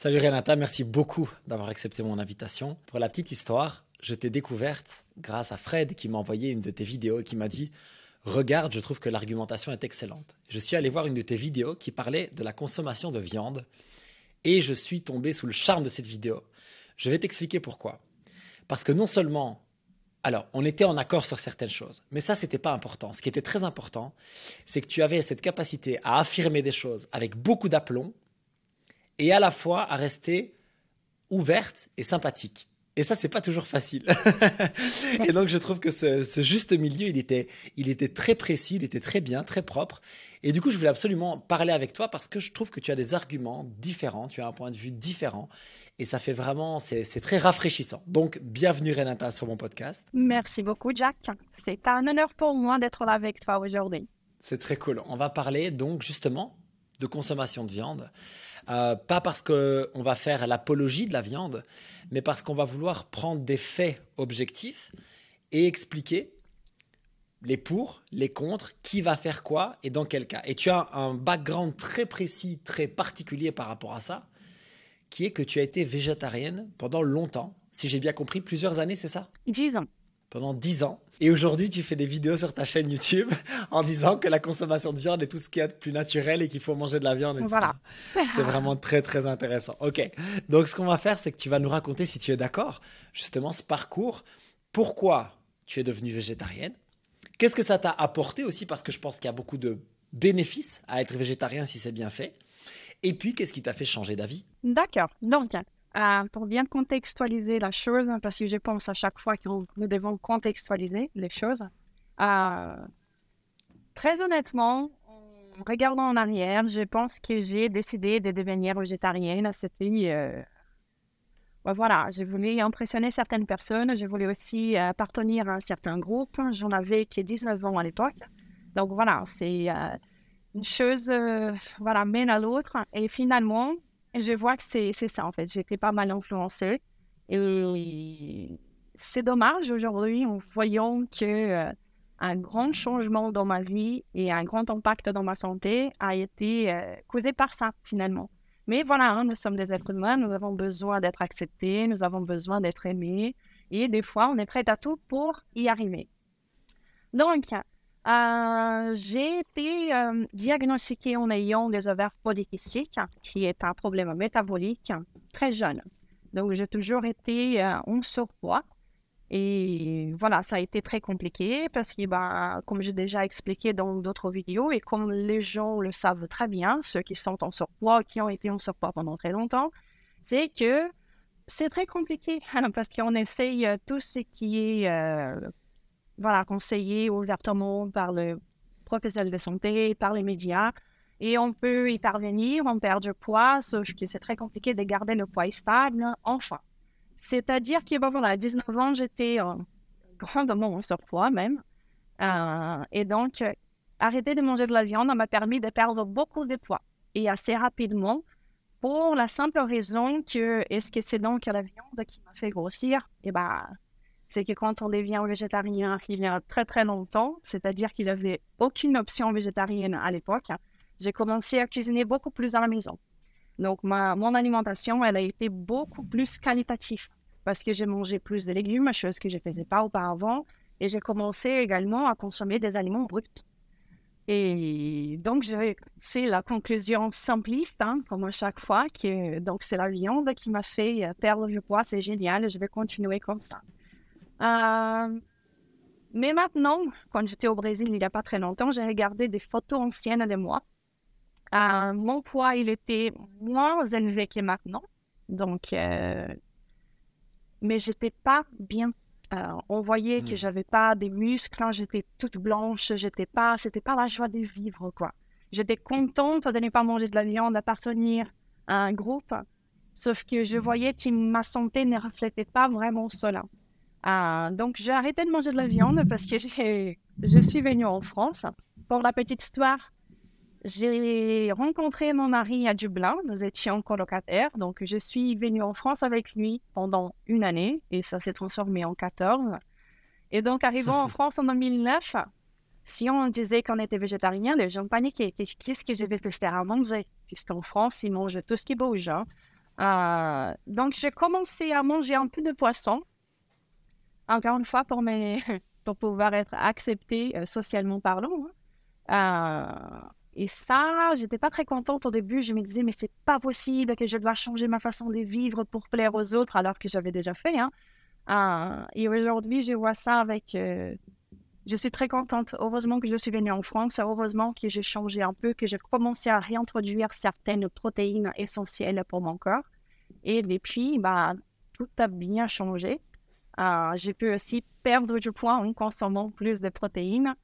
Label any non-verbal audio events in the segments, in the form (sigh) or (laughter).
Salut Renata, merci beaucoup d'avoir accepté mon invitation. Pour la petite histoire, je t'ai découverte grâce à Fred qui m'a envoyé une de tes vidéos et qui m'a dit Regarde, je trouve que l'argumentation est excellente. Je suis allé voir une de tes vidéos qui parlait de la consommation de viande et je suis tombé sous le charme de cette vidéo. Je vais t'expliquer pourquoi. Parce que non seulement, alors, on était en accord sur certaines choses, mais ça, c'était pas important. Ce qui était très important, c'est que tu avais cette capacité à affirmer des choses avec beaucoup d'aplomb et à la fois à rester ouverte et sympathique. Et ça, c'est pas toujours facile. (laughs) et donc, je trouve que ce, juste milieu, il était, il était très précis, il était très bien, très propre. Et du coup, je voulais absolument parler avec toi parce que je trouve que tu as des arguments différents, tu as un point de vue différent. Et ça fait vraiment, c'est très rafraîchissant. Donc, bienvenue Renata sur mon podcast. Merci beaucoup, Jack. C'est un honneur pour moi d'être là avec toi aujourd'hui. C'est très cool. On va parler donc justement de consommation de viande. Euh, pas parce qu'on va faire l'apologie de la viande, mais parce qu'on va vouloir prendre des faits objectifs et expliquer les pour, les contre, qui va faire quoi et dans quel cas. Et tu as un background très précis, très particulier par rapport à ça, qui est que tu as été végétarienne pendant longtemps. Si j'ai bien compris, plusieurs années, c'est ça? Dix ans. Pendant dix ans. Et aujourd'hui, tu fais des vidéos sur ta chaîne YouTube (laughs) en disant que la consommation de viande est tout ce qui est plus naturel et qu'il faut manger de la viande. Voilà. (laughs) C'est vraiment très, très intéressant. OK. Donc, ce qu'on va faire, c'est que tu vas nous raconter, si tu es d'accord, justement, ce parcours. Pourquoi tu es devenue végétarienne? Qu'est-ce que ça t'a apporté aussi? Parce que je pense qu'il y a beaucoup de bénéfices à être végétarien si c'est bien fait. Et puis, qu'est-ce qui t'a fait changer d'avis? D'accord. Donc, euh, pour bien contextualiser la chose, hein, parce que je pense à chaque fois que nous devons contextualiser les choses, euh, très honnêtement, en regardant en arrière, je pense que j'ai décidé de devenir végétarienne. C'était. Euh, voilà, je voulais impressionner certaines personnes. Je voulais aussi appartenir à un certain groupe. J'en avais que 19 ans à l'époque. Donc voilà, c'est une chose, voilà, mène à l'autre. Et finalement, je vois que c'est ça, en fait. J'étais pas mal influencée. Et c'est dommage aujourd'hui en voyant que euh, un grand changement dans ma vie et un grand impact dans ma santé a été euh, causé par ça, finalement. Mais voilà, hein, nous sommes des êtres humains, nous avons besoin d'être acceptés, nous avons besoin d'être aimés. Et des fois, on est prêt à tout pour y arriver. Donc, euh, j'ai été euh, diagnostiquée en ayant des ovaires polykystiques, qui est un problème métabolique très jeune. Donc, j'ai toujours été euh, en surpoids. Et voilà, ça a été très compliqué parce que, bah, comme j'ai déjà expliqué dans d'autres vidéos, et comme les gens le savent très bien, ceux qui sont en surpoids, qui ont été en surpoids pendant très longtemps, c'est que c'est très compliqué (laughs) parce qu'on essaye tout ce qui est voilà, conseillé ouvertement par le professionnel de santé, par les médias. Et on peut y parvenir, on perd du poids, sauf que c'est très compliqué de garder le poids stable, enfin. C'est-à-dire que, bon, voilà, à 19 ans, j'étais grandement en surpoids même. Euh, et donc, arrêter de manger de la viande m'a permis de perdre beaucoup de poids. Et assez rapidement, pour la simple raison que, est-ce que c'est donc la viande qui m'a fait grossir? Eh bien, c'est que quand on devient végétarien il y a très très longtemps, c'est-à-dire qu'il n'y avait aucune option végétarienne à l'époque, j'ai commencé à cuisiner beaucoup plus à la maison. Donc ma, mon alimentation, elle a été beaucoup plus qualitative parce que j'ai mangé plus de légumes, chose que je ne faisais pas auparavant, et j'ai commencé également à consommer des aliments bruts. Et donc, j'ai fait la conclusion simpliste, hein, comme à chaque fois, que c'est la viande qui m'a fait perdre du poids, c'est génial, je vais continuer comme ça. Euh, mais maintenant, quand j'étais au Brésil il n'y a pas très longtemps, j'ai regardé des photos anciennes de moi. Euh, mon poids, il était moins élevé que maintenant. Donc, euh, mais j'étais pas bien. on voyait que hmm. j'avais pas des muscles, hein, j'étais toute blanche, j'étais pas, c'était pas la joie de vivre, quoi. J'étais contente de ne pas manger de la viande, d'appartenir à un groupe, sauf que je hmm. voyais que ma santé ne reflétait pas vraiment cela. Ah, donc, j'ai arrêté de manger de la viande parce que je suis venue en France. Pour la petite histoire, j'ai rencontré mon mari à Dublin. Nous étions colocataires. Donc, je suis venue en France avec lui pendant une année et ça s'est transformé en 14. Et donc, arrivant en (laughs) France en 2009, si on disait qu'on était végétarien, les gens paniquaient. Qu'est-ce que je vais faire à manger? Puisqu'en France, ils mangent tout ce qui bouge. Hein. Euh, donc, j'ai commencé à manger un peu de poisson, encore une fois, (laughs) pour, pouvoir être acceptée euh, socialement parlant. Hein. Euh, et ça, j'étais pas très contente au début. Je me disais, mais c'est pas possible que je dois changer ma façon de vivre pour plaire aux autres, alors que j'avais déjà fait. Hein. et aujourd'hui, je vois ça avec je suis très contente. Heureusement que je suis venue en France. Heureusement que j'ai changé un peu, que j'ai commencé à réintroduire certaines protéines essentielles pour mon corps. Et depuis, bah, tout a bien changé. Euh, j'ai pu aussi perdre du poids en consommant plus de protéines.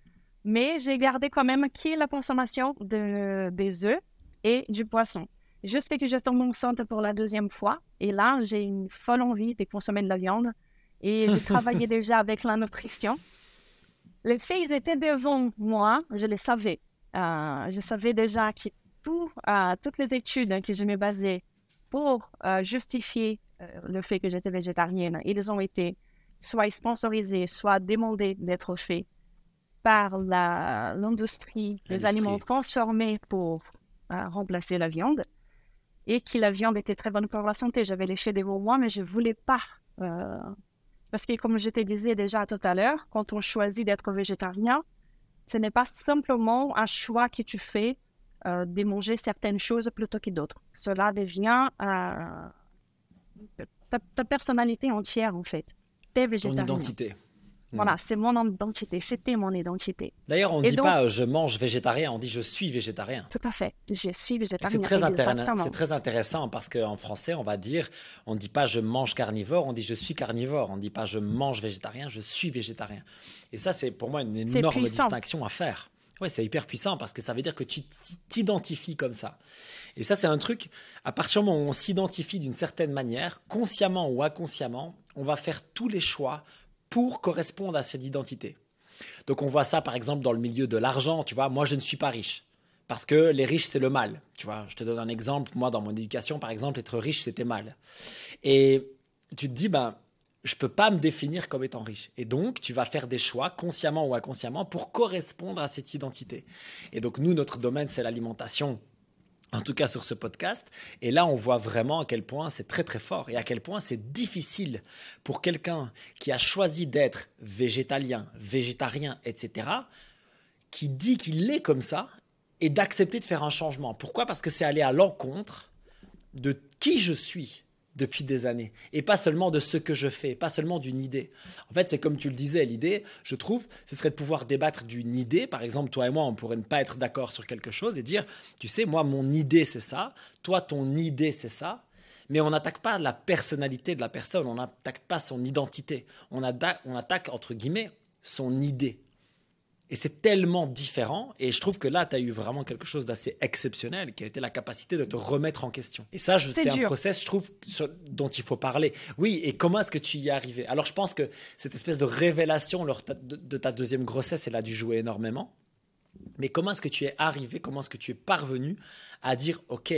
Mais j'ai gardé quand même qui la consommation de, des œufs et du poisson. Juste que je tombe enceinte pour la deuxième fois. Et là, j'ai une folle envie de consommer de la viande. Et j'ai (laughs) travaillé déjà avec la nutrition. Les faits étaient devant moi, je les savais. Euh, je savais déjà que tout, euh, toutes les études que je me basais pour euh, justifier le fait que j'étais végétarienne, ils ont été soit sponsorisés, soit demandés d'être faits par l'industrie des aliments transformés pour remplacer la viande et que la viande était très bonne pour la santé. J'avais léché devant moi, mais je ne voulais pas parce que comme je te disais déjà tout à l'heure, quand on choisit d'être végétarien, ce n'est pas simplement un choix que tu fais euh, de manger certaines choses plutôt que d'autres. Cela devient euh, ta, personnalité entière en fait. Végétarien. Ton identité. Voilà, c'est mon identité, c'était mon identité. D'ailleurs, on ne dit pas euh, je mange végétarien, on dit je suis végétarien. Tout à fait, je suis végétarien. C'est très, intéressant, très intéressant parce qu'en français, on va dire, on ne dit pas je mange carnivore, on dit je suis carnivore. On ne dit pas je mange végétarien, je suis végétarien. Et ça, c'est pour moi une énorme distinction à faire. Ouais, c'est hyper puissant parce que ça veut dire que tu t'identifies comme ça. Et ça, c'est un truc, à partir du moment où on s'identifie d'une certaine manière, consciemment ou inconsciemment, on va faire tous les choix pour correspondre à cette identité. Donc on voit ça par exemple dans le milieu de l'argent, tu vois, moi je ne suis pas riche. Parce que les riches, c'est le mal. Tu vois, je te donne un exemple. Moi, dans mon éducation, par exemple, être riche, c'était mal. Et tu te dis, ben, je peux pas me définir comme étant riche. Et donc, tu vas faire des choix, consciemment ou inconsciemment, pour correspondre à cette identité. Et donc, nous, notre domaine, c'est l'alimentation en tout cas sur ce podcast. Et là, on voit vraiment à quel point c'est très très fort et à quel point c'est difficile pour quelqu'un qui a choisi d'être végétalien, végétarien, etc., qui dit qu'il est comme ça et d'accepter de faire un changement. Pourquoi? Parce que c'est aller à l'encontre de qui je suis depuis des années. Et pas seulement de ce que je fais, pas seulement d'une idée. En fait, c'est comme tu le disais, l'idée, je trouve, ce serait de pouvoir débattre d'une idée. Par exemple, toi et moi, on pourrait ne pas être d'accord sur quelque chose et dire, tu sais, moi, mon idée, c'est ça, toi, ton idée, c'est ça. Mais on n'attaque pas la personnalité de la personne, on n'attaque pas son identité. On, on attaque, entre guillemets, son idée. Et c'est tellement différent. Et je trouve que là, tu as eu vraiment quelque chose d'assez exceptionnel, qui a été la capacité de te remettre en question. Et ça, c'est un process, je trouve, dont il faut parler. Oui, et comment est-ce que tu y es arrivé? Alors, je pense que cette espèce de révélation lors de ta deuxième grossesse, elle a dû jouer énormément. Mais comment est-ce que tu es arrivé, comment est-ce que tu es parvenu à dire, OK,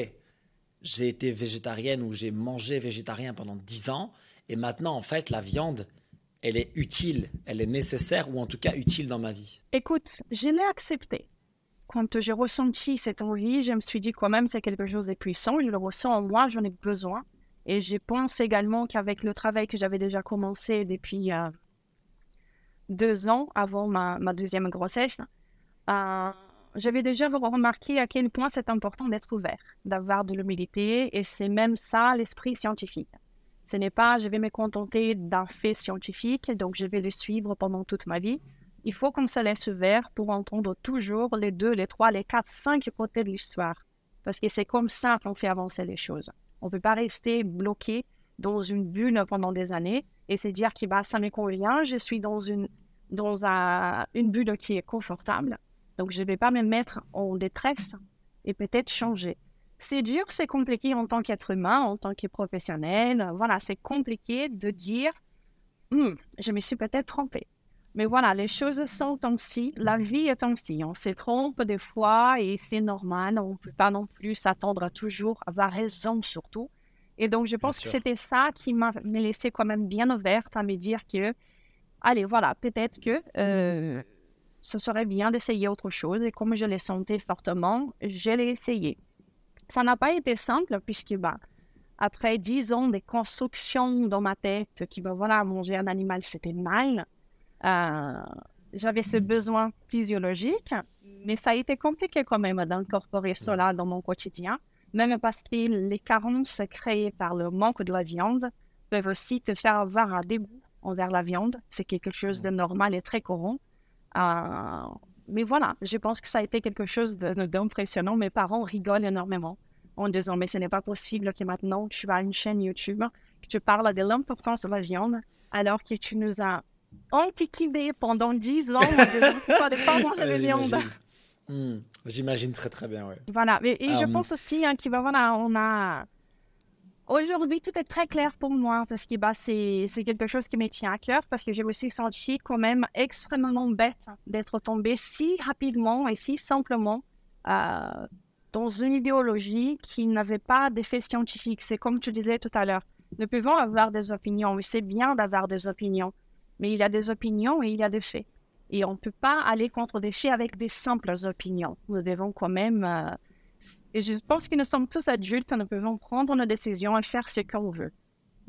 j'ai été végétarienne ou j'ai mangé végétarien pendant 10 ans, et maintenant, en fait, la viande, elle est utile, elle est nécessaire ou en tout cas utile dans ma vie Écoute, je l'ai accepté. Quand j'ai ressenti cette envie, je me suis dit quand même c'est quelque chose de puissant, je le ressens en moi, j'en ai besoin. Et je pense également qu'avec le travail que j'avais déjà commencé depuis euh, deux ans avant ma, deuxième grossesse, euh, j'avais déjà remarqué à quel point c'est important d'être ouvert, d'avoir de l'humilité, et c'est même ça l'esprit scientifique. Ce n'est pas je vais me contenter d'un fait scientifique, donc je vais le suivre pendant toute ma vie. Il faut qu'on se laisse ouvert pour entendre toujours les deux, les trois, les quatre, cinq côtés de l'histoire. Parce que c'est comme ça qu'on fait avancer les choses. On ne peut pas rester bloqué dans une bulle pendant des années et se dire que bah, ça me convient, je suis dans une, dans une bulle qui est confortable. Donc je ne vais pas me mettre en détresse et peut-être changer. C'est dur, c'est compliqué en tant qu'être humain, en tant que professionnel. Voilà, c'est compliqué de dire «Hmm, je me suis peut-être trompé. Mais voilà, les choses sont ainsi, la vie est ainsi. On se trompe des fois et c'est normal. On ne peut pas non plus s'attendre à toujours avoir raison surtout. Et donc, je pense que c'était ça qui m'a laissé quand même bien ouverte à me dire que, allez, voilà, peut-être que euh, ce serait bien d'essayer autre chose. Et comme je l'ai senti fortement, je l'ai essayé. Ça n'a pas été simple puisque bah, après dix ans des constructions dans ma tête qui, ben voilà, manger un animal, c'était mal. Euh, j'avais ce besoin physiologique, mais ça a été compliqué quand même d'incorporer cela dans mon quotidien, même parce que les carences créées par le manque de la viande peuvent aussi te faire avoir un dégoût envers la viande. C'est quelque chose de normal et très courant. Euh, mais voilà, je pense que ça a été quelque chose d'impressionnant. Mes parents rigolent énormément en disant Mais ce n'est pas possible que maintenant tu as une chaîne YouTube, que tu parles de l'importance de la viande, alors que tu nous as antiquinés pendant 10 ans de ne pas manger (laughs) de viande. Hmm, j'imagine très très bien, oui. Voilà, et, je euh, pense aussi hein, qu'on voilà, on a Aujourd'hui, tout est très clair pour moi parce que bah, c'est quelque chose qui me tient à cœur parce que j'ai aussi senti quand même extrêmement bête d'être tombée si rapidement et si simplement euh, dans une idéologie qui n'avait pas d'effet scientifique. C'est comme tu disais tout à l'heure. Nous pouvons avoir des opinions, mais c'est bien d'avoir des opinions. Mais il y a des opinions et il y a des faits. Et on ne peut pas aller contre des faits avec des simples opinions. Nous devons quand même euh, et je pense que nous sommes tous adultes, nous pouvons prendre nos décisions et faire ce qu'on veut.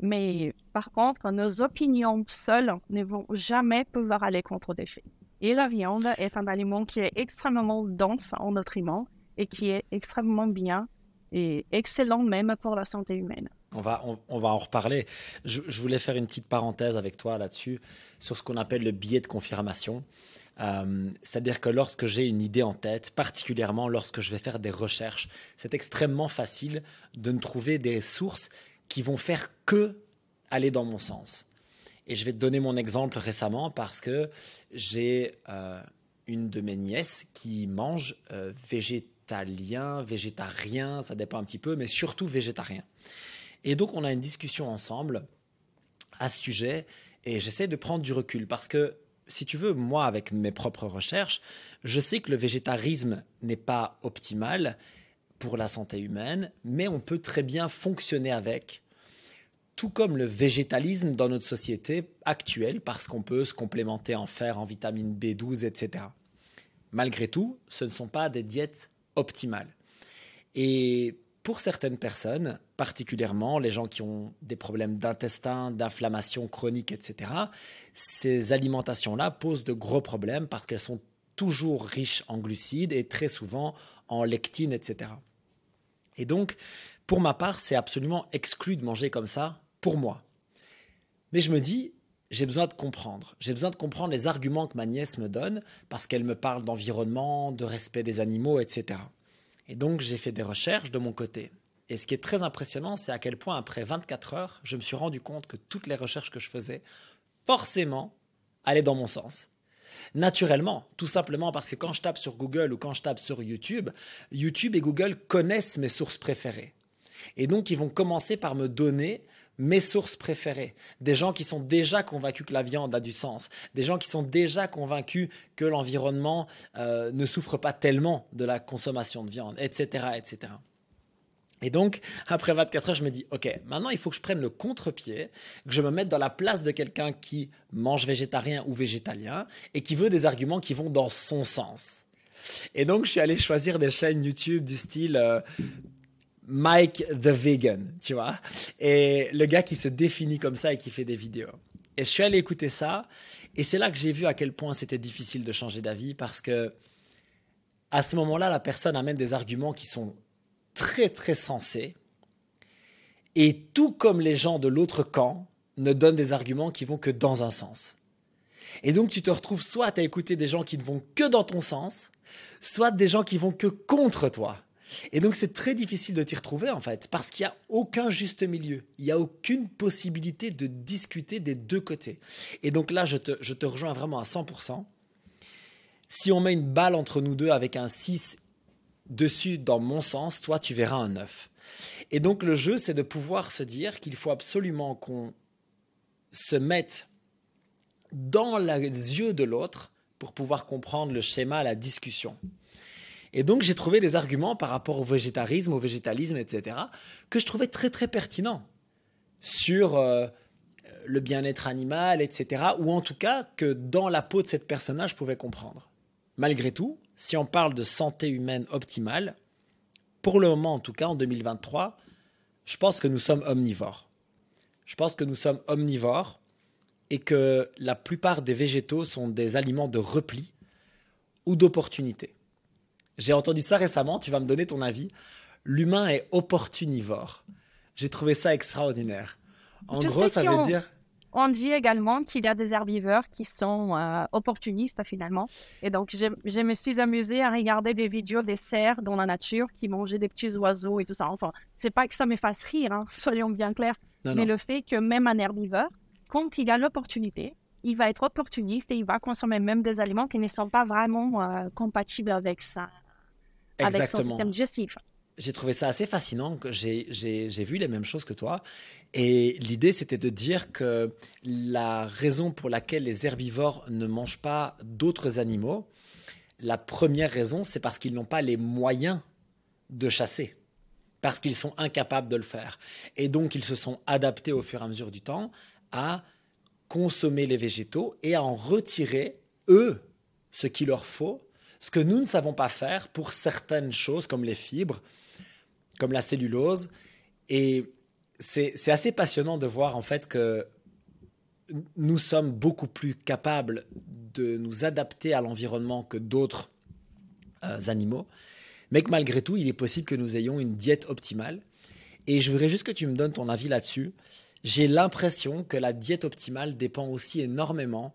Mais par contre, nos opinions seules ne vont jamais pouvoir aller contre des faits. Et la viande est un aliment qui est extrêmement dense en nutriments et qui est extrêmement bien et excellent même pour la santé humaine. On va, on, va en reparler. Je, je, voulais faire une petite parenthèse avec toi là-dessus, sur ce qu'on appelle le biais de confirmation. Euh, c'est-à-dire que lorsque j'ai une idée en tête, particulièrement lorsque je vais faire des recherches, c'est extrêmement facile de ne trouver des sources qui vont faire que aller dans mon sens. Et je vais te donner mon exemple récemment parce que j'ai euh, une de mes nièces qui mange euh, végétalien, végétarien, ça dépend un petit peu, mais surtout végétarien. Et donc on a une discussion ensemble à ce sujet et j'essaie de prendre du recul parce que si tu veux, moi, avec mes propres recherches, je sais que le végétarisme n'est pas optimal pour la santé humaine, mais on peut très bien fonctionner avec, tout comme le végétalisme dans notre société actuelle, parce qu'on peut se complémenter en fer, en vitamine B12, etc. Malgré tout, ce ne sont pas des diètes optimales. Et pour certaines personnes, particulièrement les gens qui ont des problèmes d'intestin, d'inflammation chronique, etc., ces alimentations-là posent de gros problèmes parce qu'elles sont toujours riches en glucides et très souvent en lectine, etc. Et donc, pour ma part, c'est absolument exclu de manger comme ça pour moi. Mais je me dis, j'ai besoin de comprendre. J'ai besoin de comprendre les arguments que ma nièce me donne parce qu'elle me parle d'environnement, de respect des animaux, etc. Et donc, j'ai fait des recherches de mon côté. Et ce qui est très impressionnant, c'est à quel point, après 24 heures, je me suis rendu compte que toutes les recherches que je faisais, forcément, allaient dans mon sens. Naturellement, tout simplement parce que quand je tape sur Google ou quand je tape sur YouTube, YouTube et Google connaissent mes sources préférées. Et donc, ils vont commencer par me donner mes sources préférées, des gens qui sont déjà convaincus que la viande a du sens, des gens qui sont déjà convaincus que l'environnement euh, ne souffre pas tellement de la consommation de viande, etc., etc. Et donc, après 24 heures, je me dis, OK, maintenant, il faut que je prenne le contre-pied, que je me mette dans la place de quelqu'un qui mange végétarien ou végétalien et qui veut des arguments qui vont dans son sens. Et donc, je suis allé choisir des chaînes YouTube du style euh, Mike the Vegan, tu vois. Et le gars qui se définit comme ça et qui fait des vidéos. Et je suis allé écouter ça. Et c'est là que j'ai vu à quel point c'était difficile de changer d'avis parce que à ce moment-là, la personne amène des arguments qui sont très, très sensés. Et tout comme les gens de l'autre camp ne donnent des arguments qui vont que dans un sens. Et donc tu te retrouves soit à écouter des gens qui ne vont que dans ton sens, soit des gens qui vont que contre toi. Et donc c'est très difficile de t'y retrouver en fait, parce qu'il n'y a aucun juste milieu, il n'y a aucune possibilité de discuter des deux côtés. Et donc là, je te, rejoins vraiment à 100%. Si on met une balle entre nous deux avec un 6 dessus dans mon sens, toi tu verras un 9. Et donc le jeu, c'est de pouvoir se dire qu'il faut absolument qu'on se mette dans les yeux de l'autre pour pouvoir comprendre le schéma, la discussion. Et donc j'ai trouvé des arguments par rapport au végétarisme, au végétalisme, etc., que je trouvais très très pertinents sur euh, le bien-être animal, etc., ou en tout cas que dans la peau de cette personne-là, je pouvais comprendre. Malgré tout, si on parle de santé humaine optimale, pour le moment en tout cas, en 2023, je pense que nous sommes omnivores. Je pense que nous sommes omnivores et que la plupart des végétaux sont des aliments de repli ou d'opportunité. J'ai entendu ça récemment, tu vas me donner ton avis. L'humain est opportunivore. J'ai trouvé ça extraordinaire. En gros, ça veut dire on dit également qu'il y a des herbivores qui sont euh, opportunistes finalement. Et donc, je, me suis amusée à regarder des vidéos des cerfs dans la nature qui mangeaient des petits oiseaux et tout ça. Enfin, c'est pas que ça me fasse rire, hein, (laughs) soyons bien clairs, mais le fait que même un herbivore, quand il a l'opportunité, il va être opportuniste et il va consommer même des aliments qui ne sont pas vraiment euh, compatibles avec, ça, avec son système digestif j'ai trouvé ça assez fascinant. J'ai vu les mêmes choses que toi. Et l'idée, c'était de dire que la raison pour laquelle les herbivores ne mangent pas d'autres animaux, la première raison, c'est parce qu'ils n'ont pas les moyens de chasser, parce qu'ils sont incapables de le faire. Et donc, ils se sont adaptés au fur et à mesure du temps à consommer les végétaux et à en retirer, eux, ce qu'il leur faut, ce que nous ne savons pas faire pour certaines choses comme les fibres comme la cellulose. Et c'est assez passionnant de voir en fait que nous sommes beaucoup plus capables de nous adapter à l'environnement que d'autres euh, animaux, mais que malgré tout, il est possible que nous ayons une diète optimale. Et je voudrais juste que tu me donnes ton avis là-dessus. J'ai l'impression que la diète optimale dépend aussi énormément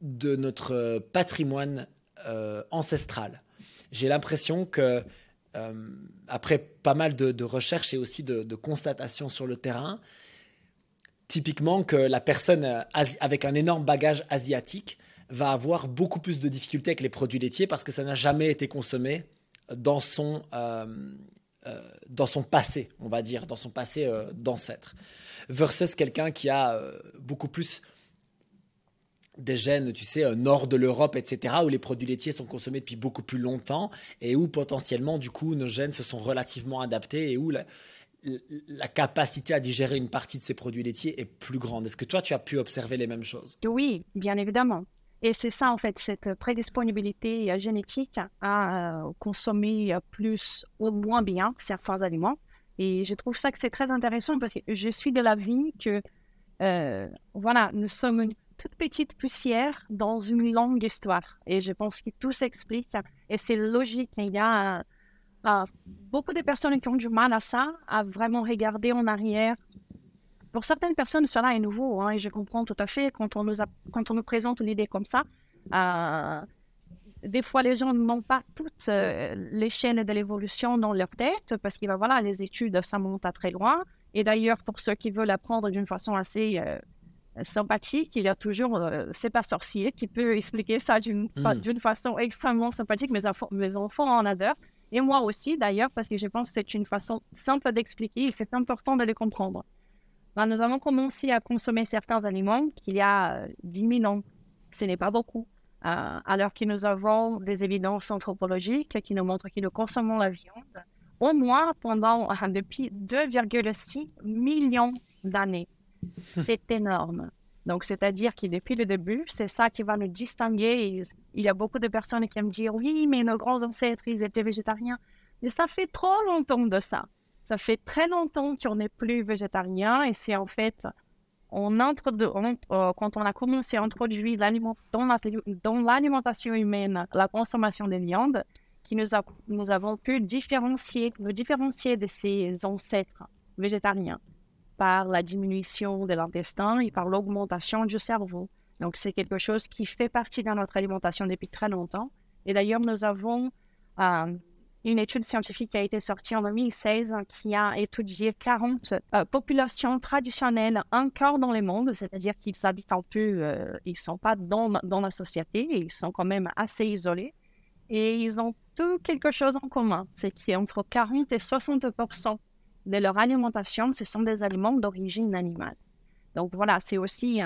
de notre patrimoine euh, ancestral. J'ai l'impression que euh, après pas mal de, recherches et aussi de, constatations sur le terrain, typiquement que la personne euh, avec un énorme bagage asiatique va avoir beaucoup plus de difficultés avec les produits laitiers parce que ça n'a jamais été consommé dans son, euh, dans son passé, on va dire, dans son passé d'ancêtre. Versus quelqu'un qui a beaucoup plus des gènes, tu sais, euh, nord de l'Europe, etc., où les produits laitiers sont consommés depuis beaucoup plus longtemps et où potentiellement, du coup, nos gènes se sont relativement adaptés et où la, capacité à digérer une partie de ces produits laitiers est plus grande. Est-ce que toi, tu as pu observer les mêmes choses? Oui, bien évidemment. Et c'est ça, en fait, cette prédisponibilité euh, génétique à euh, consommer plus ou moins bien certains aliments. Et je trouve ça que c'est très intéressant parce que je suis de l'avis que, voilà, nous sommes toute petite poussière dans une longue histoire. Et je pense que tout s'explique. Et c'est logique. Il y a euh, beaucoup de personnes qui ont du mal à ça, à vraiment regarder en arrière. Pour certaines personnes, cela est nouveau. Hein, et je comprends tout à fait quand on nous, quand on nous présente une idée comme ça. Euh, des fois, les gens n'ont pas toutes euh, les chaînes de l'évolution dans leur tête parce que voilà, les études, ça monte à très loin. Et d'ailleurs, pour ceux qui veulent apprendre d'une façon assez sympathique, il y a toujours euh, C'est pas sorcier qui peut (laughs) expliquer ça d'une hmm. façon extrêmement sympathique. Mes, mes enfants en adorent. Et moi aussi, d'ailleurs, parce que je pense que c'est une façon simple d'expliquer et c'est important de les comprendre. Ben, nous avons commencé à consommer certains aliments qu'il y a 10 euh, 000 ans. Ce n'est pas beaucoup. Euh, alors que nous avons des évidences anthropologiques qui nous montrent que nous consommons la viande au moins pendant depuis 2,6 millions d'années. (laughs) C'est énorme. Donc, c'est-à-dire que depuis le début, c'est ça qui va nous distinguer. Il y a beaucoup de personnes qui aiment dire oui, mais nos grands ancêtres, ils étaient végétariens. Mais ça fait trop longtemps de ça. Ça fait très longtemps qu'on n'est plus végétarien et c'est en fait, on entre euh, quand on a commencé à introduire dans l'alimentation humaine la consommation de viande, qui nous, nous avons pu nous différencier de ces ancêtres végétariens par la diminution de l'intestin et par l'augmentation du cerveau. Donc, c'est quelque chose qui fait partie de notre alimentation depuis très longtemps. Et d'ailleurs, nous avons euh, une étude scientifique qui a été sortie en 2016 qui a étudié 40 euh, populations traditionnelles encore dans le monde, c'est-à-dire qu'ils habitent un peu, euh, ils ne sont pas dans, dans la société, ils sont quand même assez isolés. Et ils ont tout quelque chose en commun, c'est qu'entre 40 et 60 de leur alimentation, ce sont des aliments d'origine animale. Donc voilà, c'est aussi,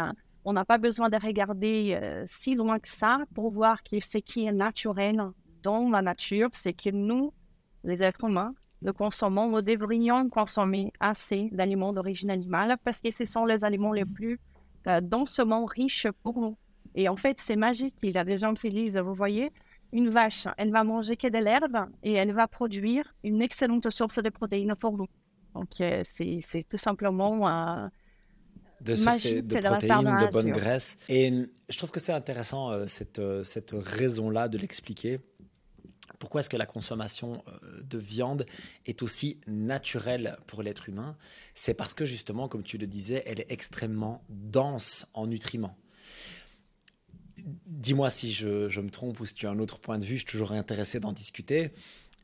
on n'a pas besoin de regarder euh, si loin que ça pour voir que ce qui est naturel dans la nature, c'est que nous, les êtres humains, nous consommons, nous devrions consommer assez d'aliments d'origine animale parce que ce sont les aliments les plus euh, densément riches pour nous. Et en fait, c'est magique. Il y a des gens qui disent, vous voyez, une vache, elle va manger que de l'herbe et elle va produire une excellente source de protéines pour nous. Donc, c'est tout simplement de sources de protéines, de bonne graisse. Et je trouve que c'est intéressant cette, cette raison-là de l'expliquer. Pourquoi est-ce que la consommation euh, de viande est aussi naturelle pour l'être humain? C'est parce que justement, comme tu le disais, elle est extrêmement dense en nutriments. Dis-moi si je, me trompe ou si tu as un autre point de vue, je suis toujours intéressé d'en discuter.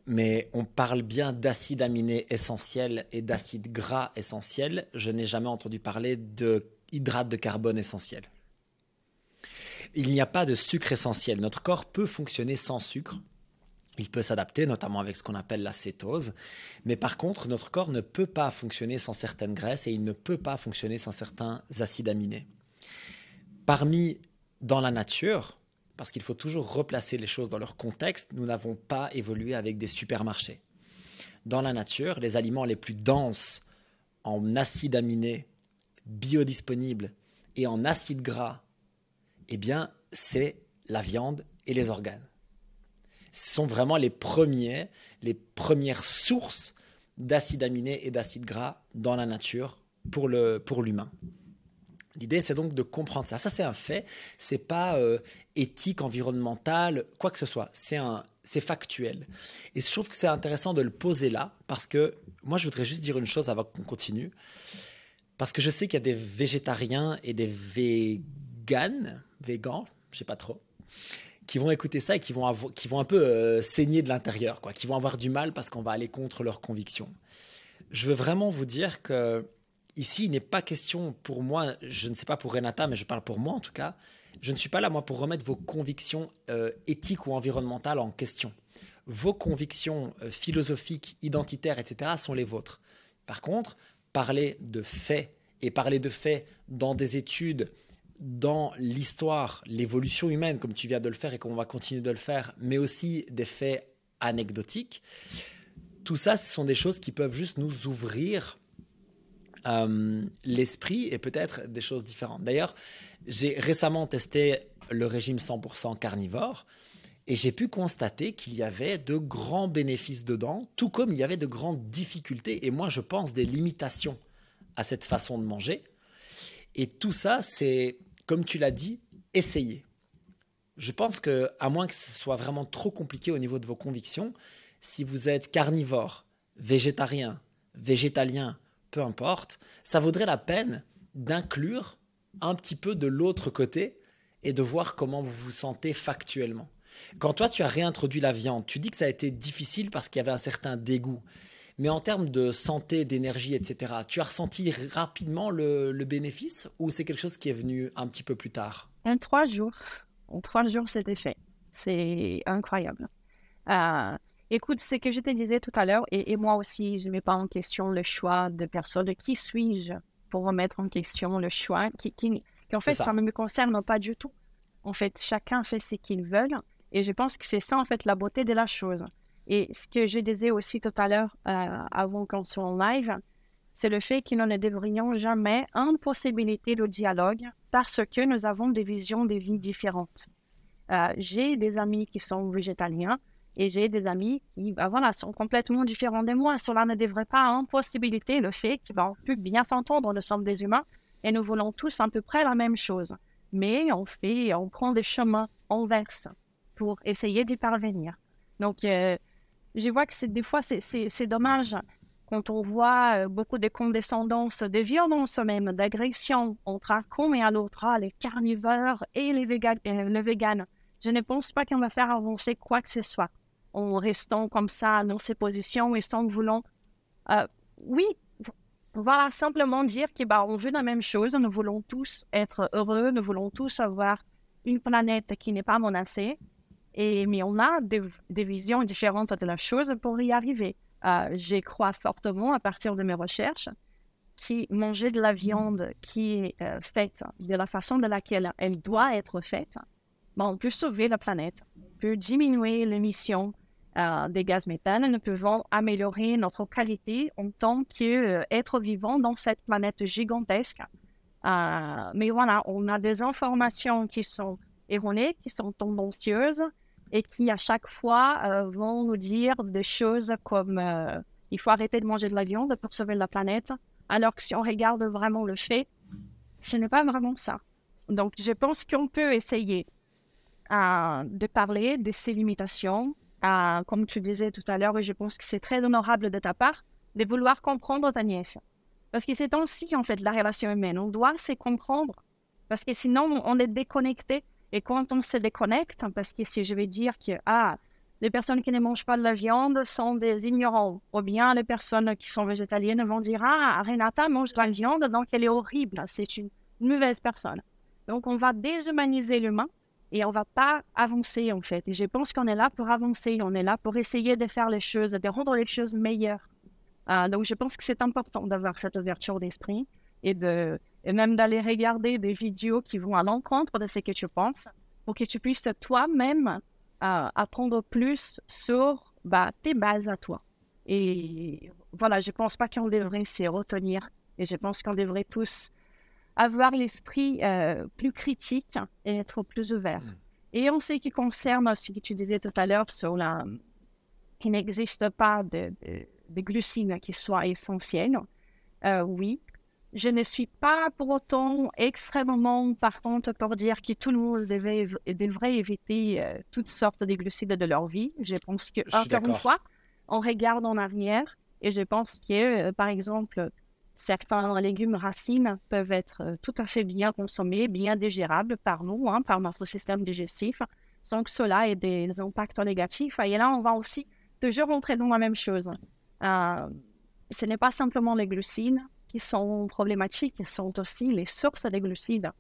Mais on parle bien d'acides aminés essentiels et d'acides gras essentiels. Je n'ai jamais entendu parler de hydrates de carbone essentiels. Il n'y a pas de sucre essentiel. Notre corps peut fonctionner sans sucre. Il peut s'adapter, notamment avec ce qu'on appelle la cétose. Mais par contre, notre corps ne peut pas fonctionner sans certaines graisses et il ne peut pas fonctionner sans certains acides aminés. Parmi, dans la nature, parce qu'il faut toujours replacer les choses dans leur contexte, nous n'avons pas évolué avec des supermarchés. Dans la nature, les aliments les plus denses en acides aminés biodisponibles et en acides gras, eh bien, c'est la viande et les organes sont vraiment les premières sources d'acides aminés et d'acides gras dans la nature pour l'humain. L'idée, c'est donc de comprendre ça. Ça, c'est un fait. C'est pas euh, éthique, environnemental, quoi que ce soit. C'est un, c'est factuel. Et je trouve que c'est intéressant de le poser là, parce que moi, je voudrais juste dire une chose avant qu'on continue, parce que je sais qu'il y a des végétariens et des véganes, végans, je sais pas trop, qui vont écouter ça et qui vont, qui vont un peu euh, saigner de l'intérieur, quoi, qui vont avoir du mal parce qu'on va aller contre leurs convictions. Je veux vraiment vous dire que ici, il n'est pas question pour moi, je ne sais pas pour Renata, mais je parle pour moi en tout cas, je ne suis pas là, moi, pour remettre vos convictions euh, éthiques ou environnementales en question. Vos convictions euh, philosophiques, identitaires, etc., sont les vôtres. Par contre, parler de faits et parler de faits dans des études dans l'histoire, l'évolution humaine, comme tu viens de le faire et qu'on va continuer de le faire, mais aussi des faits anecdotiques, tout ça, ce sont des choses qui peuvent juste nous ouvrir euh, l'esprit et peut-être des choses différentes. D'ailleurs, j'ai récemment testé le régime 100% carnivore et j'ai pu constater qu'il y avait de grands bénéfices dedans, tout comme il y avait de grandes difficultés et moi je pense des limitations à cette façon de manger. Et tout ça, c'est, comme tu l'as dit, essayer. Je pense que, à moins que ce soit vraiment trop compliqué au niveau de vos convictions, si vous êtes carnivore, végétarien, végétalien, peu importe, ça vaudrait la peine d'inclure un petit peu de l'autre côté et de voir comment vous vous sentez factuellement. Quand toi, tu as réintroduit la viande, tu dis que ça a été difficile parce qu'il y avait un certain dégoût. Mais en termes de santé, d'énergie, etc., tu as ressenti rapidement le, bénéfice ou c'est quelque chose qui est venu un petit peu plus tard? En trois jours. En trois jours, c'était fait. C'est incroyable. Euh, écoute, ce que je te disais tout à l'heure, et, moi aussi, je ne mets pas en question le choix de personne. Qui suis-je pour remettre en question le choix qui, qui, en fait, ça. ça ne me concerne pas du tout. En fait, chacun fait ce qu'il veut. Et je pense que c'est ça, en fait, la beauté de la chose. Et ce que je disais aussi tout à l'heure, euh, avant qu'on soit en live, c'est le fait que nous ne devrions jamais impossibiliter le dialogue parce que nous avons des visions de vie différentes. Euh, j'ai des amis qui sont végétaliens et j'ai des amis qui ben voilà, sont complètement différents de moi. Cela ne devrait pas impossibiliter le fait qu'on puisse bien s'entendre, nous sommes des humains et nous voulons tous à peu près la même chose. Mais on fait, on prend des chemins inverses pour essayer d'y parvenir. Donc, euh, je vois que des fois, c'est dommage quand on voit euh, beaucoup de condescendance, de violence même, d'agression entre un con et un autre, ah, les carnivores et les véganes, euh, le vegan. Je ne pense pas qu'on va faire avancer quoi que ce soit en restant comme ça dans ces positions et sans voulant. Euh, oui, voilà, simplement dire qu'on bah, veut la même chose, nous voulons tous être heureux, nous voulons tous avoir une planète qui n'est pas menacée. Et, mais on a des, visions différentes de la chose pour y arriver. Euh, J'y crois fortement à partir de mes recherches qui manger de la viande qui est euh, faite de la façon de laquelle elle doit être faite, bon, on peut sauver la planète, on peut diminuer l'émission euh, des gaz méthane, nous pouvons améliorer notre qualité en tant qu'être vivant dans cette planète gigantesque. mais voilà, on a des informations qui sont erronées, qui sont tendancieuses, et qui à chaque fois euh, vont nous dire des choses comme euh, il faut arrêter de manger de la viande pour sauver la planète. Alors que si on regarde vraiment le fait, ce n'est pas vraiment ça. Donc, je pense qu'on peut essayer euh, de parler de ces limitations, comme tu disais tout à l'heure, et je pense que c'est très honorable de ta part de vouloir comprendre ta nièce. Parce que c'est aussi, en fait, la relation humaine. On doit se comprendre. Parce que sinon, on est déconnecté. Et quand on se déconnecte, parce que si je vais dire que ah, les personnes qui ne mangent pas de la viande sont des ignorants, ou bien les personnes qui sont végétaliennes vont dire Ah, Renata mange de la viande, donc elle est horrible, c'est une mauvaise personne. Donc on va déshumaniser l'humain et on va pas avancer en fait. Et je pense qu'on est là pour avancer, on est là pour essayer de faire les choses, de rendre les choses meilleures. Ah, donc je pense que c'est important d'avoir cette ouverture d'esprit et, de, et même d'aller regarder des vidéos qui vont à l'encontre de ce que tu penses pour que tu puisses toi-même euh, apprendre plus sur bah, tes bases à toi. Et voilà, je pense pas qu'on devrait se retenir et je pense qu'on devrait tous avoir l'esprit euh, plus critique et être plus ouvert. Mm. Et en ce qui concerne ce que tu disais tout à l'heure sur la... qu'il n'existe pas de, de, glucides qui soient essentiels, euh, oui. Je ne suis pas pour autant extrêmement partante pour dire que tout le monde devait, devrait éviter euh, toutes sortes de glucides de leur vie. Je pense que, encore une fois, on regarde en arrière et je pense que, par exemple, Certains légumes racines peuvent être euh, tout à fait bien consommés, bien digérables par nous, hein, par notre système digestif, sans que cela ait des impacts négatifs. Et là, on va aussi toujours rentrer dans la même chose. Euh, ce n'est pas simplement les glucides qui sont problématiques, ce sont aussi les sources des glucides.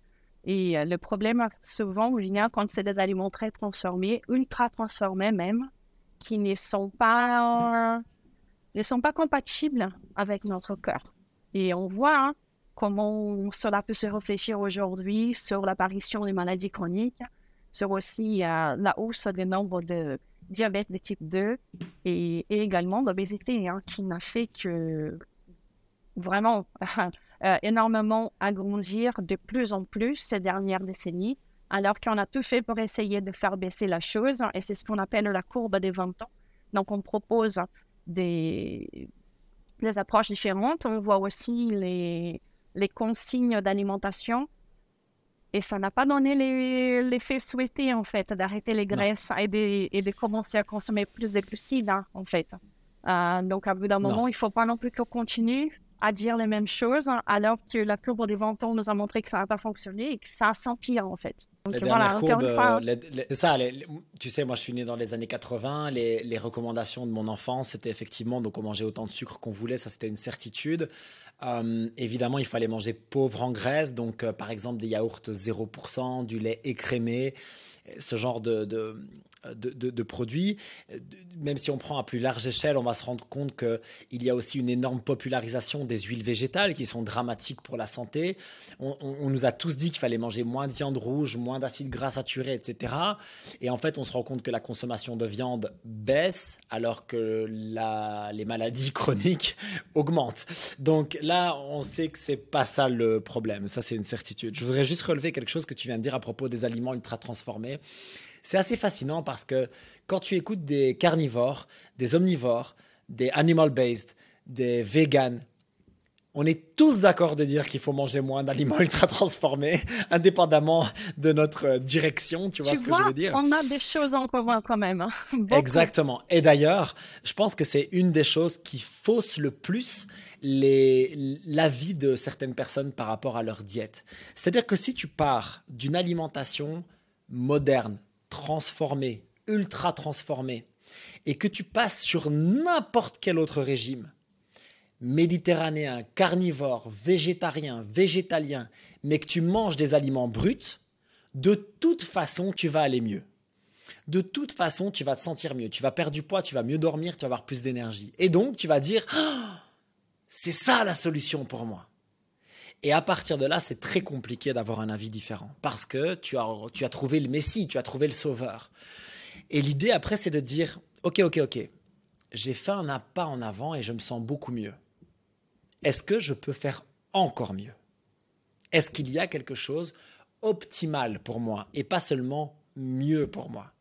Et euh, le problème, souvent, vient quand c'est des aliments très transformés, ultra transformés même, qui ne sont pas, ne sont pas compatibles avec notre cœur. Et on voit hein, comment cela peut se réfléchir aujourd'hui sur l'apparition des maladies chroniques, sur aussi euh, la hausse des nombres de diabète de type 2 et, également l'obésité, hein, qui n'a fait que vraiment (laughs) euh, énormément agrandir de plus en plus ces dernières décennies, alors qu'on a tout fait pour essayer de faire baisser la chose, et c'est ce qu'on appelle la courbe des 20 ans. Donc, on propose des, des approches différentes. On voit aussi les, les consignes d'alimentation. Et ça n'a pas donné l'effet souhaité, en fait, d'arrêter les graisses et de, et de, commencer à consommer plus de glucides, hein, en fait. Euh, donc, à bout d'un moment, il ne faut pas non plus qu'on continue à dire les mêmes choses, alors que la courbe des ventes nous a montré que ça n'a pas fonctionné et que ça s'empire, en fait. Donc, voilà, encore une fois. Euh, ça, tu sais, moi je suis né dans les années 80. Les, les recommandations de mon enfance, c'était effectivement donc on mangeait autant de sucre qu'on voulait, ça c'était une certitude. Euh, évidemment, il fallait manger pauvre en graisse, donc euh, par exemple des yaourts 0%, du lait écrémé, ce genre de, de, de, produits. Même si on prend à plus large échelle, on va se rendre compte qu'il y a aussi une énorme popularisation des huiles végétales qui sont dramatiques pour la santé. On, nous a tous dit qu'il fallait manger moins de viande rouge, moins d'acides gras saturés, etc. Et en fait, on se rend compte que la consommation de viande baisse alors que les maladies (laughs) chroniques augmentent. Donc là, on sait que c'est pas ça le problème. Ça, c'est une certitude. Je voudrais juste relever quelque chose que tu viens de dire à propos des aliments ultra transformés. C'est assez fascinant parce que quand tu écoutes des carnivores, des omnivores, des animal-based, des vegans, on est tous d'accord de dire qu'il faut manger moins d'aliments (laughs) ultra transformés, indépendamment de notre direction. Tu vois ce que je veux dire On a des choses en commun quand même. Hein. (laughs) Exactement. Et d'ailleurs, je pense que c'est une des choses qui fausse le plus l'avis de certaines personnes par rapport à leur diète. C'est-à-dire que si tu pars d'une alimentation moderne, transformé, ultra transformé, et que tu passes sur n'importe quel autre régime, méditerranéen, carnivore, végétarien, végétalien, mais que tu manges des aliments bruts, de toute façon, tu vas aller mieux. De toute façon, tu vas te sentir mieux. Tu vas perdre du poids, tu vas mieux dormir, tu vas avoir plus d'énergie. Et donc, tu vas dire, ah, c'est ça la solution pour moi. Et à partir de là, c'est très compliqué d'avoir un avis différent parce que tu as, tu as trouvé le Messie, tu as trouvé le Sauveur. Et l'idée après, c'est de dire, ok, ok, ok, j'ai fait un pas en avant et je me sens beaucoup mieux. Est-ce que je peux faire encore mieux? Est-ce qu'il y a quelque chose optimal pour moi et pas seulement mieux pour moi?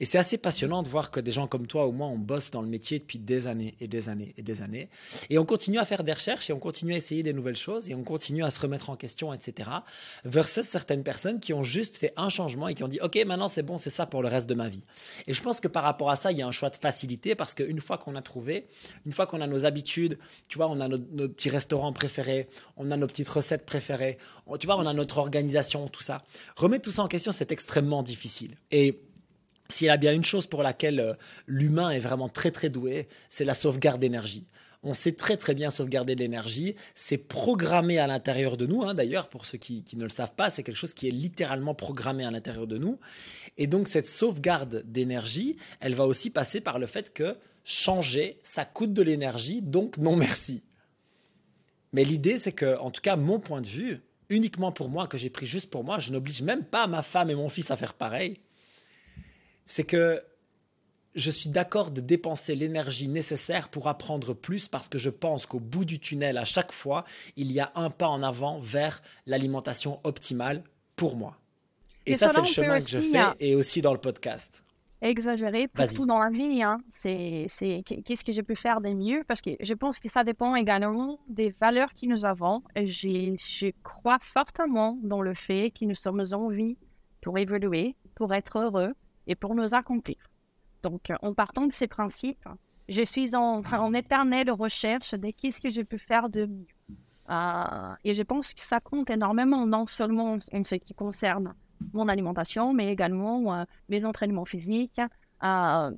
Et c'est assez passionnant de voir que des gens comme toi, au moins, on bosse dans le métier depuis des années et des années et des années. Et on continue à faire des recherches et on continue à essayer des nouvelles choses et on continue à se remettre en question, etc. Versus certaines personnes qui ont juste fait un changement et qui ont dit, OK, maintenant c'est bon, c'est ça pour le reste de ma vie. Et je pense que par rapport à ça, il y a un choix de facilité parce qu'une fois qu'on a trouvé, une fois qu'on a nos habitudes, tu vois, on a nos, petits restaurants préférés, on a nos petites recettes préférées, tu vois, on a notre organisation, tout ça. Remettre tout ça en question, c'est extrêmement difficile. Et s'il y a bien une chose pour laquelle euh, l'humain est vraiment très très doué, c'est la sauvegarde d'énergie. On sait très très bien sauvegarder de l'énergie. C'est programmé à l'intérieur de nous. Hein, d'ailleurs, pour ceux qui, qui, ne le savent pas, c'est quelque chose qui est littéralement programmé à l'intérieur de nous. Et donc cette sauvegarde d'énergie, elle va aussi passer par le fait que changer, ça coûte de l'énergie, donc non merci. Mais l'idée, c'est que, en tout cas, mon point de vue, uniquement pour moi, que j'ai pris juste pour moi, je n'oblige même pas ma femme et mon fils à faire pareil c'est que je suis d'accord de dépenser l'énergie nécessaire pour apprendre plus parce que je pense qu'au bout du tunnel, à chaque fois, il y a un pas en avant vers l'alimentation optimale pour moi. Et, ça, c'est le chemin que je fais et aussi dans le podcast. Exagérer tout dans la vie, hein. c'est qu'est-ce que je peux faire de mieux? Parce que je pense que ça dépend également des valeurs que nous avons. Et je crois fortement dans le fait que nous sommes en vie pour évoluer, pour être heureux, et pour nous accomplir. Donc, en partant de ces principes, je suis en, éternelle recherche de qu'est-ce que je peux faire de mieux. Euh, et je pense que ça compte énormément, non seulement en ce qui concerne mon alimentation, mais également euh, mes entraînements physiques, euh,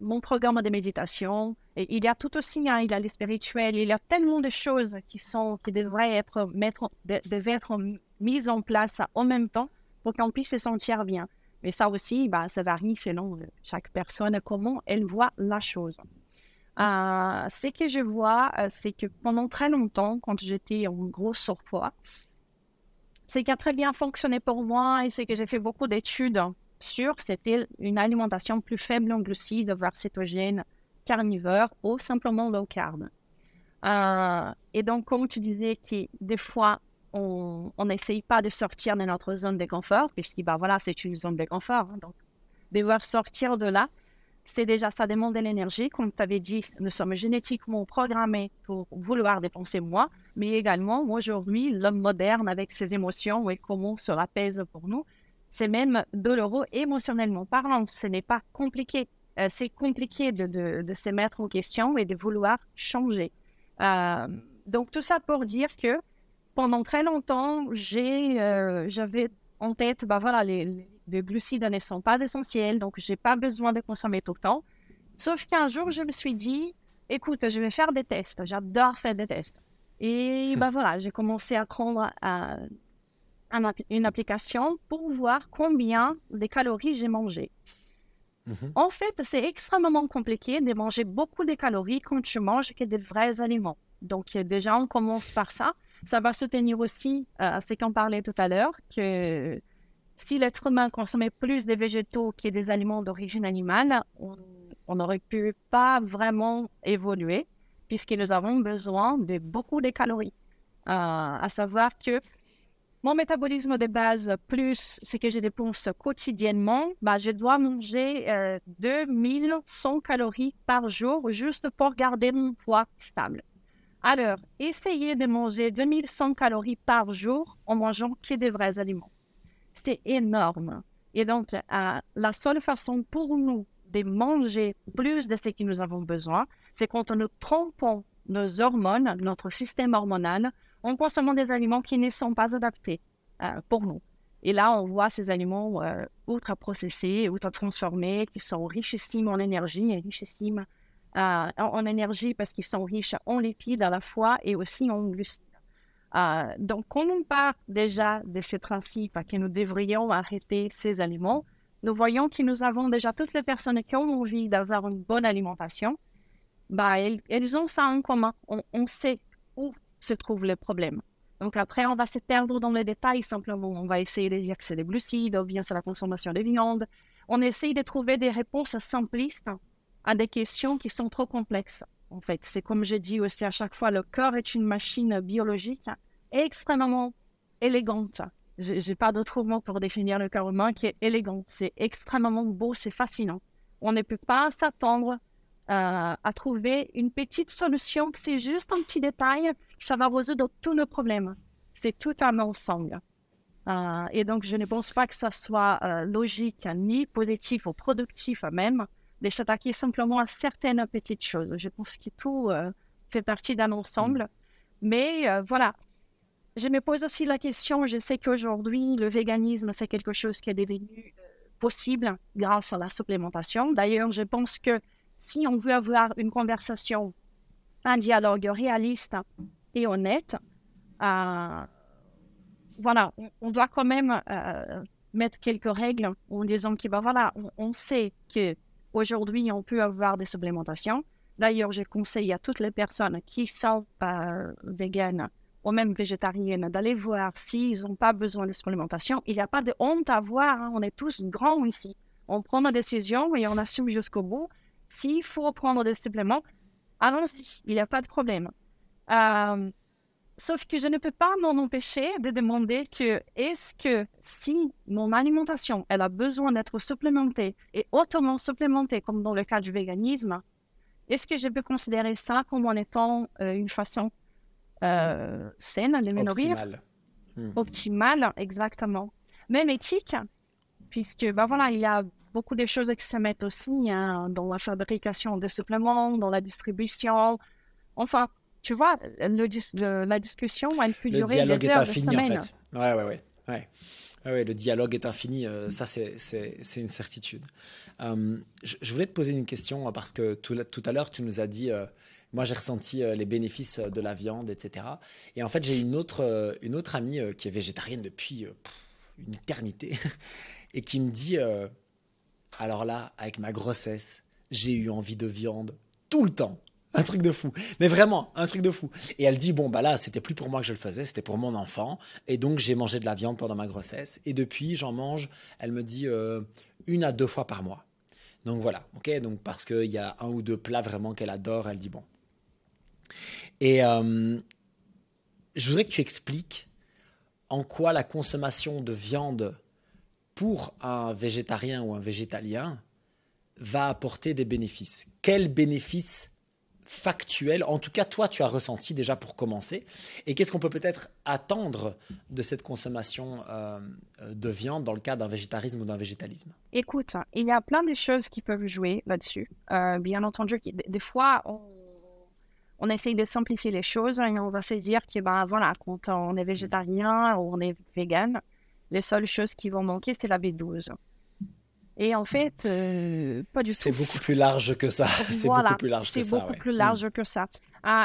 mon programme de méditation. Il y a tout aussi, hein, il y a les spirituels, il y a tellement de choses qui, sont, qui devraient être, mettre, devaient être mises en place en même temps pour qu'on puisse se sentir bien. Mais ça aussi, bah, ça varie selon euh, chaque personne, comment elle voit la chose. Euh, ce que je vois, euh, c'est que pendant très longtemps, quand j'étais en gros surpoids, ce qui a très bien fonctionné pour moi et c'est que j'ai fait beaucoup d'études sur, c'était une alimentation plus faible en glucides, voire cétogène, carnivore ou simplement low carb. et donc, comme tu disais, qui des fois, on n'essaye pas de sortir de notre zone de confort, puisque bah, voilà, c'est une zone de confort. Hein, donc, devoir sortir de là, c'est déjà, ça demande de l'énergie. Comme tu avais dit, nous sommes génétiquement programmés pour vouloir dépenser moins, mais également, aujourd'hui, l'homme moderne avec ses émotions et comment cela pèse pour nous, c'est même douloureux émotionnellement parlant. Ce n'est pas compliqué. Euh, c'est compliqué de, de, se mettre en question et de vouloir changer. Euh, donc, tout ça pour dire que pendant très longtemps, j'ai, euh, j'avais en tête, bah voilà, les, les, glucides ne sont pas essentiels, donc j'ai pas besoin de consommer tout le temps. Sauf qu'un jour, je me suis dit, écoute, je vais faire des tests. J'adore faire des tests. Et bah voilà, j'ai commencé à prendre une application pour voir combien de calories j'ai mangé. Mhm. En fait, c'est extrêmement compliqué de manger beaucoup de calories quand tu manges que des vrais aliments. Donc, déjà, on commence par ça. Ça va soutenir aussi euh, ce qu'on parlait tout à l'heure, que si l'être humain consommait plus de végétaux que des aliments d'origine animale, on n'aurait pu pas vraiment évoluer, puisque nous avons besoin de beaucoup de calories. Euh, à savoir que mon métabolisme de base plus ce que je dépense quotidiennement, bah, je dois manger euh, 2100 calories par jour juste pour garder mon poids stable. Alors, essayez de manger 2100 calories par jour en mangeant que des vrais aliments. C'est énorme. Et donc, euh, la seule façon pour nous de manger plus de ce que nous avons besoin, c'est quand nous trompons nos hormones, notre système hormonal, en consommant des aliments qui ne sont pas adaptés euh, pour nous. Et là, on voit ces aliments euh, ultra processés, ultra transformés, qui sont richissimes en énergie et richissimes en, énergie parce qu'ils sont riches en lipides à la fois et aussi en glucides. Euh, donc, quand on part déjà de ce principe que nous devrions arrêter ces aliments, nous voyons que nous avons déjà toutes les personnes qui ont envie d'avoir une bonne alimentation, bah, elles, ont ça en commun. On, on, sait où se trouve le problème. Donc après, on va se perdre dans les détails simplement. On va essayer de dire que c'est des glucides ou bien c'est la consommation de viande. On essaye de trouver des réponses simplistes à des questions qui sont trop complexes. En fait, c'est comme je dis aussi à chaque fois, le corps est une machine biologique extrêmement élégante. Je n'ai pas d'autre mot pour définir le corps humain qui est élégant. C'est extrêmement beau, c'est fascinant. On ne peut pas s'attendre euh, à trouver une petite solution, que c'est juste un petit détail, ça va résoudre tous nos problèmes. C'est tout un ensemble. Euh, et donc, je ne pense pas que ça soit euh, logique, ni positif ou productif même, de s'attaquer simplement à certaines petites choses. Je pense que tout fait partie d'un ensemble. Mm. Mais voilà, je me pose aussi la question, je sais qu'aujourd'hui, le véganisme, c'est quelque chose qui est devenu possible grâce à la supplémentation. D'ailleurs, je pense que si on veut avoir une conversation, un dialogue réaliste et honnête, euh, voilà, on, doit quand même euh, mettre quelques règles en disant que ben voilà, on, sait que aujourd'hui on peut avoir des supplémentations. D'ailleurs, je conseille à toutes les personnes qui sont euh, véganes ou même végétariennes d'aller voir s'ils n'ont pas besoin de supplémentation. Il n'y a pas de honte à voir, hein. on est tous grands ici. On prend nos décisions et on assume jusqu'au bout. S'il faut prendre des suppléments, allons-y, il n'y a pas de problème. Euh, sauf que je ne peux pas m'en empêcher de demander que est-ce que si mon alimentation elle a besoin d'être supplémentée et autrement supplémentée, comme dans le cas du véganisme, est-ce que je peux considérer ça comme en étant euh, une façon euh, saine de me nourrir? Optimale. Hmm. Optimale, exactement. Même éthique, puisque ben voilà, il y a beaucoup de choses qui se mettent aussi hein, dans la fabrication des suppléments, dans la distribution. Enfin, tu vois, le, la discussion, elle peut le durer des heures, infini, des semaines. En fait. Ouais, ouais, ouais. ouais. ouais le dialogue est infini, euh, ça c'est une certitude. Euh, je, voulais te poser une question parce que tout, tout à l'heure tu nous as dit, euh, moi j'ai ressenti les bénéfices de la viande, etc. Et en fait j'ai une autre, une autre amie qui est végétarienne depuis une éternité (laughs) et qui me dit, alors là, avec ma grossesse, j'ai eu envie de viande tout le temps. Un truc de fou. Mais vraiment, un truc de fou. Et elle dit, bon, bah là, c'était plus pour moi que je le faisais, c'était pour mon enfant. Et donc, j'ai mangé de la viande pendant ma grossesse. Et depuis, j'en mange, elle me dit, euh, une à deux fois par mois. Donc voilà, ok? Donc parce qu'il y a un ou deux plats vraiment qu'elle adore, elle dit, bon. Et euh, je voudrais que tu expliques en quoi la consommation de viande pour un végétarien ou un végétalien va apporter des bénéfices. Quels bénéfices factuels, en tout cas toi tu as ressenti déjà pour commencer, et qu'est-ce qu'on peut peut-être attendre de cette consommation euh, de viande dans le cas d'un végétarisme ou d'un végétalisme? Écoute, il y a plein de choses qui peuvent jouer là-dessus. Euh, bien entendu, des fois on, on essaye de simplifier les choses et on va se dire que ben, voilà, quand on est végétarien ou on est vegan, les seules choses qui vont manquer, c'est la B12. Et en fait, euh, pas du tout. C'est beaucoup plus large que ça. (laughs) c'est beaucoup plus large que ça. C'est beaucoup plus large que ça.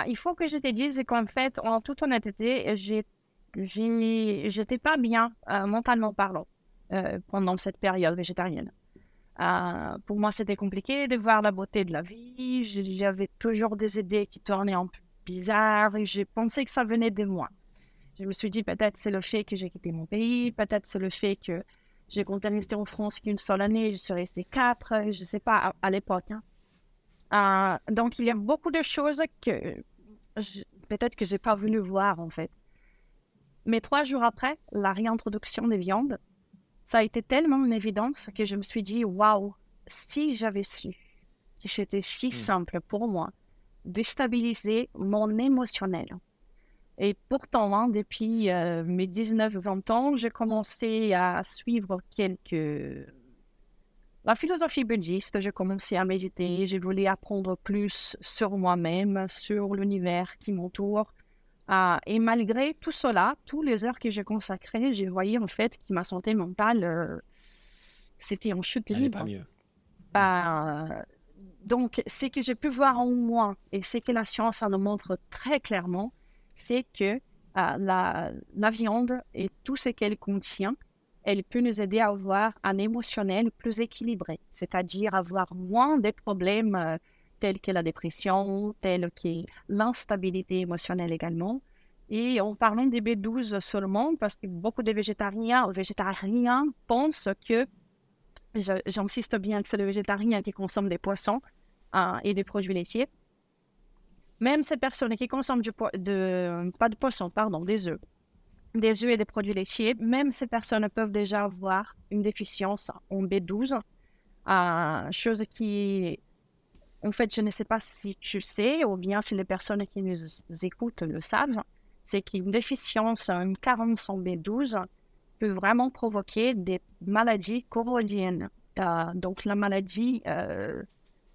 il faut que je te dise qu'en fait, en toute honnêteté, j'étais pas bien euh, mentalement parlant euh, pendant cette période végétarienne. pour moi, c'était compliqué de voir la beauté de la vie. J'avais toujours des idées qui tournaient un peu bizarres et j'ai pensé que ça venait de moi. Je me suis dit, peut-être c'est le fait que j'ai quitté mon pays, peut-être c'est le fait que j'ai compté rester en France qu'une seule année, je suis restée quatre, je ne sais pas, à, l'époque. Hein. Euh, donc, il y a beaucoup de choses que peut-être que je n'ai pas voulu voir, en fait. Mais trois jours après, la réintroduction des viandes, ça a été tellement une évidence que je me suis dit, waouh, si j'avais su que c'était si hmm. simple pour moi de stabiliser mon émotionnel, et pourtant, hein, depuis euh, mes 19-20 ans, j'ai commencé à suivre quelques... La philosophie bouddhiste, j'ai commencé à méditer, j'ai voulu apprendre plus sur moi-même, sur l'univers qui m'entoure. Ah, et malgré tout cela, toutes les heures que j'ai consacrées, j'ai voyé en fait que ma santé mentale, euh, c'était en chute libre. pas mieux. Bah, donc, ce que j'ai pu voir en moi, et c'est que la science nous montre très clairement, c'est que euh, la, viande et tout ce qu'elle contient, elle peut nous aider à avoir un émotionnel plus équilibré, c'est-à-dire avoir moins de problèmes euh, tels que la dépression, tels que l'instabilité émotionnelle également. Et en parlant des B12 seulement, parce que beaucoup de végétariens ou végétariens pensent que, j'insiste bien que c'est le végétarien qui consomme des poissons euh, et des produits laitiers, même ces personnes qui consomment pas de poisson, pardon, des œufs, des œufs et des produits laitiers, même ces personnes peuvent déjà avoir une déficience en B12. Euh, chose qui, en fait, je ne sais pas si tu sais ou bien si les personnes qui nous écoutent le savent, c'est qu'une déficience, une carence en B12 peut vraiment provoquer des maladies corodiennes. Euh, donc la maladie euh,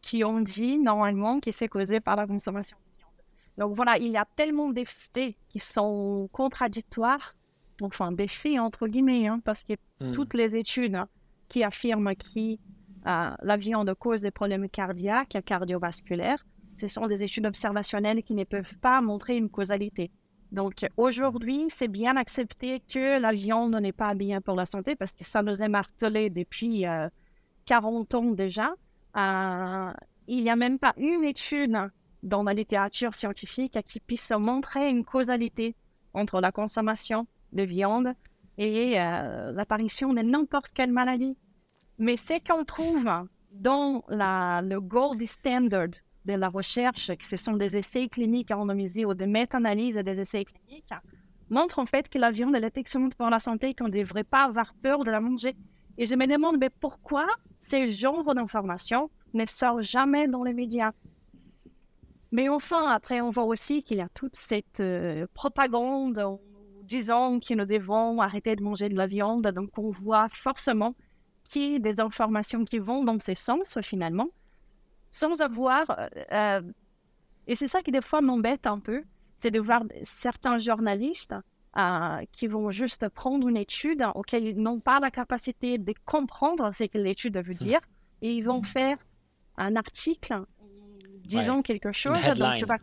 qui on dit normalement qui s'est causée par la consommation. Donc voilà, il y a tellement d'effets qui sont contradictoires, enfin des faits entre guillemets, hein, parce que hmm. toutes les études qui affirment que euh, la viande cause des problèmes cardiaques et cardiovasculaires, ce sont des études observationnelles qui ne peuvent pas montrer une causalité. Donc aujourd'hui, c'est bien accepté que la viande n'est pas bien pour la santé parce que ça nous est martelé depuis 40 ans déjà. Euh, il n'y a même pas une étude dans la littérature scientifique qui puisse montrer une causalité entre la consommation de viande et euh, l'apparition de n'importe quelle maladie. Mais ce qu'on trouve dans le gold standard de la recherche, que ce sont des essais cliniques randomisés ou des méta-analyses des essais cliniques, montrent en fait que la viande est excellente pour la santé et qu'on ne devrait pas avoir peur de la manger. Et je me demande, mais pourquoi ces genres d'informations ne sortent jamais dans les médias? Mais enfin, après, on voit aussi qu'il y a toute cette euh, propagande disant que nous devons arrêter de manger de la viande. Donc, on voit forcément qu'il y a des informations qui vont dans ce sens, finalement, sans avoir... Euh, euh, et c'est ça qui, des fois, m'embête un peu, c'est de voir certains journalistes qui vont juste prendre une étude auquel ils n'ont pas la capacité de comprendre ce que l'étude veut dire et ils vont faire un article disant quelque chose. Donc, tu vas...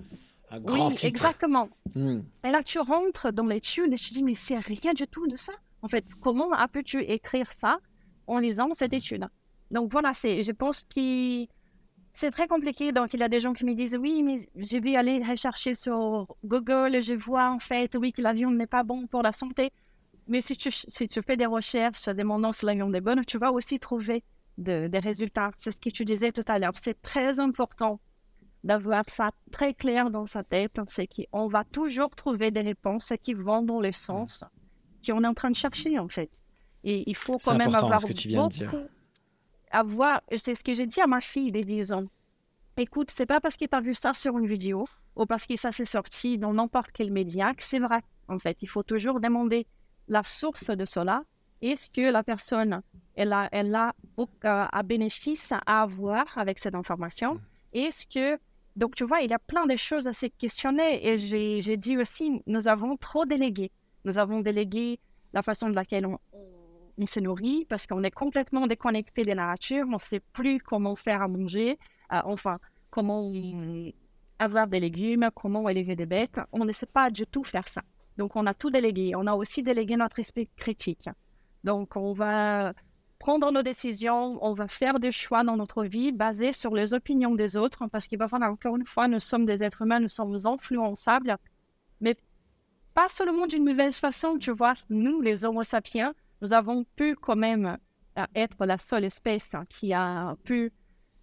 Un grand oui, exactement. Hmm. Et là, tu rentres dans l'étude et tu te dis, mais c'est rien du tout de ça. En fait, comment peux-tu écrire ça en lisant cette étude? Donc voilà, c'est, je pense que c'est très compliqué. Donc, il y a des gens qui me disent Oui, mais je vais aller rechercher sur Google et je vois en fait, oui, que l'avion n'est pas bon pour la santé. Mais si tu, si tu fais des recherches demandant si l'avion est bon, tu vas aussi trouver des résultats. C'est ce que tu disais tout à l'heure. C'est très important d'avoir ça très clair dans sa tête. C'est qu'on va toujours trouver des réponses qui vont dans le sens qu'on est en train de chercher, en fait. Et il faut quand même avoir ce que tu viens beaucoup, de dire avoir, c'est ce que j'ai dit à ma fille des 10 ans. Écoute, c'est pas parce que tu as vu ça sur une vidéo ou parce que ça s'est sorti dans n'importe quel média que c'est vrai. En fait, il faut toujours demander la source de cela. Est-ce que la personne, elle a, elle a un bénéfice à avoir avec cette information? Mm. Est-ce que, donc tu vois, il y a plein de choses à se questionner et j'ai dit aussi, nous avons trop délégué. Nous avons délégué la façon de laquelle on se nourrit parce qu'on est complètement déconnecté de la nature, on ne sait plus comment faire à manger, euh, enfin, comment avoir des légumes, comment élever des bêtes. On ne sait pas du tout faire ça. Donc, on a tout délégué. On a aussi délégué notre esprit critique. Donc, on va prendre nos décisions, on va faire des choix dans notre vie basés sur les opinions des autres, parce qu'il va falloir, encore une fois, nous sommes des êtres humains, nous sommes influençables, mais pas seulement d'une mauvaise façon, tu vois. Nous, les Homo sapiens, nous avons pu quand même euh, être la seule espèce qui a pu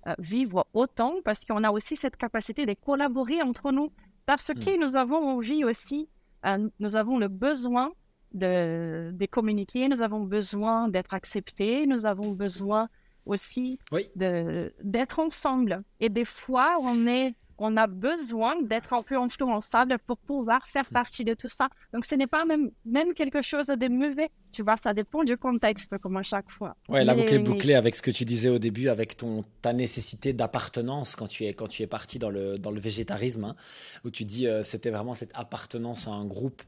euh, vivre autant parce qu'on a aussi cette capacité de collaborer entre nous parce hmm. que nous avons envie aussi, euh, nous avons le besoin de, de communiquer, nous avons besoin d'être acceptés, nous avons besoin aussi d'être ensemble. Et des fois, on est on a besoin d'être un peu influençable pour pouvoir faire mm. partie de tout ça. Donc, ce n'est pas même, même quelque chose de mauvais. Tu vois, ça dépend du contexte, comme à chaque fois. Ouais, la boucle est bouclée avec ce que tu disais au début, avec ton, ta nécessité d'appartenance quand tu es, quand tu es parti dans le, dans le végétarisme, hein, où tu dis euh, c'était vraiment cette appartenance à un groupe.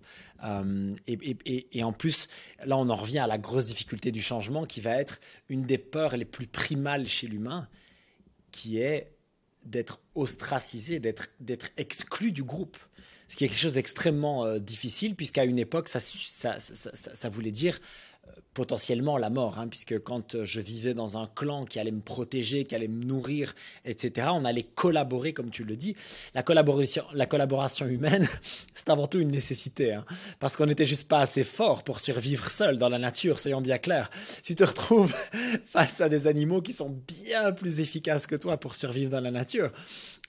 Euh, et, et, et, en plus, là, on en revient à la grosse difficulté du changement qui va être une des peurs les plus primales chez l'humain, qui est d'être ostracisé, d'être, exclu du groupe. Ce qui est quelque chose d'extrêmement euh, difficile, puisqu'à une époque, ça, ça, ça, ça, voulait dire potentiellement la mort, hein, puisque quand je vivais dans un clan qui allait me protéger, qui allait me nourrir, etc., on allait collaborer, comme tu le dis. La collaboration, la collaboration humaine, (laughs) c'est avant tout une nécessité, hein, parce qu'on n'était juste pas assez fort pour survivre seul dans la nature, soyons bien clairs. Tu te retrouves (laughs) face à des animaux qui sont bien plus efficaces que toi pour survivre dans la nature.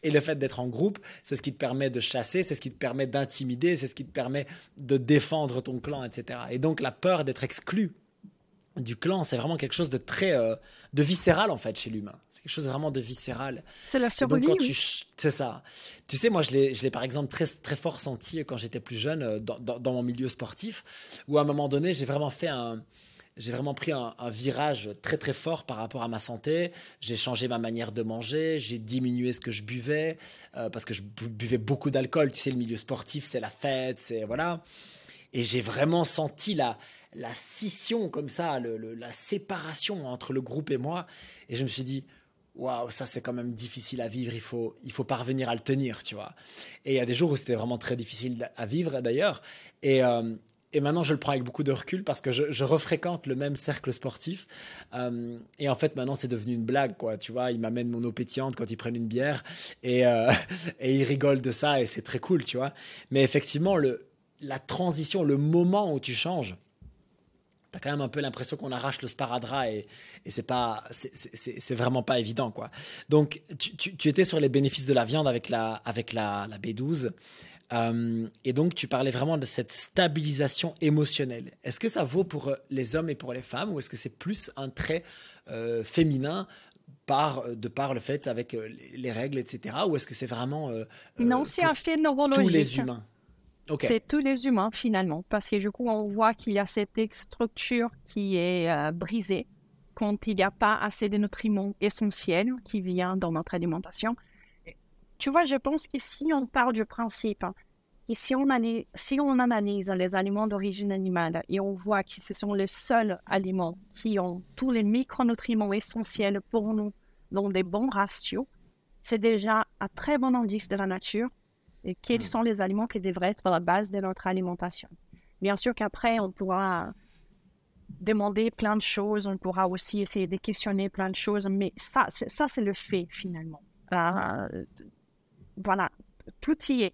Et le fait d'être en groupe, c'est ce qui te permet de chasser, c'est ce qui te permet d'intimider, c'est ce qui te permet de défendre ton clan, etc. Et donc la peur d'être exclu du clan, c'est vraiment quelque chose de très euh, de viscéral en fait chez l'humain. C'est quelque chose vraiment de viscéral. C'est la survie. C'est ça. Tu sais, moi je l'ai, je l'ai par exemple très très fort senti quand j'étais plus jeune euh, dans, dans, mon milieu sportif, où à un moment donné j'ai vraiment fait un, j'ai vraiment pris un, virage très très fort par rapport à ma santé. J'ai changé ma manière de manger, j'ai diminué ce que je buvais euh, parce que je buvais beaucoup d'alcool. Tu sais, le milieu sportif, c'est la fête, c'est voilà. Et j'ai vraiment senti la la scission comme ça, la séparation entre le groupe et moi. Et je me suis dit, waouh, ça c'est quand même difficile à vivre, il faut, il faut parvenir à le tenir, tu vois. Et il y a des jours où c'était vraiment très difficile à vivre d'ailleurs. Et, euh, et maintenant, je le prends avec beaucoup de recul parce que je, je refréquente le même cercle sportif. Euh, et en fait, maintenant, c'est devenu une blague, quoi. Tu vois, ils m'amènent mon eau pétillante quand ils prennent une bière et, euh, (laughs) ils rigolent de ça et c'est très cool, tu vois. Mais effectivement, la transition, le moment où tu changes, t'as quand même un peu l'impression qu'on arrache le sparadrap et, et c'est pas c'est vraiment pas évident quoi donc tu, étais sur les bénéfices de la viande avec la avec la B12 euh, et donc tu parlais vraiment de cette stabilisation émotionnelle. Est-ce que ça vaut pour les hommes et pour les femmes ou est-ce que c'est plus un trait euh, féminin par, de par le fait avec euh, les, règles etc ou est-ce que c'est vraiment non c'est un fait neurologique. tous les humains? C'est tous les humains finalement, parce que du coup, on voit qu'il y a cette structure qui est euh, brisée quand il n'y a pas assez de nutriments essentiels qui viennent dans notre alimentation. Tu vois, je pense que si on part du principe hein, que si on, analyse, si on analyse les aliments d'origine animale et on voit que ce sont les seuls aliments qui ont tous les micronutriments essentiels pour nous dans des bons ratios, c'est déjà un très bon indice de la nature et quels mm. sont les aliments qui devraient être la base de notre alimentation. Bien sûr qu'après, on pourra demander plein de choses, on pourra aussi essayer de questionner plein de choses, mais ça, c'est, ça, c'est le fait finalement. Euh, voilà, tout y est.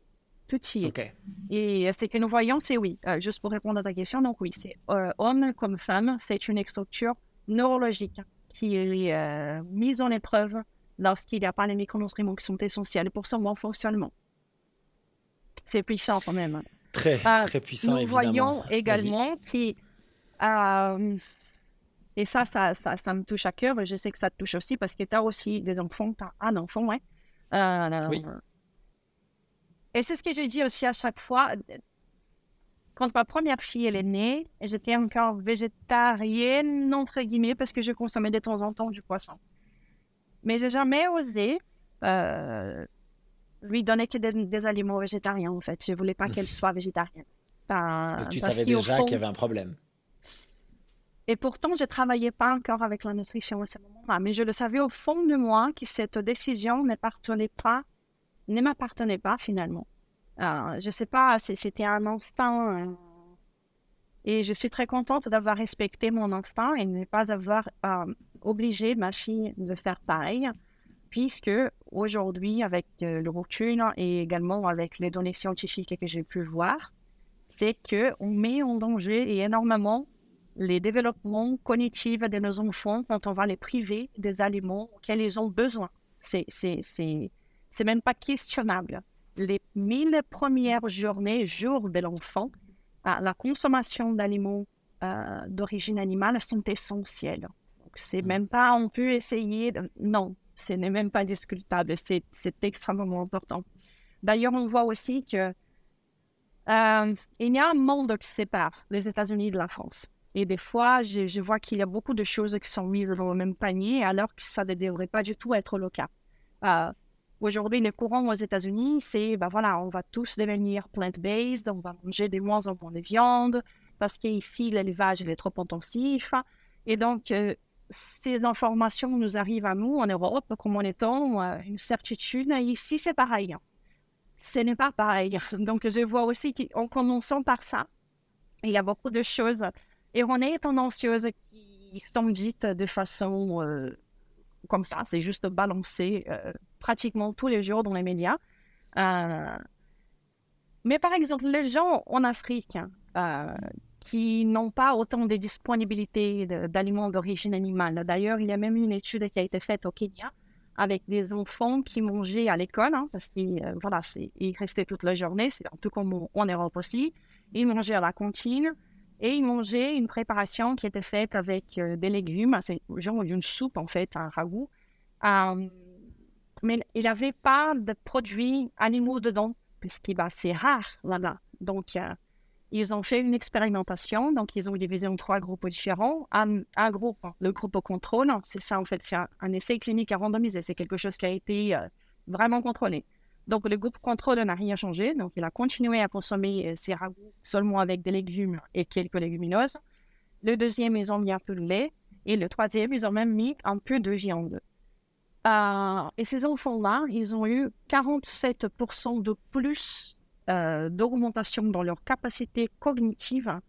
Tout y est. Et ce que nous voyons, c'est oui. Euh, juste pour répondre à ta question, donc oui, c'est euh, homme comme femme, c'est une structure neurologique qui est mise en épreuve lorsqu'il n'y a pas les micronutriments qui sont essentiels pour son bon fonctionnement. C'est puissant quand même. Très, euh, très puissant, Nous voyons également qui... Euh, et ça ça, ça, ça, me touche à cœur. Je sais que ça te touche aussi parce que tu as aussi des enfants. Tu as un enfant, ouais. Euh, oui. Et c'est ce que je dis aussi à chaque fois. Quand ma première fille elle est née, j'étais encore végétarienne, entre guillemets, parce que je consommais de temps en temps du poisson. Mais j'ai jamais osé lui donner que des, aliments végétariens, en fait. Je voulais pas qu'elle (laughs) soit végétarienne. Donc tu savais déjà qu'il y avait un problème. Et pourtant, je ne travaillais pas encore avec la nutrition à ce moment-là, mais je le savais au fond de moi que cette décision n'appartenait pas, ne m'appartenait pas finalement. je ne sais pas, c'était un instinct. Euh, et je suis très contente d'avoir respecté mon instinct et de ne pas avoir euh, obligé ma fille de faire pareil puisque aujourd'hui, avec euh, le recul et également avec les données scientifiques que j'ai pu voir, c'est qu'on met en danger énormément les développements cognitifs de nos enfants quand on va les priver des aliments auxquels ils ont besoin. C'est, c'est, même pas questionnable. Les mille premières journées, jours de l'enfant, la consommation d'aliments euh, d'origine animale sont essentielles. C'est mmh. même pas, on peut essayer, de, non, ce n'est même pas discutable. C'est extrêmement important. D'ailleurs, on voit aussi que euh, il y a un monde qui sépare les États-Unis de la France. Et des fois, je, vois qu'il y a beaucoup de choses qui sont mises dans le même panier, alors que ça ne devrait pas du tout être le cas. Euh, aujourd'hui, le courant aux États-Unis, c'est, ben voilà, on va tous devenir plant-based, on va manger de moins en moins de viande, parce qu'ici, l'élevage est trop intensif. Et donc, euh, ces informations nous arrivent à nous en Europe comme en étant euh, une certitude. Ici, c'est pareil. Ce n'est pas pareil. (laughs) Donc, je vois aussi qu'en commençant par ça, il y a beaucoup de choses erronées, tendancieuses qui sont dites de façon euh, comme ça. C'est juste balancé euh, pratiquement tous les jours dans les médias. mais par exemple, les gens en Afrique qui n'ont pas autant de disponibilité d'aliments d'origine animale. D'ailleurs, il y a même une étude qui a été faite au Kenya avec des enfants qui mangeaient à l'école, hein, parce qu'ils euh, voilà, restaient toute la journée, c'est un peu comme en Europe aussi. Ils mangeaient à la cantine et ils mangeaient une préparation qui était faite avec euh, des légumes, genre une soupe en fait, un ragoût. Euh, mais il n'y avait pas de produits animaux dedans, puisque bah, c'est rare là-bas. Donc, euh, ils ont fait une expérimentation. Donc, ils ont divisé en trois groupes différents. Un, un groupe, le groupe au contrôle, c'est ça en fait, c'est un, essai clinique à randomiser. C'est quelque chose qui a été vraiment contrôlé. Donc, le groupe contrôle n'a rien changé. Donc, il a continué à consommer ses ragoûts seulement avec des légumes et quelques légumineuses. Le deuxième, ils ont mis un peu de lait. Et le troisième, ils ont même mis un peu de viande. Euh, et ces enfants-là, ils ont eu 47% de plus euh, d'augmentation dans leur capacité cognitive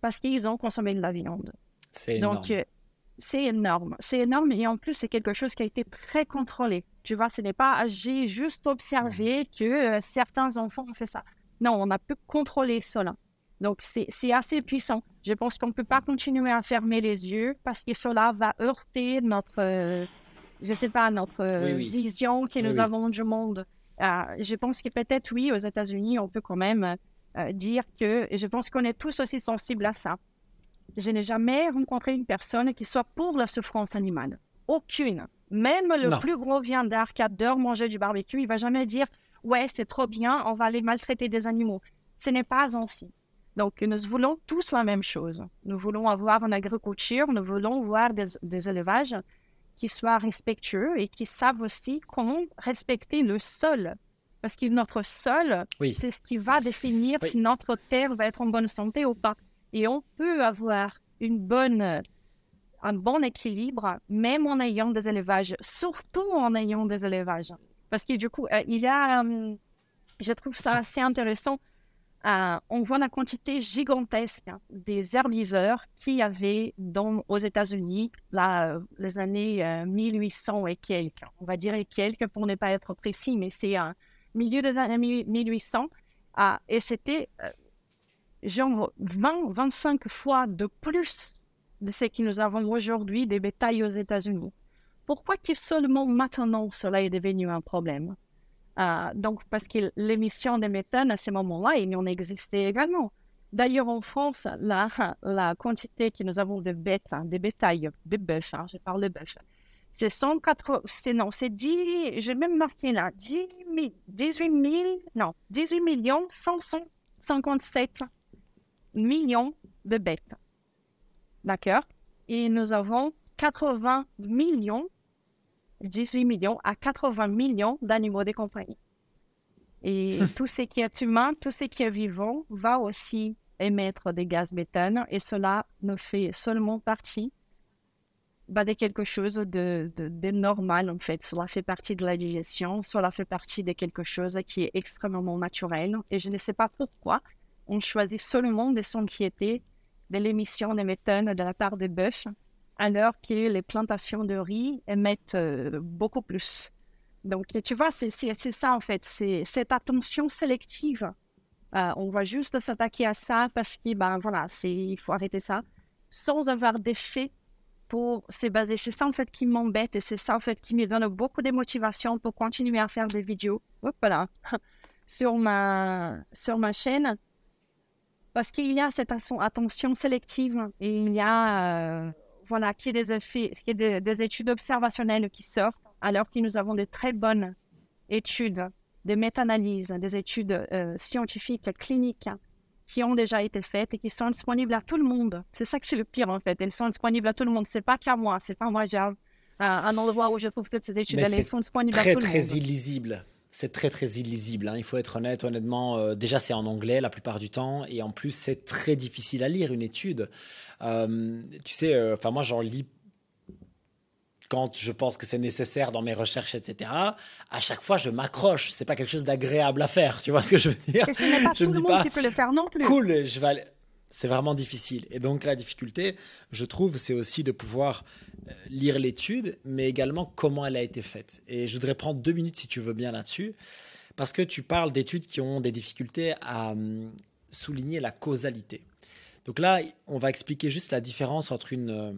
parce qu'ils ont consommé de la viande. C'est énorme. Donc, euh, c'est énorme. C'est énorme et en plus, c'est quelque chose qui a été très contrôlé. Tu vois, ce n'est pas j'ai juste observé que euh, certains enfants ont fait ça. Non, on a pu contrôler cela. Donc, c'est assez puissant. Je pense qu'on ne peut pas continuer à fermer les yeux parce que cela va heurter notre, euh, je sais pas, notre euh, vision que nous avons du monde. je pense que peut-être, oui, aux États-Unis, on peut quand même dire que, je pense qu'on est tous aussi sensibles à ça je n'ai jamais rencontré une personne qui soit pour la souffrance animale. Aucune. Même le plus gros viandard qui adore manger du barbecue, il va jamais dire ouais c'est trop bien, on va aller maltraiter des animaux. Ce n'est pas ainsi. Donc nous voulons tous la même chose. Nous voulons avoir une agriculture, nous voulons voir des, élevages qui soient respectueux et qui savent aussi comment respecter le sol. Parce que notre sol, c'est ce qui va définir si notre terre va être en bonne santé ou pas. Et on peut avoir un bon équilibre, même en ayant des élevages, surtout en ayant des élevages. Parce que du coup, euh, il y a, euh, je trouve ça assez intéressant, euh, on voit la quantité gigantesque des herbivores qu'il y avait dans, aux États-Unis, là, les années 1800 et quelques. On va dire quelques pour ne pas être précis, mais c'est un milieu des années 1800. et c'était genre 20, 25 fois de plus de ce que nous avons aujourd'hui des bétails aux États-Unis. Pourquoi que seulement maintenant cela est devenu un problème? Euh, Donc, parce que l'émission de méthane à ce moment-là, il en existait également. D'ailleurs, en France, la, la quantité que nous avons de bêtes, hein, des bétails, de bœufs, hein, je parle de bœufs, c'est 104, c'est non, c'est 10, j'ai même marqué là, 10, 18 000, non, 18 millions 557 millions de bêtes. D'accord? Et nous avons 80 millions, 18 millions à 80 millions d'animaux de compagnie. Et (laughs) tout ce qui est humain, tout ce qui est vivant va aussi émettre des gaz méthane et cela ne fait seulement partie bah, de quelque chose de, de, de, normal en fait. Cela fait partie de la digestion, cela fait partie de quelque chose qui est extrêmement naturel et je ne sais pas pourquoi on choisit seulement de s'inquiéter de l'émission de méthane de la part des bœufs, alors que les plantations de riz émettent euh, beaucoup plus. Donc, tu vois, c'est ça en fait, c'est cette attention sélective. Euh, on va juste s'attaquer à ça parce que, ben voilà, il faut arrêter ça, sans avoir d'effet pour se baser. C'est ça en fait qui m'embête et c'est ça en fait qui me donne beaucoup de motivation pour continuer à faire des vidéos. voilà. (laughs) sur ma, sur ma chaîne parce qu'il y a cette attention sélective et il y a, euh, voilà, qui des, effets, qui des, des, études observationnelles qui sortent, alors que nous avons de très bonnes études, des méta-analyses, des études euh, scientifiques, cliniques, qui ont déjà été faites et qui sont disponibles à tout le monde. C'est ça que c'est le pire en fait. Elles sont disponibles à tout le monde. C'est pas qu'à moi. C'est pas moi, j'ai un, endroit où je trouve toutes ces études. Elles sont disponibles à tout le monde. Très, très illisible c'est très très illisible. Hein. Il faut être honnête, honnêtement. Euh, déjà, c'est en anglais la plupart du temps, et en plus, c'est très difficile à lire une étude. Euh, tu sais, euh, enfin moi, j'en lis quand je pense que c'est nécessaire dans mes recherches, etc. À chaque fois, je m'accroche. C'est pas quelque chose d'agréable à faire. Tu vois ce que je veux dire? Ce n'est pas je tout le monde qui peut le faire non plus. Cool, je vais aller c'est vraiment difficile. Et donc la difficulté, je trouve, c'est aussi de pouvoir euh, lire l'étude, mais également comment elle a été faite. Et je voudrais prendre deux minutes, si tu veux bien, là-dessus, parce que tu parles d'études qui ont des difficultés à hum, souligner la causalité. Donc là, on va expliquer juste la différence entre une, euh,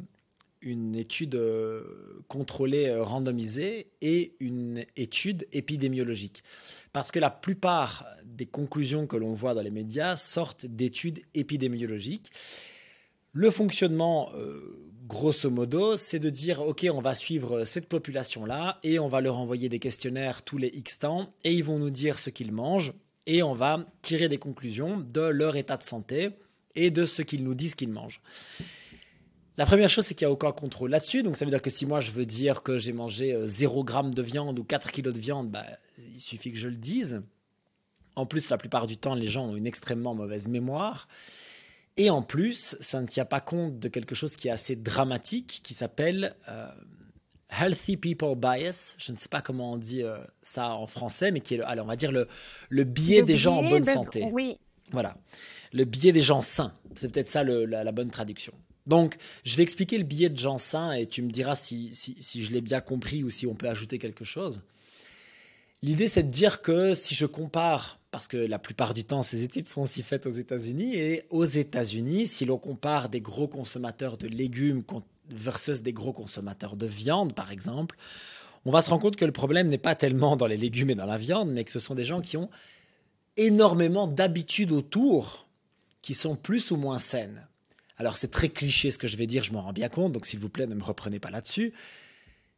une étude euh, contrôlée euh, randomisée et une étude épidémiologique. Parce que la plupart des conclusions que l'on voit dans les médias sortent d'études épidémiologiques. Le fonctionnement, euh, grosso modo, c'est de dire, OK, on va suivre cette population-là et on va leur envoyer des questionnaires tous les X temps et ils vont nous dire ce qu'ils mangent et on va tirer des conclusions de leur état de santé et de ce qu'ils nous disent qu'ils mangent. La première chose, c'est qu'il n'y a aucun contrôle là-dessus. Donc, ça veut dire que si moi, je veux dire que j'ai mangé 0 euh, g de viande ou 4 kg de viande, bah, il suffit que je le dise. En plus, la plupart du temps, les gens ont une extrêmement mauvaise mémoire. Et en plus, ça ne tient pas compte de quelque chose qui est assez dramatique, qui s'appelle euh, Healthy People Bias. Je ne sais pas comment on dit euh, ça en français, mais qui est, on va dire le, le biais des gens en bonne santé. Oui. Voilà. Le biais des gens sains. C'est peut-être ça la bonne traduction. Donc, je vais expliquer le billet de Jean Saint et tu me diras si, je l'ai bien compris ou si on peut ajouter quelque chose. L'idée, c'est de dire que si je compare, parce que la plupart du temps, ces études sont aussi faites aux États-Unis, et aux États-Unis, si l'on compare des gros consommateurs de légumes versus des gros consommateurs de viande, par exemple, on va se rendre compte que le problème n'est pas tellement dans les légumes et dans la viande, mais que ce sont des gens qui ont énormément d'habitudes autour qui sont plus ou moins saines. Alors c'est très cliché ce que je vais dire, je m'en rends bien compte, donc s'il vous plaît ne me reprenez pas là-dessus.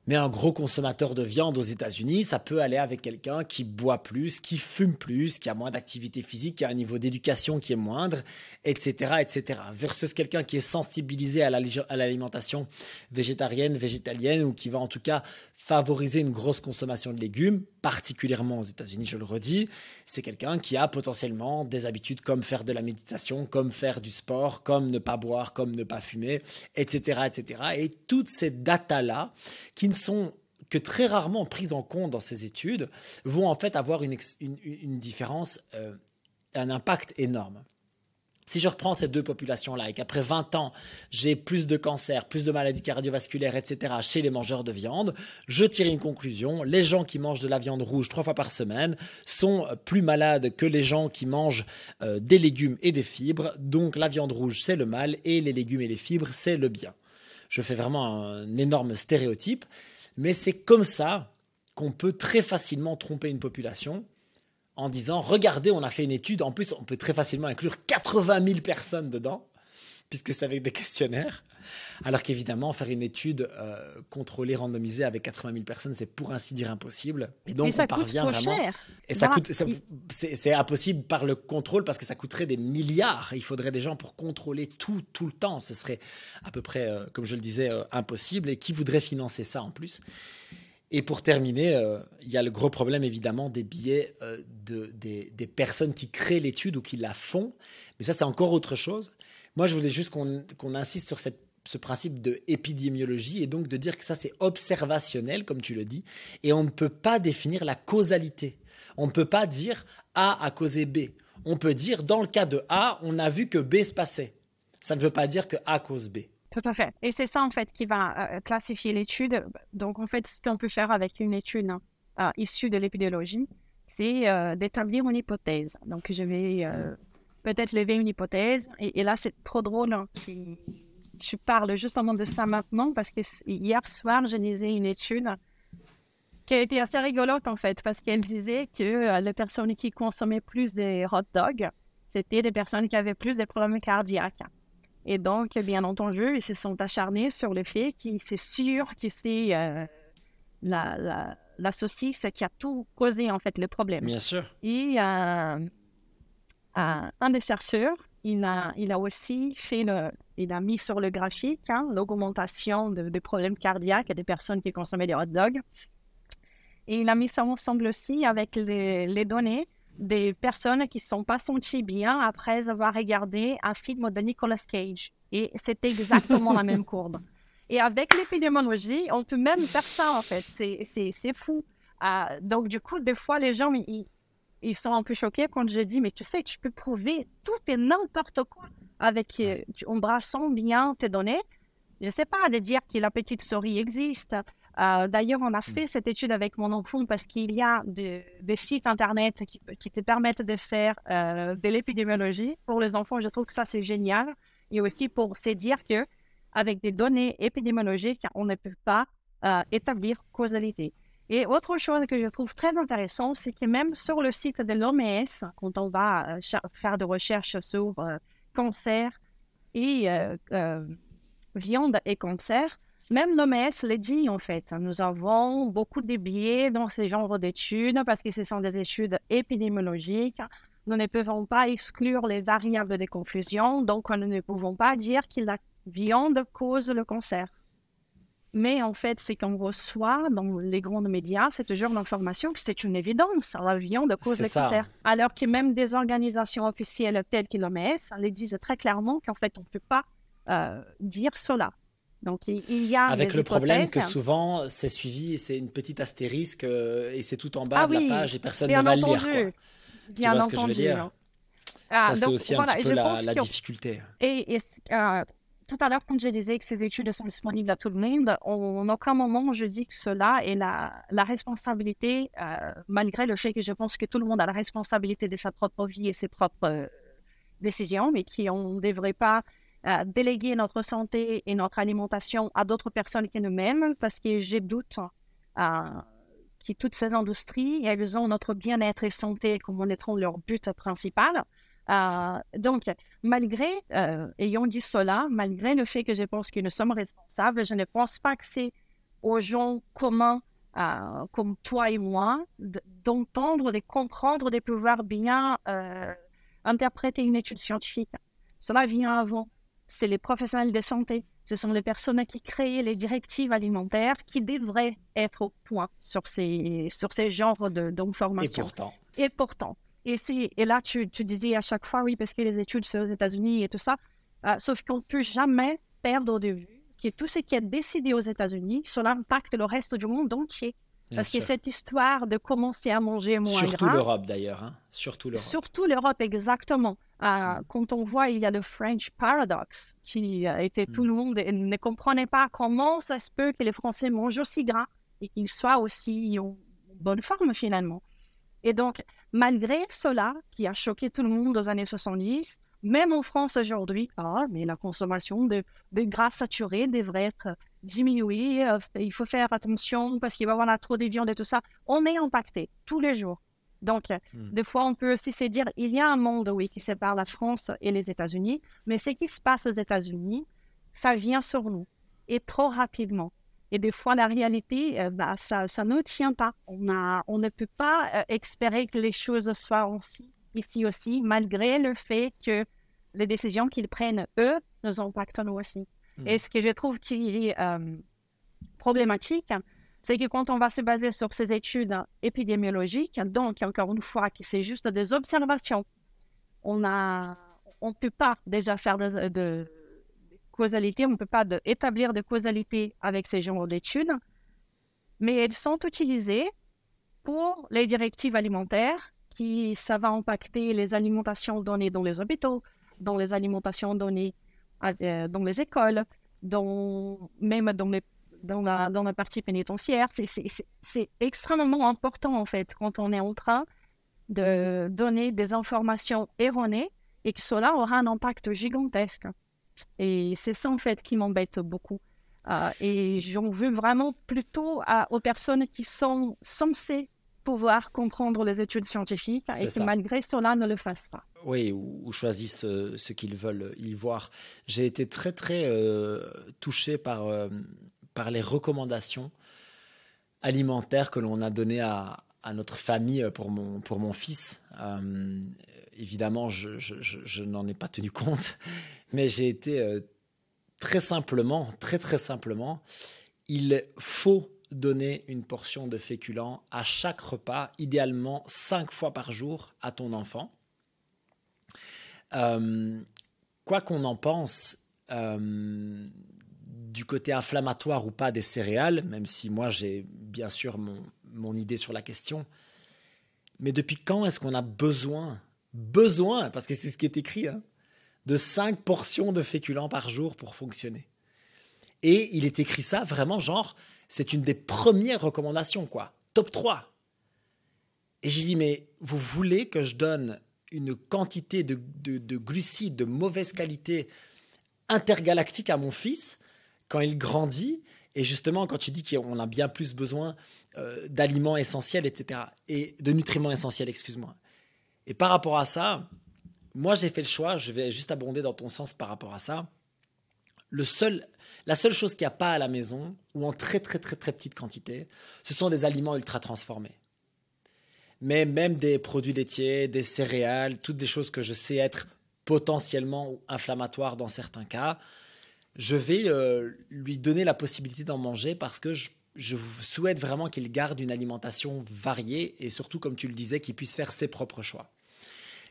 Mais un gros consommateur de viande aux États-Unis, ça peut aller avec quelqu'un qui boit plus, qui fume plus, qui a moins d'activité physique, qui a un niveau d'éducation qui est moindre, etc., etc. Versus quelqu'un qui est sensibilisé à l'alimentation végétarienne, végétalienne, ou qui va en tout cas favoriser une grosse consommation de légumes, particulièrement aux États-Unis, je le redis. C'est quelqu'un qui a potentiellement des habitudes comme faire de la méditation, comme faire du sport, comme ne pas boire, comme ne pas fumer, etc., etc. Et toutes ces datas-là, qui ne sont que très rarement prises en compte dans ces études, vont en fait avoir une, différence, euh, un impact énorme. Si je reprends ces deux populations-là et qu'après 20 ans, j'ai plus de cancers, plus de maladies cardiovasculaires, etc. chez les mangeurs de viande, je tire une conclusion. Les gens qui mangent de la viande rouge trois fois par semaine sont plus malades que les gens qui mangent euh, des légumes et des fibres. Donc la viande rouge, c'est le mal et les légumes et les fibres, c'est le bien. Je fais vraiment un énorme stéréotype, mais c'est comme ça qu'on peut très facilement tromper une population en disant regardez, on a fait une étude. En plus, on peut très facilement inclure 80 000 personnes dedans, puisque c'est avec des questionnaires. Alors qu'évidemment, faire une étude euh, contrôlée, randomisée avec 80 000 personnes, c'est pour ainsi dire impossible. Et donc, ça on parvient coûte vraiment. Cher. Et ça coûte. C'est impossible par le contrôle parce que ça coûterait des milliards. Il faudrait des gens pour contrôler tout, tout le temps. Ce serait à peu près, euh, comme je le disais, euh, impossible. Et qui voudrait financer ça en plus? Et pour terminer, euh, il y a le gros problème évidemment des billets euh, de, des, personnes qui créent l'étude ou qui la font. Mais ça, c'est encore autre chose. Moi, je voulais juste qu'on insiste sur cette, ce principe de épidémiologie et donc de dire que ça, c'est observationnel, comme tu le dis. Et on ne peut pas définir la causalité. On ne peut pas dire A a causé B. On peut dire, dans le cas de A, on a vu que B se passait. Ça ne veut pas dire que A cause B. Tout à fait. Et c'est ça, en fait, qui va euh, classifier l'étude. Donc, en fait, ce qu'on peut faire avec une étude euh, issue de l'épidémiologie, c'est euh, d'établir une hypothèse. Donc, je vais peut-être lever une hypothèse. Et, là, c'est trop drôle hein, je parle justement de ça maintenant parce que hier soir, je lisais une étude qui a été assez rigolote, en fait, parce qu'elle disait que les personnes qui consommaient plus des hot dogs, c'était des personnes qui avaient plus de problèmes cardiaques. Et donc, bien entendu, ils se sont acharnés sur le fait que c'est sûr que c'est euh, la, la, la, saucisse qui a tout causé, en fait, le problème. Bien sûr. Et euh, euh, un des chercheurs, il a, il a aussi fait le, il a mis sur le graphique hein, l'augmentation de, de, problèmes cardiaques des personnes qui consommaient des hot dogs. Et il a mis ça ensemble aussi avec les, les données des personnes qui ne sont pas senties bien après avoir regardé un film de Nicolas Cage. Et c'était exactement la même (laughs) courbe. Et avec l'épidémiologie, on peut même faire ça, en fait. C'est fou. Euh, donc, du coup, des fois, les gens, ils, ils, sont un peu choqués quand je dis, mais tu sais, tu peux prouver tout et n'importe quoi avec, euh, en brassant bien tes données. Je ne sais pas, de dire que la petite souris existe, euh, d'ailleurs, on a fait cette étude avec mon enfant parce qu'il y a des sites Internet qui, te permettent de faire euh, de l'épidémiologie pour les enfants. Je trouve que ça, c'est génial. Et aussi pour se dire que avec des données épidémiologiques, on ne peut pas euh, établir causalité. Et autre chose que je trouve très intéressant, c'est que même sur le site de l'OMS, quand on va euh, faire des recherches sur euh, cancer et viande et cancer, même l'OMS l'a dit en fait. Nous avons beaucoup de biais dans ces genres d'études parce que ce sont des études épidémiologiques. Nous ne pouvons pas exclure les variables de confusion, donc nous ne pouvons pas dire que la viande cause le cancer. Mais en fait, c'est qu'on reçoit dans les grands médias, c'est toujours l'information que c'est une évidence, la viande cause le cancer. Alors que même des organisations officielles telles que l'OMS, elles disent très clairement qu'en fait, on ne peut pas euh, dire cela. Donc, il y a Avec le problème que souvent, c'est suivi, c'est une petite astérisque euh, et c'est tout en bas ah de la page et personne ne va le lire. Quoi. Bien tu vois entendu. Ce que je veux dire? Ah, Ça, c'est aussi un petit peu la, difficulté. Et, euh, tout à l'heure, quand je disais que ces études sont disponibles à tout le monde, en aucun moment je dis que cela est la, responsabilité, euh, malgré le fait que je pense que tout le monde a la responsabilité de sa propre vie et ses propres décisions, mais qu'on ne devrait pas déléguer notre santé et notre alimentation à d'autres personnes que nous-mêmes, parce que j'ai doute euh, que toutes ces industries, elles ont notre bien-être et santé comme étant leur but principal. Euh, donc, malgré, euh, ayant dit cela, malgré le fait que je pense que nous sommes responsables, je ne pense pas que c'est aux gens communs euh, comme toi et moi d'entendre, de comprendre, de pouvoir bien interpréter une étude scientifique. Cela vient avant c'est les professionnels de santé, ce sont les personnes qui créent les directives alimentaires qui devraient être au point sur ces, sur ces genres d'informations. Et pourtant. Et pourtant. Et, et là, tu, tu, disais à chaque fois, oui, parce que les études sont aux États-Unis et tout ça, euh, sauf qu'on ne peut jamais perdre de vue que tout ce qui est décidé aux États-Unis, cela impacte le reste du monde entier. Parce que cette histoire de commencer à manger moins Surtout l'Europe d'ailleurs. Hein. Surtout l'Europe. Surtout l'Europe, exactement. Euh, quand on voit, il y a le French Paradox, qui euh, était tout le mm. monde ne comprenait pas comment ça se peut que les Français mangent aussi gras et qu'ils soient aussi en bonne forme finalement. Et donc, malgré cela, qui a choqué tout le monde aux années 70, même en France aujourd'hui, ah, mais la consommation de, de, gras saturés devrait être diminuée. Euh, il faut faire attention parce qu'il va y avoir trop de viande et tout ça. On est impacté tous les jours. Donc, euh, hmm. des fois, on peut aussi se dire, il y a un monde, oui, qui sépare la France et les États-Unis, mais ce qui se passe aux États-Unis, ça vient sur nous, et trop rapidement. Et des fois, la réalité, euh, bah, ça, ça, ne tient pas. On, a, on ne peut pas euh, espérer que les choses soient aussi, ici aussi, malgré le fait que les décisions qu'ils prennent, eux, nous impactent nous aussi. Hmm. Et ce que je trouve qui est problématique, c'est que quand on va se baser sur ces études épidémiologiques, donc encore une fois, que c'est juste des observations, on a, on ne peut pas déjà faire de, de causalité, on ne peut pas de, établir de causalité avec ces genres d'études, mais elles sont utilisées pour les directives alimentaires qui, ça va impacter les alimentations données dans les hôpitaux, dans les alimentations données euh, dans les écoles, dans, même dans les dans la, dans la partie pénitentiaire. C'est extrêmement important, en fait, quand on est en train de donner des informations erronées et que cela aura un impact gigantesque. Et c'est ça, en fait, qui m'embête beaucoup. Euh, et j'en veux vraiment plutôt aux personnes qui sont censées pouvoir comprendre les études scientifiques et qui, malgré cela, ne le fassent pas. Oui, ou, choisissent euh, ce qu'ils veulent y voir. J'ai été très, très euh, touché par par les recommandations alimentaires que l'on a données à, notre famille pour mon, pour mon fils. Euh, évidemment, je, n'en ai pas tenu compte, mais j'ai été euh, très simplement, très très simplement, il faut donner une portion de féculents à chaque repas, idéalement cinq fois par jour à ton enfant. Euh, quoi qu'on en pense, du côté inflammatoire ou pas des céréales, même si moi j'ai bien sûr mon, idée sur la question. Mais depuis quand est-ce qu'on a besoin, besoin, parce que c'est ce qui est écrit, hein, de 5 portions de féculents par jour pour fonctionner Et il est écrit ça vraiment genre, c'est une des premières recommandations, quoi. Top 3. Et j'ai dit, mais vous voulez que je donne une quantité de, de glucides de mauvaise qualité intergalactique à mon fils quand il grandit. Et justement, quand tu dis qu'on a bien plus besoin euh, d'aliments essentiels, etc., et de nutriments essentiels, excuse-moi. Et par rapport à ça, moi j'ai fait le choix, je vais juste abonder dans ton sens par rapport à ça. Le seul, la seule chose qu'il n'y a pas à la maison, ou en très très très très petite quantité, ce sont des aliments ultra transformés. Mais même des produits laitiers, des céréales, toutes des choses que je sais être potentiellement inflammatoires dans certains cas, je vais euh, lui donner la possibilité d'en manger parce que je, souhaite vraiment qu'il garde une alimentation variée et surtout, comme tu le disais, qu'il puisse faire ses propres choix.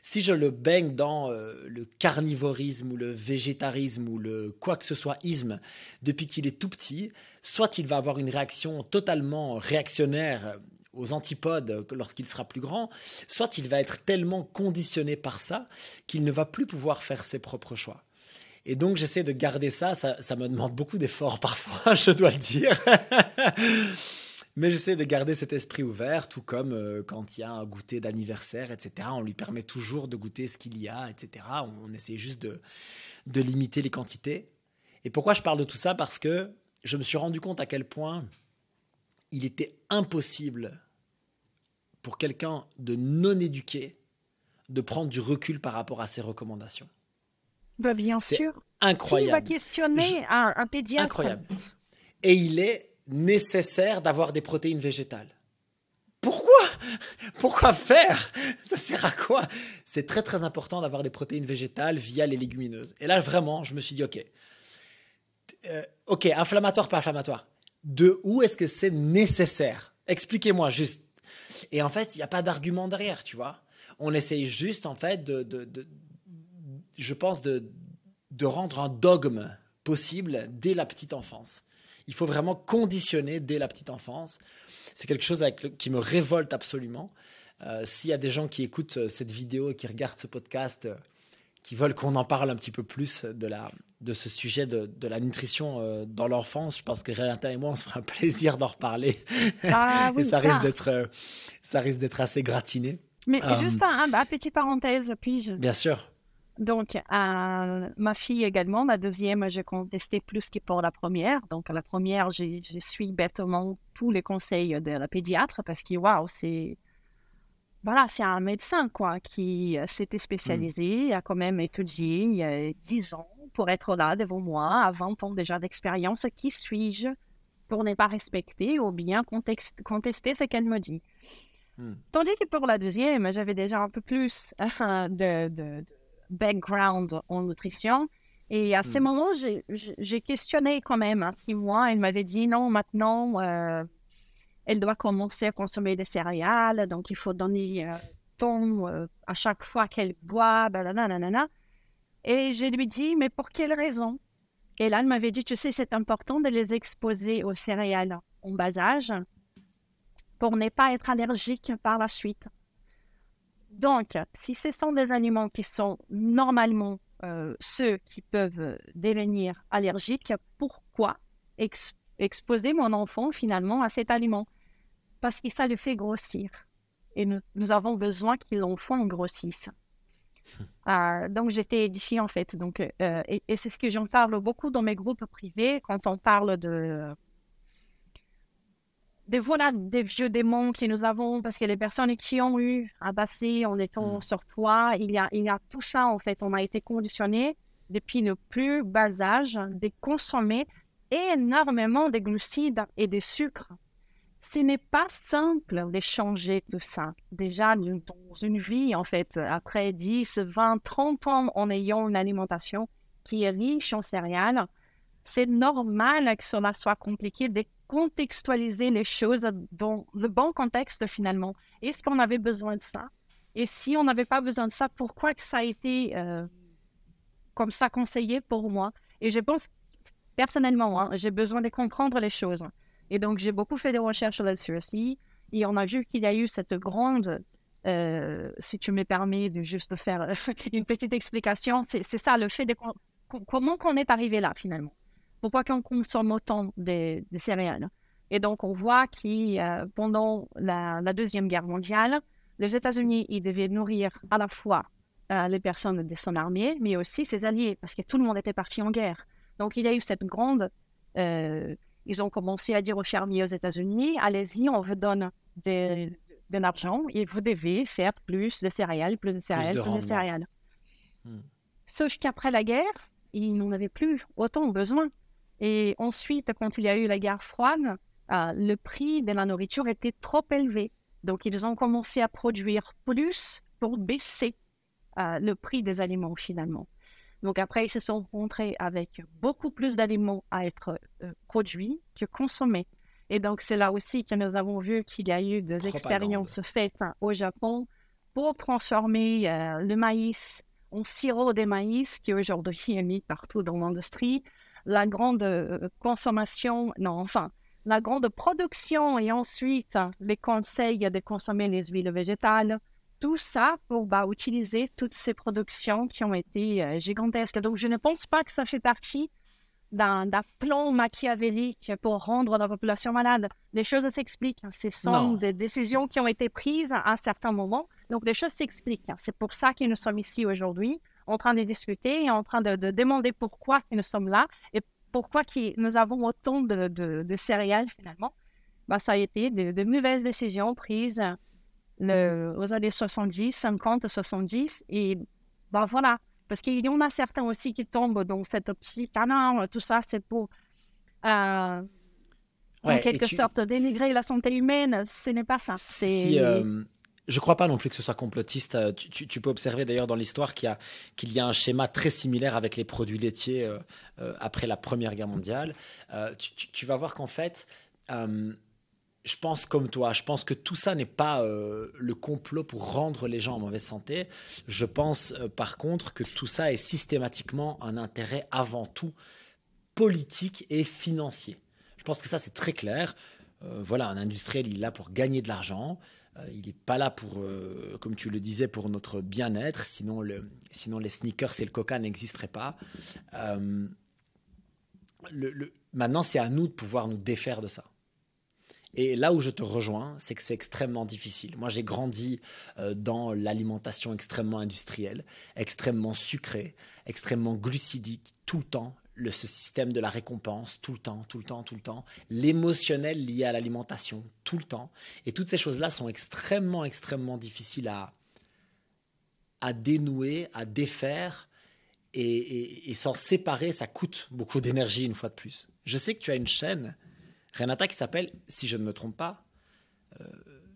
Si je le baigne dans euh, le carnivorisme ou le végétarisme ou le quoi que ce soit isme depuis qu'il est tout petit, soit il va avoir une réaction totalement réactionnaire aux antipodes lorsqu'il sera plus grand, soit il va être tellement conditionné par ça qu'il ne va plus pouvoir faire ses propres choix. Et donc j'essaie de garder ça, ça, me demande beaucoup d'efforts (laughs) parfois, je dois le dire. (laughs) Mais j'essaie de garder cet esprit ouvert, tout comme euh, quand il y a un goûter d'anniversaire, etc. On lui permet toujours de goûter ce qu'il y a, etc. On, essaie juste de, de limiter les quantités. Et pourquoi je parle de tout ça? Parce que je me suis rendu compte à quel point il était impossible pour quelqu'un de non éduqué de prendre du recul par rapport à ces recommandations. Bah bien sûr. Incroyable. Qui va questionner un, un pédiatre Incroyable. Et il est nécessaire d'avoir des protéines végétales. Pourquoi? Pourquoi faire? Ça sert à quoi? C'est très très important d'avoir des protéines végétales via les légumineuses. Et là vraiment, je me suis dit ok, euh, ok, inflammatoire pas inflammatoire. De où est-ce que c'est nécessaire? Expliquez-moi juste. Et en fait, il n'y a pas d'argument derrière, tu vois. On essaye juste en fait de, de, de je pense de, de rendre un dogme possible dès la petite enfance. Il faut vraiment conditionner dès la petite enfance. C'est quelque chose avec qui me révolte absolument. Euh, s'il y a des gens qui écoutent euh, cette vidéo et qui regardent ce podcast, euh, qui veulent qu'on en parle un petit peu plus de, la, de ce sujet de, de la nutrition dans l'enfance, je pense que Renata et moi, on se fera un (laughs) plaisir d'en reparler. Ah (laughs) et ça risque d'être, ça risque d'être assez gratiné. Mais juste un, un, petit parenthèse, puis-je Bien sûr. Donc, ma fille également, la deuxième, j'ai contesté plus que pour la première. Donc, la première, je, suis bêtement tous les conseils de la pédiatre parce que, waouh, c'est. Voilà, c'est un médecin, quoi, qui euh, s'était mmh. spécialisé, a quand même étudié il y a 10 ans pour être là devant moi, à 20 ans déjà d'expérience. Qui suis-je pour ne pas respecter ou bien contester ce qu'elle me dit? Mmh. Tandis que pour la deuxième, j'avais déjà un peu plus (laughs) de background en nutrition. Et à ce hmm. moment, j'ai questionné quand même. Hein, six mois, elle m'avait dit non, maintenant, euh, elle doit commencer à consommer des céréales, donc il faut donner euh, ton euh, à chaque fois qu'elle boit, nanana. Et je lui dis, mais pour quelle raison? Et là, elle m'avait dit, tu sais, c'est important de les exposer aux céréales en bas âge pour ne pas être allergique par la suite. Donc, si ce sont des aliments qui sont normalement euh, ceux qui peuvent devenir allergiques, pourquoi exposer mon enfant finalement à cet aliment? Parce que ça le fait grossir. Et nous, avons besoin que l'enfant grossisse. Euh, donc, j'étais édifiée en fait. Donc, euh, et, et c'est ce que j'en parle beaucoup dans mes groupes privés quand on parle de des voilà des vieux démons que nous avons parce que les personnes qui ont eu un passé en étant mmh. surpoids, il y a il y a tout ça en fait. On a été conditionné depuis le plus bas âge de consommer énormément de glucides et de sucres. Ce n'est pas simple de changer tout ça. Déjà, dans une vie, en fait, après 10, 20, 30 ans en ayant une alimentation qui est riche en céréales, c'est normal que cela soit compliqué de contextualiser les choses dans le bon contexte finalement. Est-ce qu'on avait besoin de ça? Et si on n'avait pas besoin de ça, pourquoi que ça a été euh, comme ça conseillé pour moi? Et je pense, personnellement, hein, j'ai besoin de comprendre les choses. Et donc, j'ai beaucoup fait des recherches là-dessus aussi. Et on a vu qu'il y a eu cette grande, euh, si tu me permets de juste faire (laughs) une petite explication, c'est ça, le fait de comment qu'on est arrivé là finalement. Pourquoi qu'on consomme autant de, céréales Et donc, on voit que euh, pendant la, Deuxième Guerre mondiale, les États-Unis, ils devaient nourrir à la fois les personnes de son armée, mais aussi ses alliés, parce que tout le monde était parti en guerre. Donc il y a eu cette grande... ils ont commencé à dire aux fermiers aux États-Unis, allez-y, on vous donne de, de l'argent et vous devez faire plus de céréales, plus de céréales, plus de, céréales. Hmm. Sauf qu'après la guerre, ils n'en avaient plus autant besoin. Et ensuite, quand il y a eu la guerre froide, euh, le prix de la nourriture était trop élevé. Donc, ils ont commencé à produire plus pour baisser euh, le prix des aliments finalement. Donc, après, ils se sont rencontrés avec beaucoup plus d'aliments à être euh, produits que consommés. Et donc, c'est là aussi que nous avons vu qu'il y a eu des expériences faites au Japon pour transformer le maïs en sirop de maïs qui aujourd'hui est mis partout dans l'industrie la grande euh, consommation, non, enfin, la grande production et ensuite les conseils de consommer les huiles végétales, tout ça pour bah, utiliser toutes ces productions qui ont été euh, gigantesques. Donc, je ne pense pas que ça fait partie d'un plan machiavélique pour rendre la population malade. Les choses s'expliquent. Ce sont des décisions qui ont été prises à un certain moment. Donc, les choses s'expliquent. C'est pour ça que nous sommes ici aujourd'hui en train de discuter et en train de, demander pourquoi nous sommes là et pourquoi qui, nous avons autant de, de, céréales finalement. Bah, ça a été de, mauvaises décisions prises le, aux années 70, 50, 70. Et bah, voilà, parce qu'il y en a certains aussi qui tombent dans cette optique. Ah non, tout ça, c'est pour, euh, en quelque sorte, dénigrer la santé humaine. Ce n'est pas ça. Si, euh, je ne crois pas non plus que ce soit complotiste. Euh, tu, peux observer d'ailleurs dans l'histoire qu'il y, a, un schéma très similaire avec les produits laitiers euh, euh, après la Première Guerre mondiale. tu, vas voir qu'en fait, je pense comme toi, je pense que tout ça n'est pas le complot pour rendre les gens en mauvaise santé. Je pense par contre que tout ça est systématiquement un intérêt avant tout politique et financier. Je pense que ça c'est très clair. voilà, un industriel, il est là pour gagner de l'argent. Euh, il n'est pas là pour, euh, comme tu le disais, pour notre bien-être. Sinon, sinon, les sneakers et le coca n'existeraient pas. Euh, maintenant, c'est à nous de pouvoir nous défaire de ça. Et là où je te rejoins, c'est que c'est extrêmement difficile. Moi, j'ai grandi dans l'alimentation extrêmement industrielle, extrêmement sucrée, extrêmement glucidique, tout le temps le, ce système de la récompense tout le temps, tout le temps, tout le temps, l'émotionnel lié à l'alimentation tout le temps. Et toutes ces choses-là sont extrêmement, extrêmement difficiles à, à dénouer, à défaire. Et, s'en séparer, ça coûte beaucoup d'énergie une fois de plus. Je sais que tu as une chaîne, Renata, qui s'appelle, si je ne me trompe pas, euh,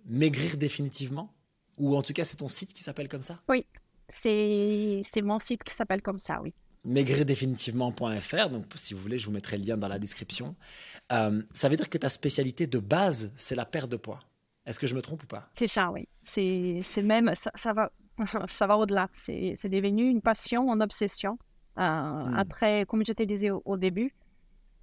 Maigrir définitivement. Ou en tout cas, c'est ton site qui s'appelle comme ça? Oui, c'est mon site qui s'appelle comme ça, oui maigrirdéfinitivement.fr. Donc, si vous voulez, je vous mettrai le lien dans la description. Euh, ça veut dire que ta spécialité de base, c'est la perte de poids. Est-ce que je me trompe ou pas? C'est ça, oui. C'est même, ça, va, (laughs) ça va au-delà. C'est devenu une passion, une obsession. Euh, hmm. Après, comme je te disais au, début,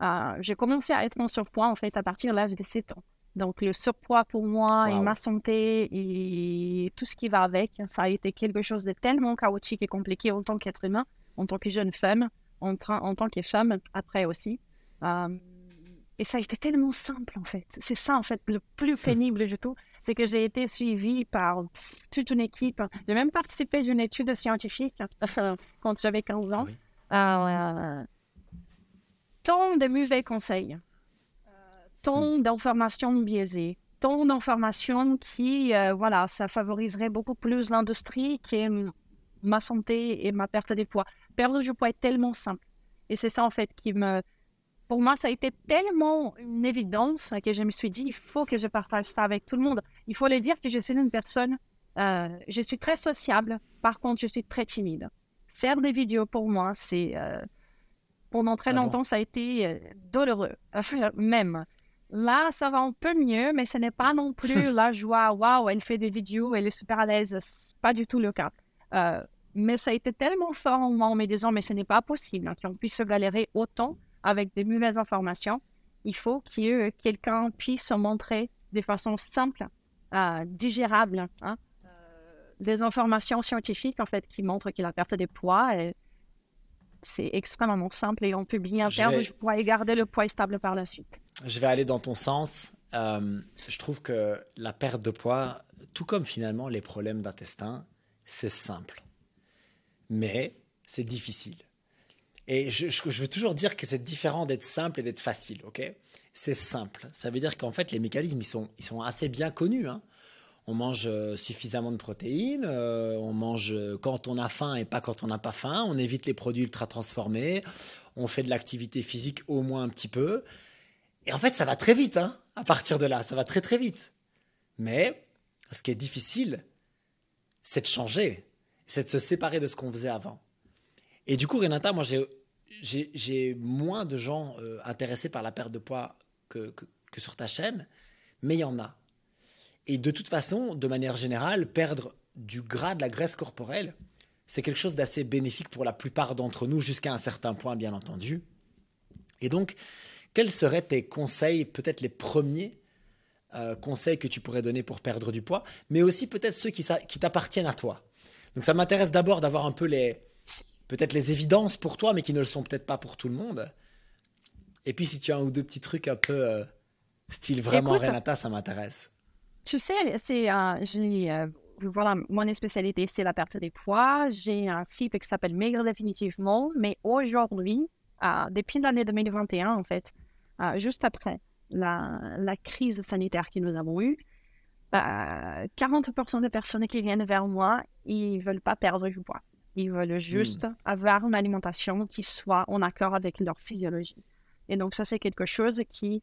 euh, j'ai commencé à être en surpoids en fait à partir de l'âge de 7 ans. Donc le surpoids pour moi et ma santé et tout ce qui va avec, ça a été quelque chose de tellement chaotique et compliqué en tant qu'être humain en tant que jeune femme, en, en tant que femme après aussi. Euh, et ça a été tellement simple en fait. C'est ça en fait le plus pénible du tout. C'est que j'ai été suivie par toute une équipe. J'ai même participé à une étude scientifique quand j'avais 15 ans. Euh, tant de mauvais conseils, euh, tant hmm. d'informations biaisées, tant d'informations qui, voilà, ça favoriserait beaucoup plus l'industrie que ma santé et ma perte de poids perdre du poids est tellement simple. Et c'est ça, en fait, qui me... Pour moi, ça a été tellement une évidence que je me suis dit, il faut que je partage ça avec tout le monde. Il faut le dire que je suis une personne, euh, je suis très sociable. Par contre, je suis très timide. Faire des vidéos pour moi, c'est... Euh, pendant très ah longtemps, ça a été euh, douloureux, (laughs) même. Là, ça va un peu mieux, mais ce n'est pas non plus (laughs) la joie. Waouh, elle fait des vidéos, elle est super à l'aise. pas du tout le cas. Mais ça a été tellement fort en moi en me disant, mais ce n'est pas possible hein, qu'on puisse se galérer autant avec des mauvaises informations. Il faut que quelqu'un puisse montrer de façon simple, euh, digérable, hein, euh, des informations scientifiques en fait qui montrent que la perte de poids c'est extrêmement simple et on peut bien perdre du poids et garder le poids stable par la suite. Je vais aller dans ton sens. Euh, je trouve que la perte de poids, tout comme finalement les problèmes d'intestin, c'est simple Mais c'est difficile. Et je, veux toujours dire que c'est différent d'être simple et d'être facile, ok? C'est simple. Ça veut dire qu'en fait, les mécanismes, ils sont, ils sont assez bien connus. Hein. on mange euh, suffisamment de protéines, euh, on mange quand on a faim et pas quand on n'a pas faim, on évite les produits ultra transformés, on fait de l'activité physique au moins un petit peu. Et en fait, ça va très vite, hein, à partir de là, ça va très très vite. Mais ce qui est difficile, c'est de changer, c'est de se séparer de ce qu'on faisait avant. Et du coup, Renata, moi, j'ai moins de gens euh, intéressés par la perte de poids que, sur ta chaîne, mais il y en a. Et de toute façon, de manière générale, perdre du gras, de la graisse corporelle, c'est quelque chose d'assez bénéfique pour la plupart d'entre nous, jusqu'à un certain point, bien entendu. Et donc, quels seraient tes conseils, peut-être les premiers euh, conseils que tu pourrais donner pour perdre du poids, mais aussi peut-être ceux qui t'appartiennent à toi? Donc, ça m'intéresse d'abord d'avoir un peu les, peut-être les évidences pour toi, mais qui ne le sont peut-être pas pour tout le monde. Et puis, si tu as un ou deux petits trucs un peu euh, style vraiment Renata, ça m'intéresse. Tu sais, c'est, euh, voilà, mon spécialité, c'est la perte des poids. J'ai un site qui s'appelle Maigre définitivement, mais aujourd'hui, euh, depuis l'année 2021, en fait, euh, juste après la, la, crise sanitaire que nous avons eue, 40% des personnes qui viennent vers moi, ils veulent pas perdre du poids. Ils veulent juste hmm. avoir une alimentation qui soit en accord avec leur physiologie. Et donc, ça, c'est quelque chose qui,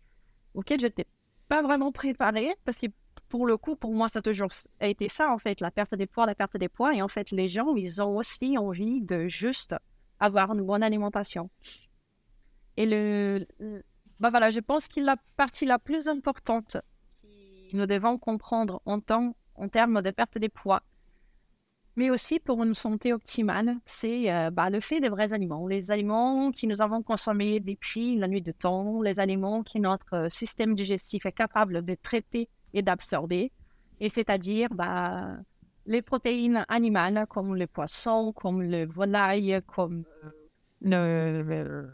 auquel je n'étais pas vraiment préparée parce que pour le coup, pour moi, ça a toujours été ça, en fait, la perte des poids, la perte des poids. Et en fait, les gens, ils ont aussi envie de juste avoir une bonne alimentation. Et le, bah voilà, je pense que la partie la plus importante nous devons comprendre en, termes de perte des poids, mais aussi pour une santé optimale, c'est euh, bah, le fait des vrais aliments. Les aliments que nous avons consommés depuis la nuit de temps, les aliments que notre euh, système digestif est capable de traiter et d'absorber. Et c'est-à-dire bah, les protéines animales comme le poisson, comme le volaille, comme euh, le,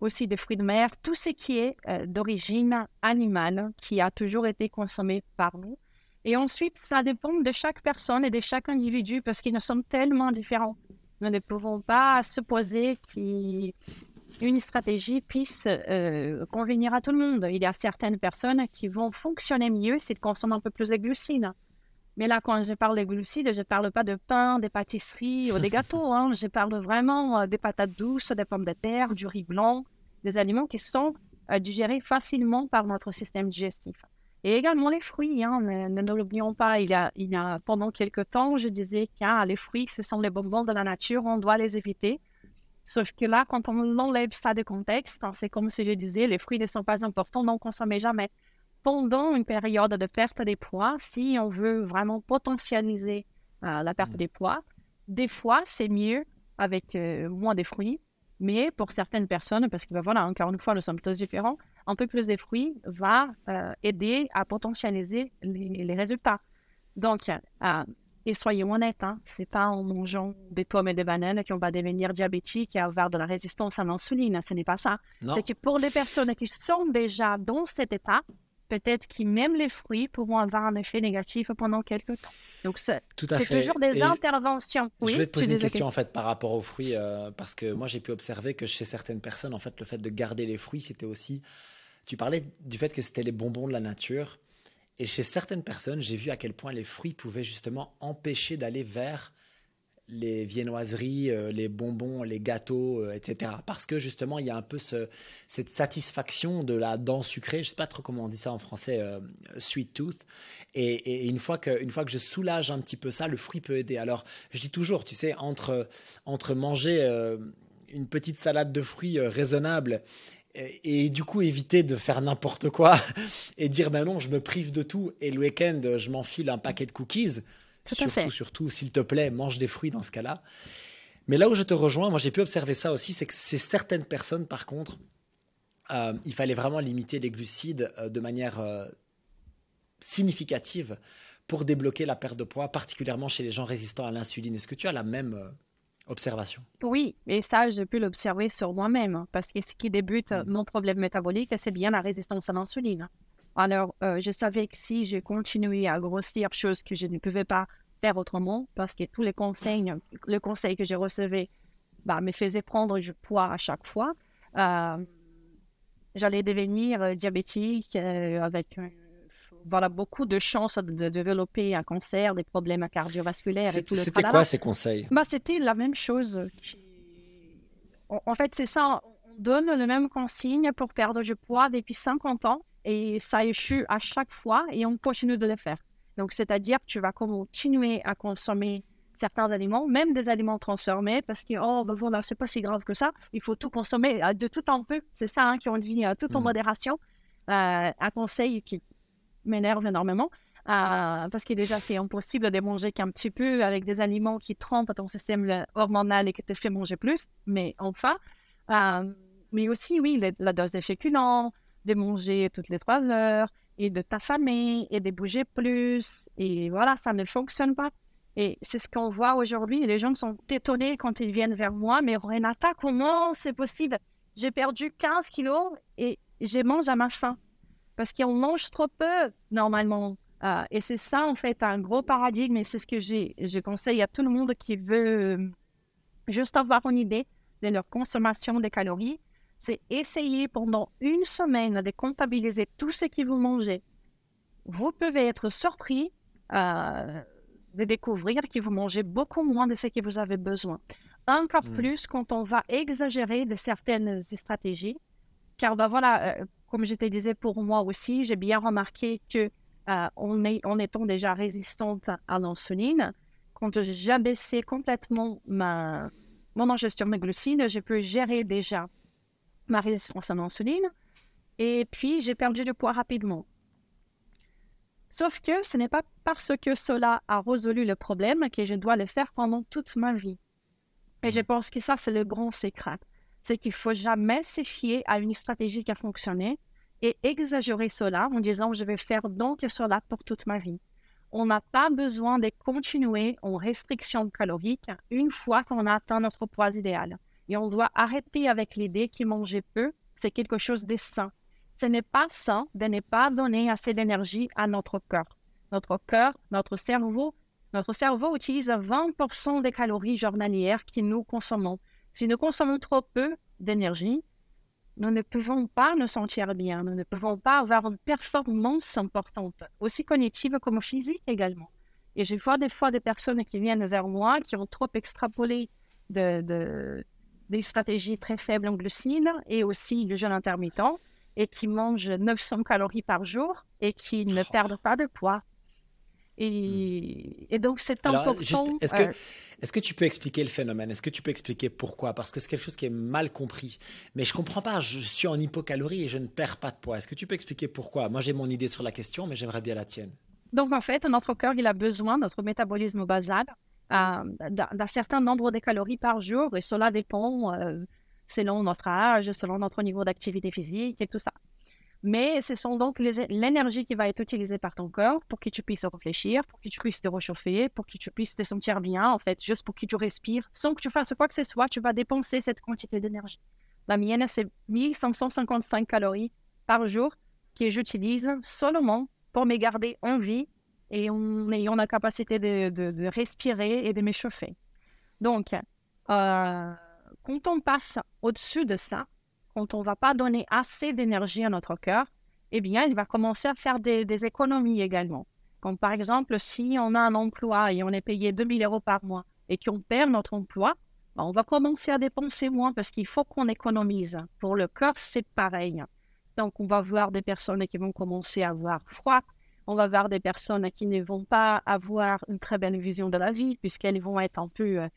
aussi des fruits de mer, tout ce qui est d'origine animale qui a toujours été consommé par nous et ensuite, ça dépend de chaque personne et de chaque individu parce qu'ils nous sommes tellement différents. Nous ne pouvons pas supposer qu'une stratégie puisse euh, convenir à tout le monde. Il y a certaines personnes qui vont fonctionner mieux si elles consomment un peu plus de glucides. Mais là, quand je parle de glucides, je ne parle pas de pain, des pâtisseries ou des gâteaux. (laughs) Hein. Je parle vraiment euh, des patates douces, des pommes de terre, du riz blanc, des aliments qui sont euh, digérés facilement par notre système digestif. Et également les fruits, hein, ne, l'oublions pas. Il y, a, il y a, pendant quelques temps, je disais que les fruits, ce sont les bonbons de la nature, on doit les éviter. Sauf que là, quand on enlève ça de contexte, hein, c'est comme si je disais, les fruits ne sont pas importants, non consommez jamais. Pendant une période de perte des poids, si on veut vraiment potentialiser euh, la perte mmh. des poids, des fois, c'est mieux avec euh, moins de fruits. Mais pour certaines personnes, parce que ben voilà, encore une fois, nous sommes tous différents, un peu plus de fruits va euh, aider à potentialiser les, résultats. Donc, et soyons honnêtes, hein, ce n'est pas en mangeant des pommes et des bananes qu'on va devenir diabétique et avoir de la résistance à l'insuline. Ce n'est pas ça. C'est que pour les personnes qui sont déjà dans cet état, peut-être qu'ils même les fruits pourront avoir un effet négatif pendant quelques temps. Donc, c'est toujours des interventions. Oui, je vais te poser une question en fait par rapport aux fruits, euh, parce que moi j'ai pu observer que chez certaines personnes, en fait, le fait de garder les fruits, c'était aussi tu parlais du fait que c'était les bonbons de la nature. Et chez certaines personnes, j'ai vu à quel point les fruits pouvaient justement empêcher d'aller vers les viennoiseries, euh, les bonbons, les gâteaux, euh, etc. Parce que justement, il y a un peu cette satisfaction de la dent sucrée. Je sais pas trop comment on dit ça en français, euh, sweet tooth. Et, une, fois que, une fois que je soulage un petit peu ça, le fruit peut aider. Alors, je dis toujours, tu sais, entre, entre manger une petite salade de fruits raisonnable et, du coup éviter de faire n'importe quoi (laughs) et dire ben non je me prive de tout et le week-end je m'enfile un paquet de cookies surtout surtout s'il te plaît mange des fruits dans ce cas-là mais là où je te rejoins moi j'ai pu observer ça aussi c'est que c'est certaines personnes par contre euh, il fallait vraiment limiter les glucides euh, de manière euh, significative pour débloquer la perte de poids particulièrement chez les gens résistants à l'insuline est-ce que tu as la même observation? Oui, et ça, j'ai pu l'observer sur moi-même, hein, parce que ce qui débute mm. mon problème métabolique, c'est bien la résistance à l'insuline. Alors, euh, je savais que si je continuais à grossir, chose que je ne pouvais pas faire autrement parce que tous les conseils, le conseil que j'ai reçu bah, me faisait prendre du poids à chaque fois. Euh, j'allais devenir euh, diabétique euh, avec voilà, beaucoup de chances de, développer un cancer, des problèmes cardiovasculaires et tout le C'était quoi ces conseils? Bah, C'était la même chose. En, fait, c'est ça. On donne le même consigne pour perdre du poids depuis 50 ans et ça échoue à chaque fois et on continue de le faire. Donc, c'est-à-dire que tu vas continuer à consommer certains aliments, même des aliments transformés, parce que, oh, ben voilà, c'est pas si grave que ça. Il faut tout consommer euh, de tout un peu. C'est ça hein, qu'on dit, euh, tout en mmh. modération. Euh, un conseil qui m'énerve énormément. parce que déjà, c'est impossible de manger qu'un petit peu avec des aliments qui trompent ton système hormonal et qui te fait manger plus. Mais enfin, mais aussi, oui, la dose de féculents, de manger toutes les trois heures, et de t'affamer et de bouger plus. Et voilà, ça ne fonctionne pas. Et c'est ce qu'on voit aujourd'hui. Les gens sont étonnés quand ils viennent vers moi. Mais Renata, comment c'est possible J'ai perdu 15 kilos et je mange à ma faim. Parce qu'on mange trop peu normalement. Euh, et c'est ça, en fait, un gros paradigme. Et c'est ce que je conseille à tout le monde qui veut euh, juste avoir une idée de leur consommation de calories c'est essayer pendant une semaine de comptabiliser tout ce que vous mangez. Vous pouvez être surpris euh, de découvrir que vous mangez beaucoup moins de ce que vous avez besoin. Encore mmh. plus quand on va exagérer de certaines stratégies. Car ben voilà, euh, comme je te disais pour moi aussi, j'ai bien remarqué que euh, on est, en étant déjà résistante à l'insuline, quand j'ai baissé complètement ma, mon ingestion de glucides, je peux gérer déjà ma résistance à l'insuline. Et puis, j'ai perdu du poids rapidement. Sauf que ce n'est pas parce que cela a résolu le problème que je dois le faire pendant toute ma vie. Et je mmh. pense que ça, c'est le grand secret. C'est qu'il faut jamais se fier à une stratégie qui a fonctionné et exagérer cela en disant je vais faire donc cela pour toute ma vie. On n'a pas besoin de continuer en restriction calorique une fois qu'on a atteint notre poids idéal. Et on doit arrêter avec l'idée que manger peu, c'est quelque chose de sain. Ce n'est pas sain de ne pas donner assez d'énergie à notre cœur. Notre cœur, notre cerveau, notre cerveau utilise 20% des calories journalières que nous consommons. Si nous consommons trop peu d'énergie, nous ne pouvons pas nous sentir bien, nous ne pouvons pas avoir une performance importante, aussi cognitive comme physique également. Et je vois des fois des personnes qui viennent vers moi qui ont trop extrapolé de, des stratégies très faibles en glucides et aussi le jeûne intermittent et qui mangent 900 calories par jour et qui ne oh. perdent pas de poids. Et, hmm. donc, c'est important. Est-ce que, euh, est que tu peux expliquer le phénomène? Est-ce que tu peux expliquer pourquoi? Parce que c'est quelque chose qui est mal compris. Mais je comprends pas. Je suis en hypocalorie et je ne perds pas de poids. Est-ce que tu peux expliquer pourquoi? Moi, j'ai mon idée sur la question, mais j'aimerais bien la tienne. Donc, en fait, notre corps, il a besoin, notre métabolisme basal, d'un certain nombre de calories par jour et cela dépend euh, selon notre âge, selon notre niveau d'activité physique et tout ça. Mais ce sont donc l'énergie qui va être utilisée par ton corps pour que tu puisses réfléchir, pour que tu puisses te réchauffer, pour que tu puisses te sentir bien, en fait, juste pour que tu respires. Sans que tu fasses quoi que ce soit, tu vas dépenser cette quantité d'énergie. La mienne, c'est 1555 calories par jour que j'utilise seulement pour me garder en vie et en ayant la capacité de, respirer et de m'échauffer. Donc, euh, quand on passe au-dessus de ça, quand on ne va pas donner assez d'énergie à notre cœur, eh bien, il va commencer à faire des, des, économies également. Comme par exemple, si on a un emploi et on est payé 2000 euros par mois et qu'on perd notre emploi, ben, on va commencer à dépenser moins parce qu'il faut qu'on économise. Pour le cœur, c'est pareil. Donc, on va voir des personnes qui vont commencer à avoir froid, on va voir des personnes qui ne vont pas avoir une très belle vision de la vie, puisqu'elles vont être un peu... Euh,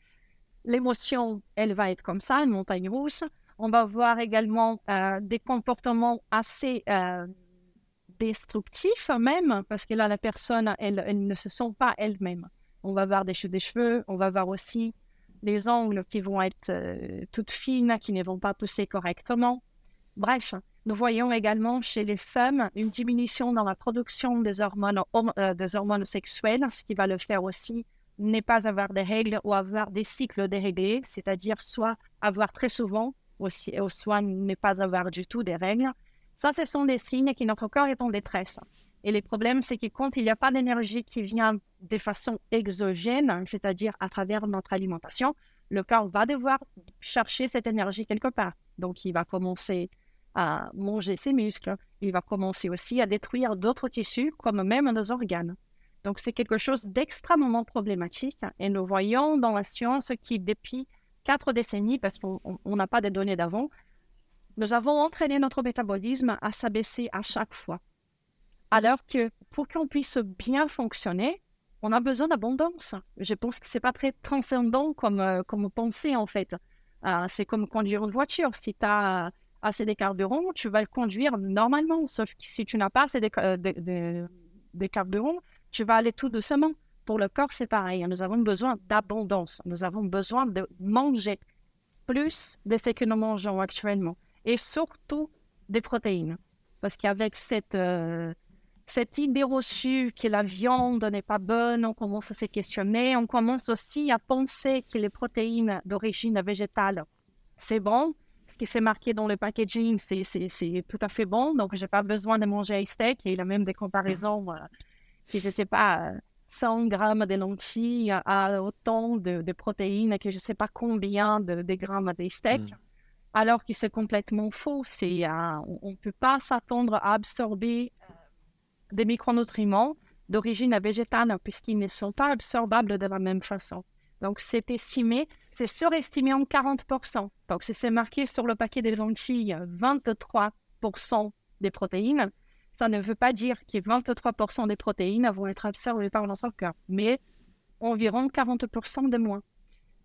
l'émotion, elle va être comme ça, une montagne russe. On va voir également euh, des comportements assez euh, destructifs même, parce que là, la personne, elle, ne se sent pas elle-même. On va voir des cheveux, des cheveux, on va voir aussi les ongles qui vont être toutes fines, qui ne vont pas pousser correctement. Bref, nous voyons également chez les femmes une diminution dans la production des hormones, euh, sexuelles, ce qui va le faire aussi ne pas avoir des règles ou avoir des cycles déréglés, c'est-à-dire soit avoir très souvent ou soit ne pas avoir du tout des règles. Ça, ce sont des signes que notre corps est en détresse. Et les problèmes, c'est que quand il n'y a pas d'énergie qui vient de façon exogène, c'est-à-dire à travers notre alimentation, le corps va devoir chercher cette énergie quelque part. Donc, il va commencer à manger ses muscles, il va commencer aussi à détruire d'autres tissus, comme même nos organes. Donc, c'est quelque chose d'extrêmement problématique. Et nous voyons dans la science qui, depuis quatre décennies, parce qu'on n'a pas de données d'avant, nous avons entraîné notre métabolisme à s'abaisser à chaque fois. Alors que pour qu'on puisse bien fonctionner, on a besoin d'abondance. Je pense que c'est pas très transcendant comme, euh, comme pensée en fait. Euh, c'est comme conduire une voiture. Si tu as assez de carburant, tu vas le conduire normalement. Sauf que si tu n'as pas assez de, euh, de, carburant, tu vas aller tout doucement. Pour le corps, c'est pareil. Nous avons besoin d'abondance. Nous avons besoin de manger plus de ce que nous mangeons actuellement. Et surtout des protéines. Parce qu'avec cette cette idée reçue que la viande n'est pas bonne, on commence à se questionner, on commence aussi à penser que les protéines d'origine végétale, c'est bon. Qui s'est marqué dans le packaging, c'est tout à fait bon. Donc, je n'ai pas besoin de manger un steak. il y a même des comparaisons euh, que je ne sais pas, 100 grammes de lentilles à autant de, protéines que je ne sais pas combien de, grammes de steak. Mm. Alors que c'est complètement faux. Euh, on ne peut pas s'attendre à absorber des micronutriments d'origine végétale puisqu'ils ne sont pas absorbables de la même façon. Donc, c'est estimé, c'est surestimé en 40%. Donc, c'est marqué sur le paquet des lentilles 23% des protéines. Ça ne veut pas dire que 23% des protéines vont être absorbées par notre corps, mais environ 40% de moins.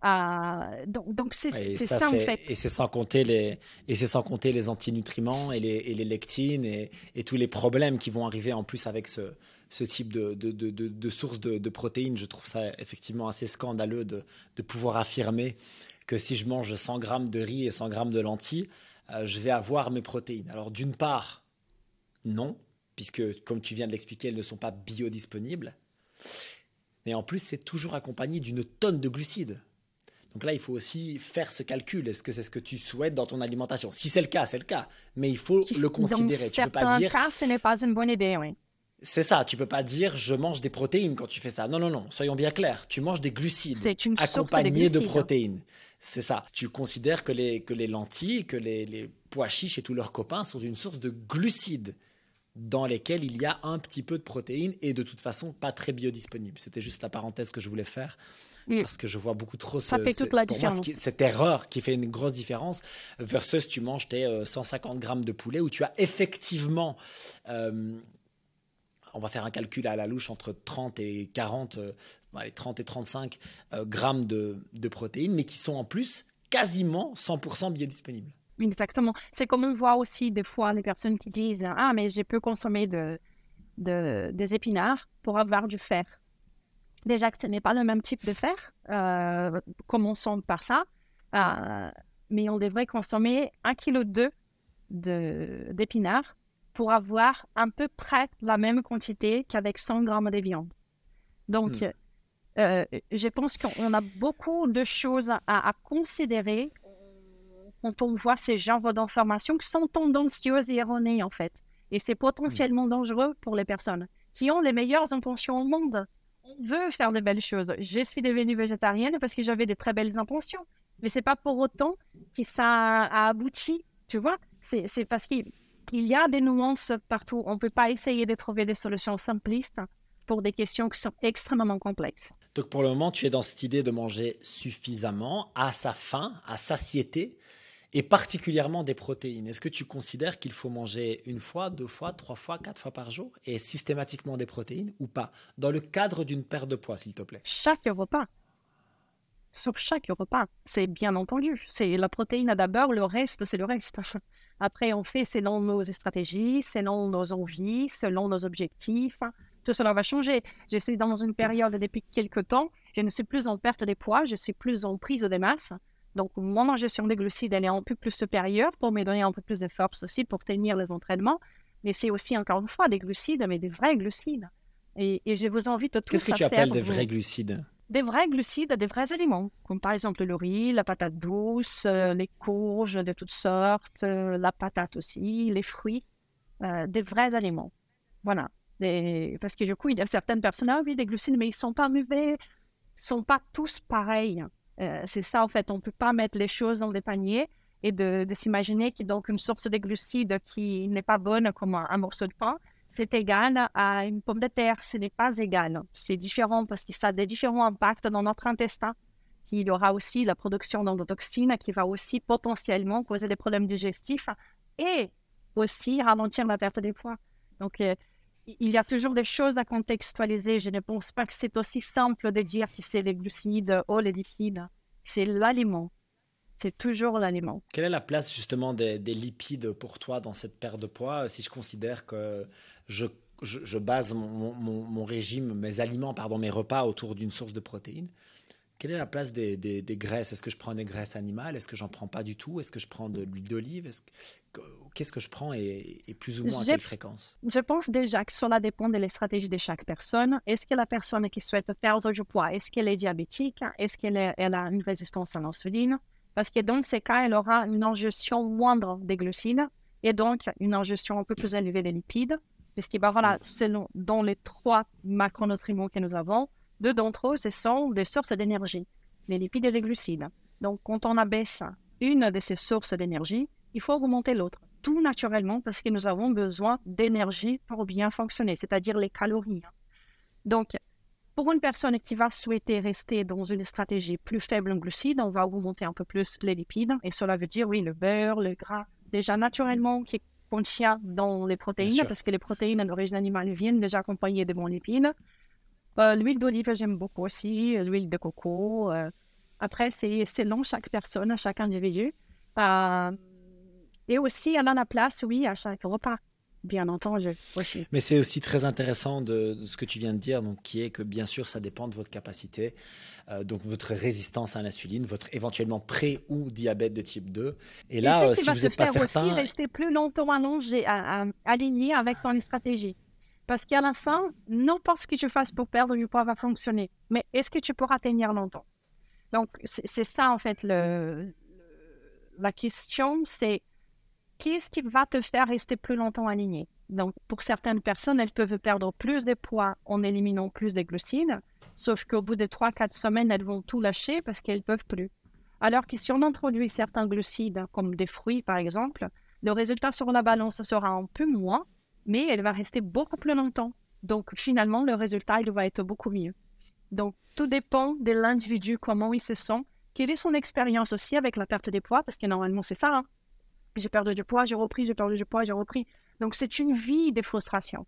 Euh, donc, c'est ça, en fait. Et c'est sans compter les et c'est sans compter les antinutriments et les, et les lectines et, et, tous les problèmes qui vont arriver en plus avec ce, ce type de, de, de, de source de, protéines. Je trouve ça effectivement assez scandaleux de, pouvoir affirmer que si je mange 100 grammes de riz et 100 grammes de lentilles, euh, je vais avoir mes protéines. Alors d'une part, non, puisque comme tu viens de l'expliquer, elles ne sont pas biodisponibles. Mais en plus, c'est toujours accompagné d'une tonne de glucides. Donc là, il faut aussi faire ce calcul. Est-ce que c'est ce que tu souhaites dans ton alimentation? Si c'est le cas, c'est le cas. Mais il faut le considérer. Dans tu peux pas dire. Cas, ce n'est pas une bonne idée, oui. C'est ça, tu peux pas dire je mange des protéines quand tu fais ça. Non, non, non, soyons bien clairs. Tu manges des glucides une accompagnés de, protéines. C'est ça. Tu considères que les, que les lentilles, que les, les pois chiches et tous leurs copains sont une source de glucides dans lesquels il y a un petit peu de protéines et de toute façon pas très biodisponibles. C'était juste la parenthèse que je voulais faire. Mm. Parce que je vois beaucoup trop ça fait toute la différence. cette erreur qui fait une grosse différence versus tu manges tes 150 euh, grammes de poulet où tu as effectivement, euh, on va faire un calcul à la louche entre 30 et 40, euh, allez, 30 et 35 grammes de, de protéines, mais qui sont en plus quasiment 100% biodisponibles. Exactement. C'est comme on voit aussi des fois les personnes qui disent Ah, mais j'ai peu consommé de, de, des épinards pour avoir du fer. Déjà que ce n'est pas le même type de fer, euh, commençons par ça. Euh, mais on devrait consommer 1,2 kg d'épinards pour avoir à peu près la même quantité qu'avec 100 grammes de viande. Donc, hmm. euh, je pense qu'on a beaucoup de choses à, à, considérer quand on voit ces genres d'informations qui sont tendancieuses et erronées, en fait. Et c'est potentiellement dangereux pour les personnes qui ont les meilleures intentions au monde on veut faire de belles choses. Je suis devenue végétarienne parce que j'avais de très belles intentions. Mais c'est pas pour autant que ça a abouti, tu vois. C'est parce qu'il y a des nuances partout. On ne peut pas essayer de trouver des solutions simplistes pour des questions qui sont extrêmement complexes. Donc pour le moment, tu es dans cette idée de manger suffisamment, à sa faim, à satiété, et particulièrement des protéines. Est-ce que tu considères qu'il faut manger une fois, deux fois, trois fois, quatre fois par jour et systématiquement des protéines ou pas? Dans le cadre d'une perte de poids, s'il te plaît. Chaque repas. Sur chaque repas, c'est bien entendu. C'est la protéine d'abord, le reste, c'est le reste. (laughs) Après, on fait selon nos stratégies, selon nos envies, selon nos objectifs. Tout cela va changer. Je suis dans une période depuis quelques temps, je ne suis plus en perte de poids, je suis plus en prise de masse. Donc, mon ingestion des glucides, elle est un peu plus supérieure pour me donner un peu plus de force aussi pour tenir les entraînements. Mais c'est aussi, encore une fois, des glucides, mais des vrais glucides. Et, je vous invite tous Qu'est-ce que tu appelles des vrais glucides? Des vrais glucides, des vrais aliments, comme par exemple le riz, la patate douce, euh, les courges de toutes sortes, euh, la patate aussi, les fruits, euh, des vrais aliments. Voilà. parce que du coup, il y a certaines personnes, ah oui, des glucides, mais ils sont pas mauvais, ils sont pas tous pareils. Euh, c'est ça, en fait, on peut pas mettre les choses dans des paniers et de, s'imaginer que donc une source de glucides qui n'est pas bonne comme un, morceau de pain, c'est égal à une pomme de terre. Ce n'est pas égal. C'est différent parce que ça a des différents impacts dans notre intestin. Il y aura aussi la production d'endotoxines qui va aussi potentiellement causer des problèmes digestifs et aussi ralentir la perte de poids. Donc, euh, il y a toujours des choses à contextualiser. Je ne pense pas que c'est aussi simple de dire que c'est les glucides ou les lipides. C'est l'aliment. C'est toujours l'aliment. Quelle est la place justement des, lipides pour toi dans cette perte de poids? Si je considère que je, base mon, mon, régime, mes aliments, pardon, mes repas autour d'une source de protéines, quelle est la place des, des, graisses? Est-ce que je prends des graisses animales? Est-ce que j'en prends pas du tout? Est-ce que je prends de l'huile d'olive? Qu'est-ce que je prends et, plus ou moins à quelle fréquence? Je pense déjà que cela dépend de la stratégie de chaque personne. Est-ce que la personne qui souhaite perdre du poids, est-ce qu'elle est diabétique? Est-ce qu'elle elle a une résistance à l'insuline? Parce que dans ces cas, elle aura une ingestion moindre des glucides et donc une ingestion un peu plus élevée des lipides. Parce que ben voilà, selon dans les trois macronutriments que nous avons, deux d'entre eux, ce sont des sources d'énergie, les lipides et les glucides. Donc, quand on abaisse une de ces sources d'énergie, il faut augmenter l'autre, tout naturellement parce que nous avons besoin d'énergie pour bien fonctionner, c'est-à-dire les calories. Donc, pour une personne qui va souhaiter rester dans une stratégie plus faible en glucides, on va augmenter un peu plus les lipides. Et cela veut dire, oui, le beurre, le gras, déjà naturellement qui contient dans les protéines, parce que les protéines d'origine animale viennent déjà accompagnées de bons lipides. Euh, l'huile d'olive, j'aime beaucoup aussi, l'huile de coco. Euh. après, c'est selon chaque personne, chaque individu. Euh, et aussi, elle en a place, oui, à chaque repas bien entendu. Aussi. Mais c'est aussi très intéressant de, ce que tu viens de dire, donc, qui est que bien sûr, ça dépend de votre capacité, donc votre résistance à l'insuline, votre éventuellement pré- ou diabète de type 2. Et là, si vous n'êtes pas certain... aussi rester plus longtemps allongé, aligné avec ton stratégie. Parce qu'à la fin, non pas ce que tu fasses pour perdre du poids va fonctionner, mais est-ce que tu pourras tenir longtemps? Donc, c'est ça, en fait, le, la question, c'est qu'est-ce qui va te faire rester plus longtemps aligné? Donc, pour certaines personnes, elles peuvent perdre plus de poids en éliminant plus de glucides, sauf qu'au bout de 3-4 semaines, elles vont tout lâcher parce qu'elles ne peuvent plus. Alors que si on introduit certains glucides, comme des fruits par exemple, le résultat sur la balance sera un peu moins, mais elle va rester beaucoup plus longtemps. Donc finalement, le résultat, il va être beaucoup mieux. Donc tout dépend de l'individu, comment il se sent, quelle est son expérience aussi avec la perte des poids, parce que normalement c'est ça. Hein. J'ai perdu du poids, j'ai repris, j'ai perdu du poids, j'ai repris. Donc c'est une vie de frustration.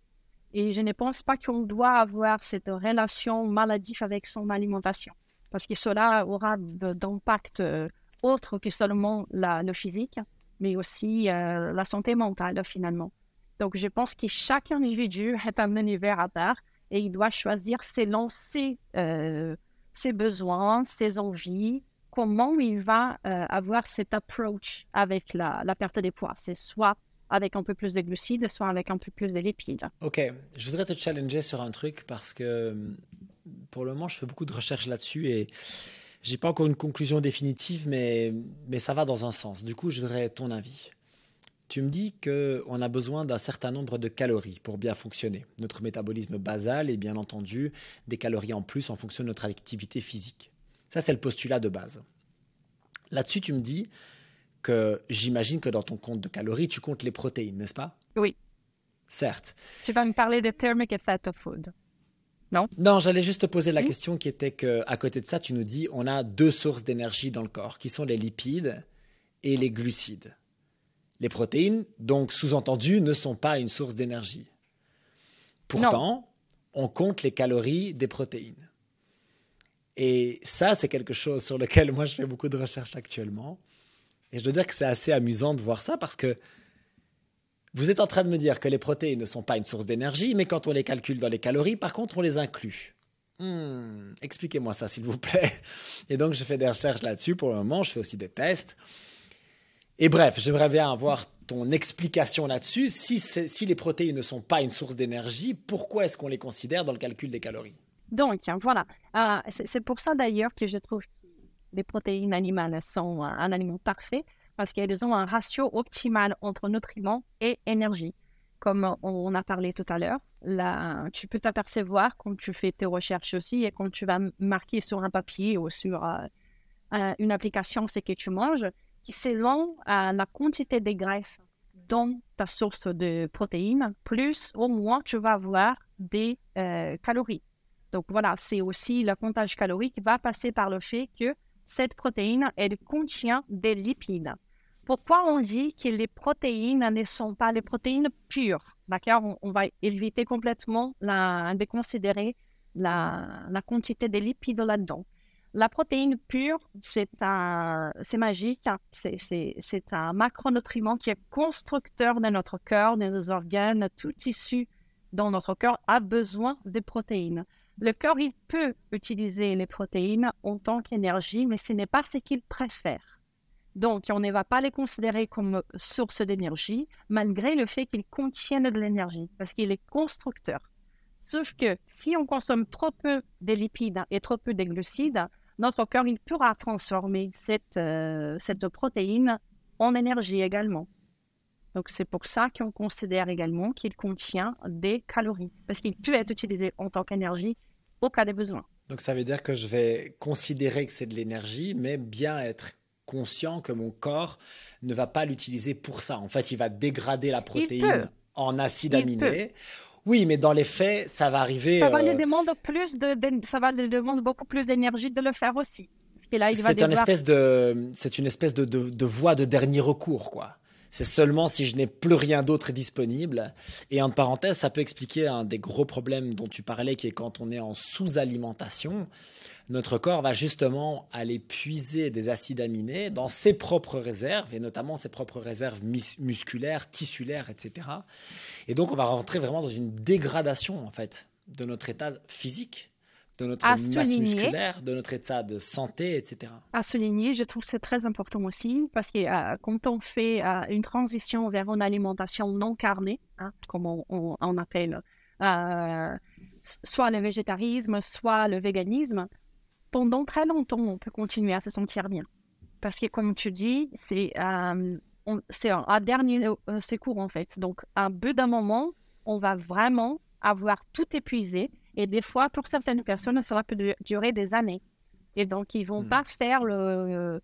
Et je ne pense pas qu'on doit avoir cette relation maladive avec son alimentation, parce que cela aura d'impact euh, autre que seulement le physique, mais aussi euh, la santé mentale finalement. Donc, je pense que chaque individu est un univers à part et il doit choisir selon ses, euh, ses besoins, ses envies, comment il va euh, avoir cette approach avec la, perte des poids. C'est soit avec un peu plus de glucides, soit avec un peu plus de lipides. Ok, je voudrais te challenger sur un truc parce que pour le moment, je fais beaucoup de recherches là-dessus et j'ai pas encore une conclusion définitive, mais, mais ça va dans un sens. Du coup, je voudrais ton avis. Tu me dis qu'on a besoin d'un certain nombre de calories pour bien fonctionner. Notre métabolisme basal est bien entendu des calories en plus en fonction de notre activité physique. Ça, c'est le postulat de base. Là-dessus, tu me dis que j'imagine que dans ton compte de calories, tu comptes les protéines, n'est-ce pas? Oui. Certes. Tu vas me parler de thermic effect of food. Non? Non, j'allais juste te poser la question qui était que, à côté de ça, tu nous dis on a deux sources d'énergie dans le corps, qui sont les lipides et les glucides. Les protéines, donc sous-entendu, ne sont pas une source d'énergie. Pourtant, on compte les calories des protéines. Et ça, c'est quelque chose sur lequel moi je fais beaucoup de recherches actuellement. Et je dois dire que c'est assez amusant de voir ça parce que vous êtes en train de me dire que les protéines ne sont pas une source d'énergie, mais quand on les calcule dans les calories, par contre, on les inclut. Hmm, expliquez-moi ça, s'il vous plaît. Et donc, je fais des recherches là-dessus pour le moment. Je fais aussi des tests. Et bref, j'aimerais bien avoir ton explication là-dessus. Si, les protéines ne sont pas une source d'énergie, pourquoi est-ce qu'on les considère dans le calcul des calories? Donc, voilà. Euh, c'est pour ça d'ailleurs que je trouve que les protéines animales sont un aliment parfait parce qu'elles ont un ratio optimal entre nutriments et énergie. comme on a parlé tout à l'heure. Là, tu peux t'apercevoir quand tu fais tes recherches aussi et quand tu vas marquer sur un papier ou sur euh, une application ce que tu manges, selon euh, la quantité de graisse dans ta source de protéines, plus au moins tu vas avoir des euh, calories. Donc voilà, c'est aussi le comptage calorique qui va passer par le fait que cette protéine, elle contient des lipides. Pourquoi on dit que les protéines ne sont pas les protéines pures? D'accord on, va éviter complètement de considérer la, la quantité de lipides là-dedans. La protéine pure, c'est magique. Hein. C'est un macronutriment qui est constructeur de notre cœur, de nos organes, tout tissu dans notre cœur a besoin de protéines. Le cœur, il peut utiliser les protéines en tant qu'énergie, mais ce n'est pas ce qu'il préfère. Donc, on ne va pas les considérer comme source d'énergie, malgré le fait qu'ils contiennent de l'énergie, parce qu'il est constructeur. Sauf que si on consomme trop peu de lipides et trop peu de glucides, notre corps il pourra transformer cette, euh, cette protéine en énergie également. Donc, c'est pour ça qu'on considère également qu'il contient des calories, parce qu'il peut être utilisé en tant qu'énergie au cas des besoins. Donc, ça veut dire que je vais considérer que c'est de l'énergie, mais bien être conscient que mon corps ne va pas l'utiliser pour ça. En fait, il va dégrader la protéine en acide aminé. Oui, mais dans les faits, ça va arriver. Ça va lui euh, demander plus de, ça va lui demander beaucoup plus d'énergie de le faire aussi. C'est une espèce de, c'est une espèce de, de, de voie de dernier recours, quoi. C'est seulement si je n'ai plus rien d'autre disponible. Et en parenthèse, ça peut expliquer un des gros problèmes dont tu parlais, qui est quand on est en sous-alimentation notre corps va justement aller puiser des acides aminés dans ses propres réserves, et notamment ses propres réserves musculaires, tissulaires, etc. Et donc, on va rentrer vraiment dans une dégradation, en fait, de notre état physique, de notre masse musculaire, de notre état de santé, etc. À souligner, je trouve que c'est très important aussi, parce que euh, quand on fait euh, une transition vers une alimentation non carnée, hein, comme on, appelle euh, soit le végétarisme, soit le véganisme, pendant très longtemps, on peut continuer à se sentir bien. Parce que, comme tu dis, c'est euh, un dernier euh, secours, en fait. Donc, à bout d'un moment, on va vraiment avoir tout épuisé. Et des fois, pour certaines personnes, cela peut durer des années. Et donc, ils vont hmm. pas faire le...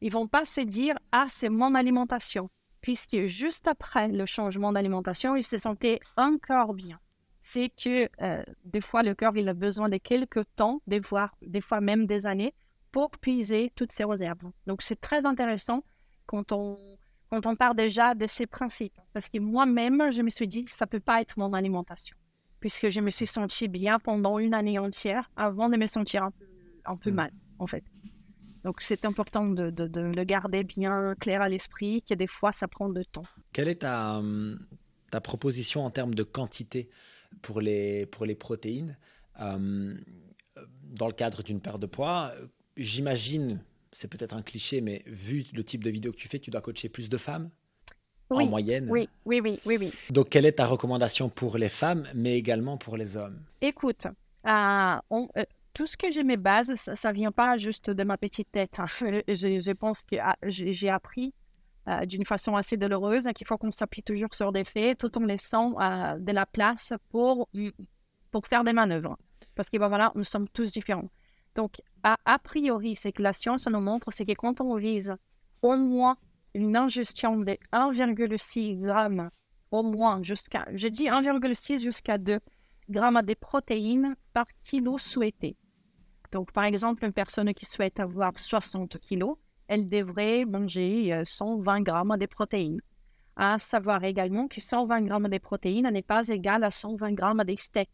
ils vont pas se dire, ah, c'est mon alimentation. Puisque juste après le changement d'alimentation, ils se sentaient encore bien c'est que euh, des fois, le cœur il a besoin de quelques temps, des fois, des fois même des années, pour puiser toutes ces réserves. Donc, c'est très intéressant quand on, quand on part déjà de ces principes. Parce que moi-même, je me suis dit ça ne peut pas être mon alimentation. Puisque je me suis senti bien pendant une année entière avant de me sentir un peu, un peu mmh. mal, en fait. Donc, c'est important de, de, de, le garder bien clair à l'esprit, que des fois, ça prend de temps. Quelle est ta, hum, ta proposition en termes de quantité? Pour les, pour les protéines euh, dans le cadre d'une perte de poids. J'imagine, c'est peut-être un cliché, mais vu le type de vidéo que tu fais, tu dois coacher plus de femmes en moyenne. Oui, oui, oui, oui, oui. Donc, quelle est ta recommandation pour les femmes, mais également pour les hommes? Écoute, euh, euh, tout ce que j'ai mes bases, ça ne vient pas juste de ma petite tête. Hein. (laughs) Je, je, pense que ah, j'ai appris euh, d'une façon assez douloureuse, qu'il faut qu'on s'appuie toujours sur des faits tout en laissant euh, de la place pour, pour faire des manœuvres. Parce que ben, voilà, nous sommes tous différents. Donc, a, priori, ce que la science nous montre, c'est que quand on vise au moins une ingestion de 1,6 g, au moins jusqu'à, je dis 1,6 jusqu'à 2 grammes de protéines par kilo souhaité. Donc, par exemple, une personne qui souhaite avoir 60 kilos, elle devrait manger 120 euh, grammes de protéines. À savoir également que 120 grammes de protéines n'est pas égal à 120 grammes de steak.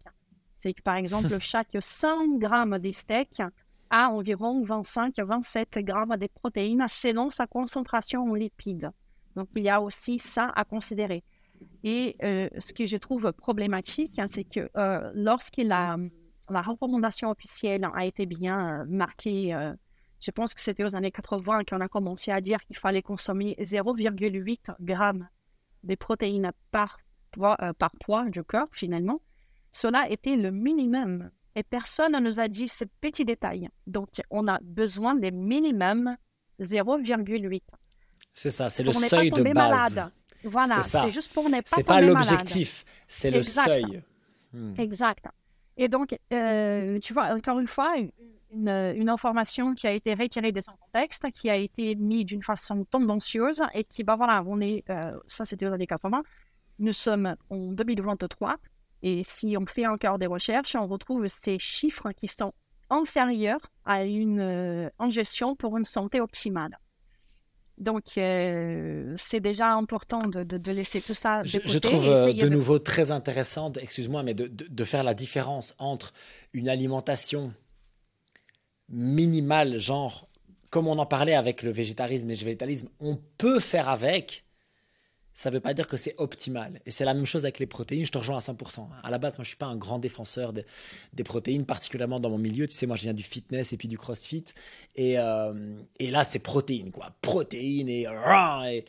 C'est que, par exemple, (laughs) chaque 100 grammes de steak a environ 25 à 27 grammes de protéines selon sa concentration en lipides. Donc, il y a aussi ça à considérer. Et euh, ce que je trouve problématique, hein, c'est que euh, lorsque la, la, recommandation officielle a été bien marquée je pense que c'était aux années 80 qu'on a commencé à dire qu'il fallait consommer 0,8 grammes de protéines par poids, euh, par poids du corps, finalement. Cela était le minimum. Et personne ne nous a dit ce petit détail. Donc, on a besoin des minimum 0,8. C'est ça, c'est le seuil de base. Malade. Voilà, c'est juste pour ne pas C'est pas l'objectif, c'est le seuil. Hmm. Exact. Et donc, euh, tu vois, encore une fois, une, une, information qui a été retirée de son contexte, qui a été mise d'une façon tendancieuse et qui, bah voilà, on est, euh, ça c'était aux années 80, nous sommes en 2023 et si on fait encore des recherches, on retrouve ces chiffres qui sont inférieurs à une euh, ingestion pour une santé optimale. Donc, euh, c'est déjà important de, de, laisser tout ça de je, côté. Je trouve euh, de, nouveau très intéressant, excuse-moi, mais de, faire la différence entre une alimentation minimale, genre, comme on en parlait avec le végétarisme et le végétalisme, on peut faire avec, ça ne veut pas dire que c'est optimal. Et c'est la même chose avec les protéines, je te rejoins à 100%. À la base, moi, je ne suis pas un grand défenseur des protéines, particulièrement dans mon milieu. Tu sais, moi, je viens du fitness et puis du crossfit. Et, euh, et là, c'est protéines, quoi. Protéines et, et...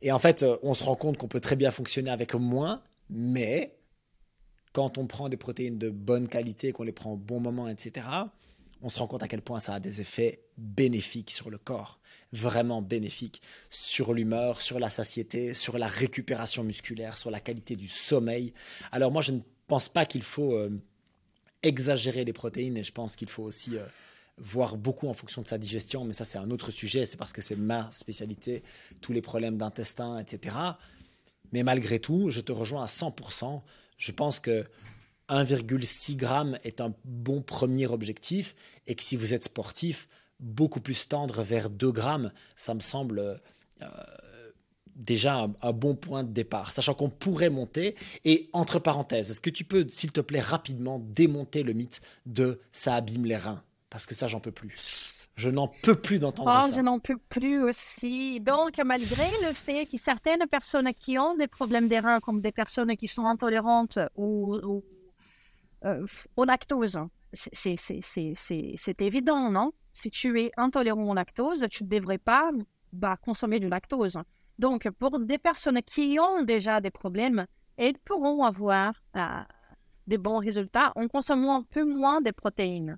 Et en fait, on se rend compte qu'on peut très bien fonctionner avec moins, mais quand on prend des protéines de bonne qualité, qu'on les prend au bon moment, etc., on se rend compte à quel point ça a des effets bénéfiques sur le corps, vraiment bénéfiques sur l'humeur, sur la satiété, sur la récupération musculaire, sur la qualité du sommeil. Alors moi, je ne pense pas qu'il faut euh, exagérer les protéines et je pense qu'il faut aussi euh, voir beaucoup en fonction de sa digestion, mais ça c'est un autre sujet, c'est parce que c'est ma spécialité, tous les problèmes d'intestin, etc. Mais malgré tout, je te rejoins à 100%. Je pense que 1,6 g est un bon premier objectif et que si vous êtes sportif, beaucoup plus tendre vers 2 grammes, ça me semble euh, déjà un, bon point de départ, sachant qu'on pourrait monter. Et entre parenthèses, est-ce que tu peux, s'il te plaît, rapidement démonter le mythe de ça abîme les reins? Parce que ça, j'en peux plus. Je n'en peux plus d'entendre oh, ça. Je n'en peux plus aussi. Donc, malgré le fait que certaines personnes qui ont des problèmes des reins, comme des personnes qui sont intolérantes ou euh, au lactose. C'est évident, non? Si tu es intolérant au lactose, tu ne devrais pas bah, consommer du lactose. Donc, pour des personnes qui ont déjà des problèmes, elles pourront avoir euh, des bons résultats en consommant un peu moins de protéines.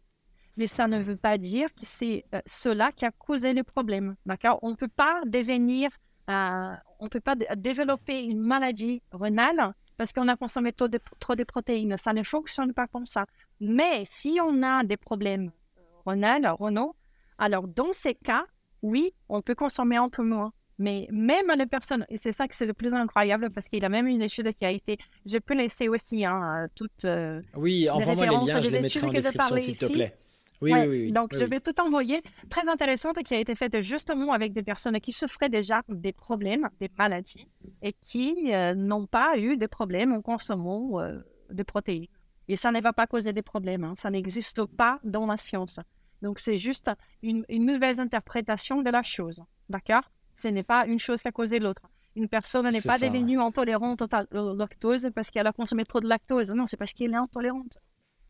Mais ça ne veut pas dire que c'est euh, cela qui a causé le problème. D'accord? On ne peut pas devenir, on peut pas développer une maladie rénale parce qu'on a consommé trop de, trop de protéines. Ça ne fonctionne pas comme ça. Mais si on a des problèmes renal, Renault, alors dans ces cas, oui, on peut consommer un peu moins. Mais même les personnes, et c'est ça que c'est le plus incroyable parce qu'il y a même une étude qui a été, je peux laisser aussi hein, toutes. Euh, oui, envoie-moi les liens, je les mettrai en description s'il te plaît. Oui, oui, oui, Donc, je vais tout envoyer. Très intéressante qui a été faite justement avec des personnes qui souffraient déjà des problèmes, des maladies, et qui euh, n'ont pas eu de problèmes en consommant euh, des protéines. Et ça ne va pas causer des problèmes. Hein. Ça n'existe pas dans la science. Donc, c'est juste une, une, mauvaise interprétation de la chose. D'accord? Ce n'est pas une chose qui a causé l'autre. Une personne n'est pas devenue intolérante au lactose parce qu'elle a consommé trop de lactose. Non, c'est parce qu'elle est intolérante.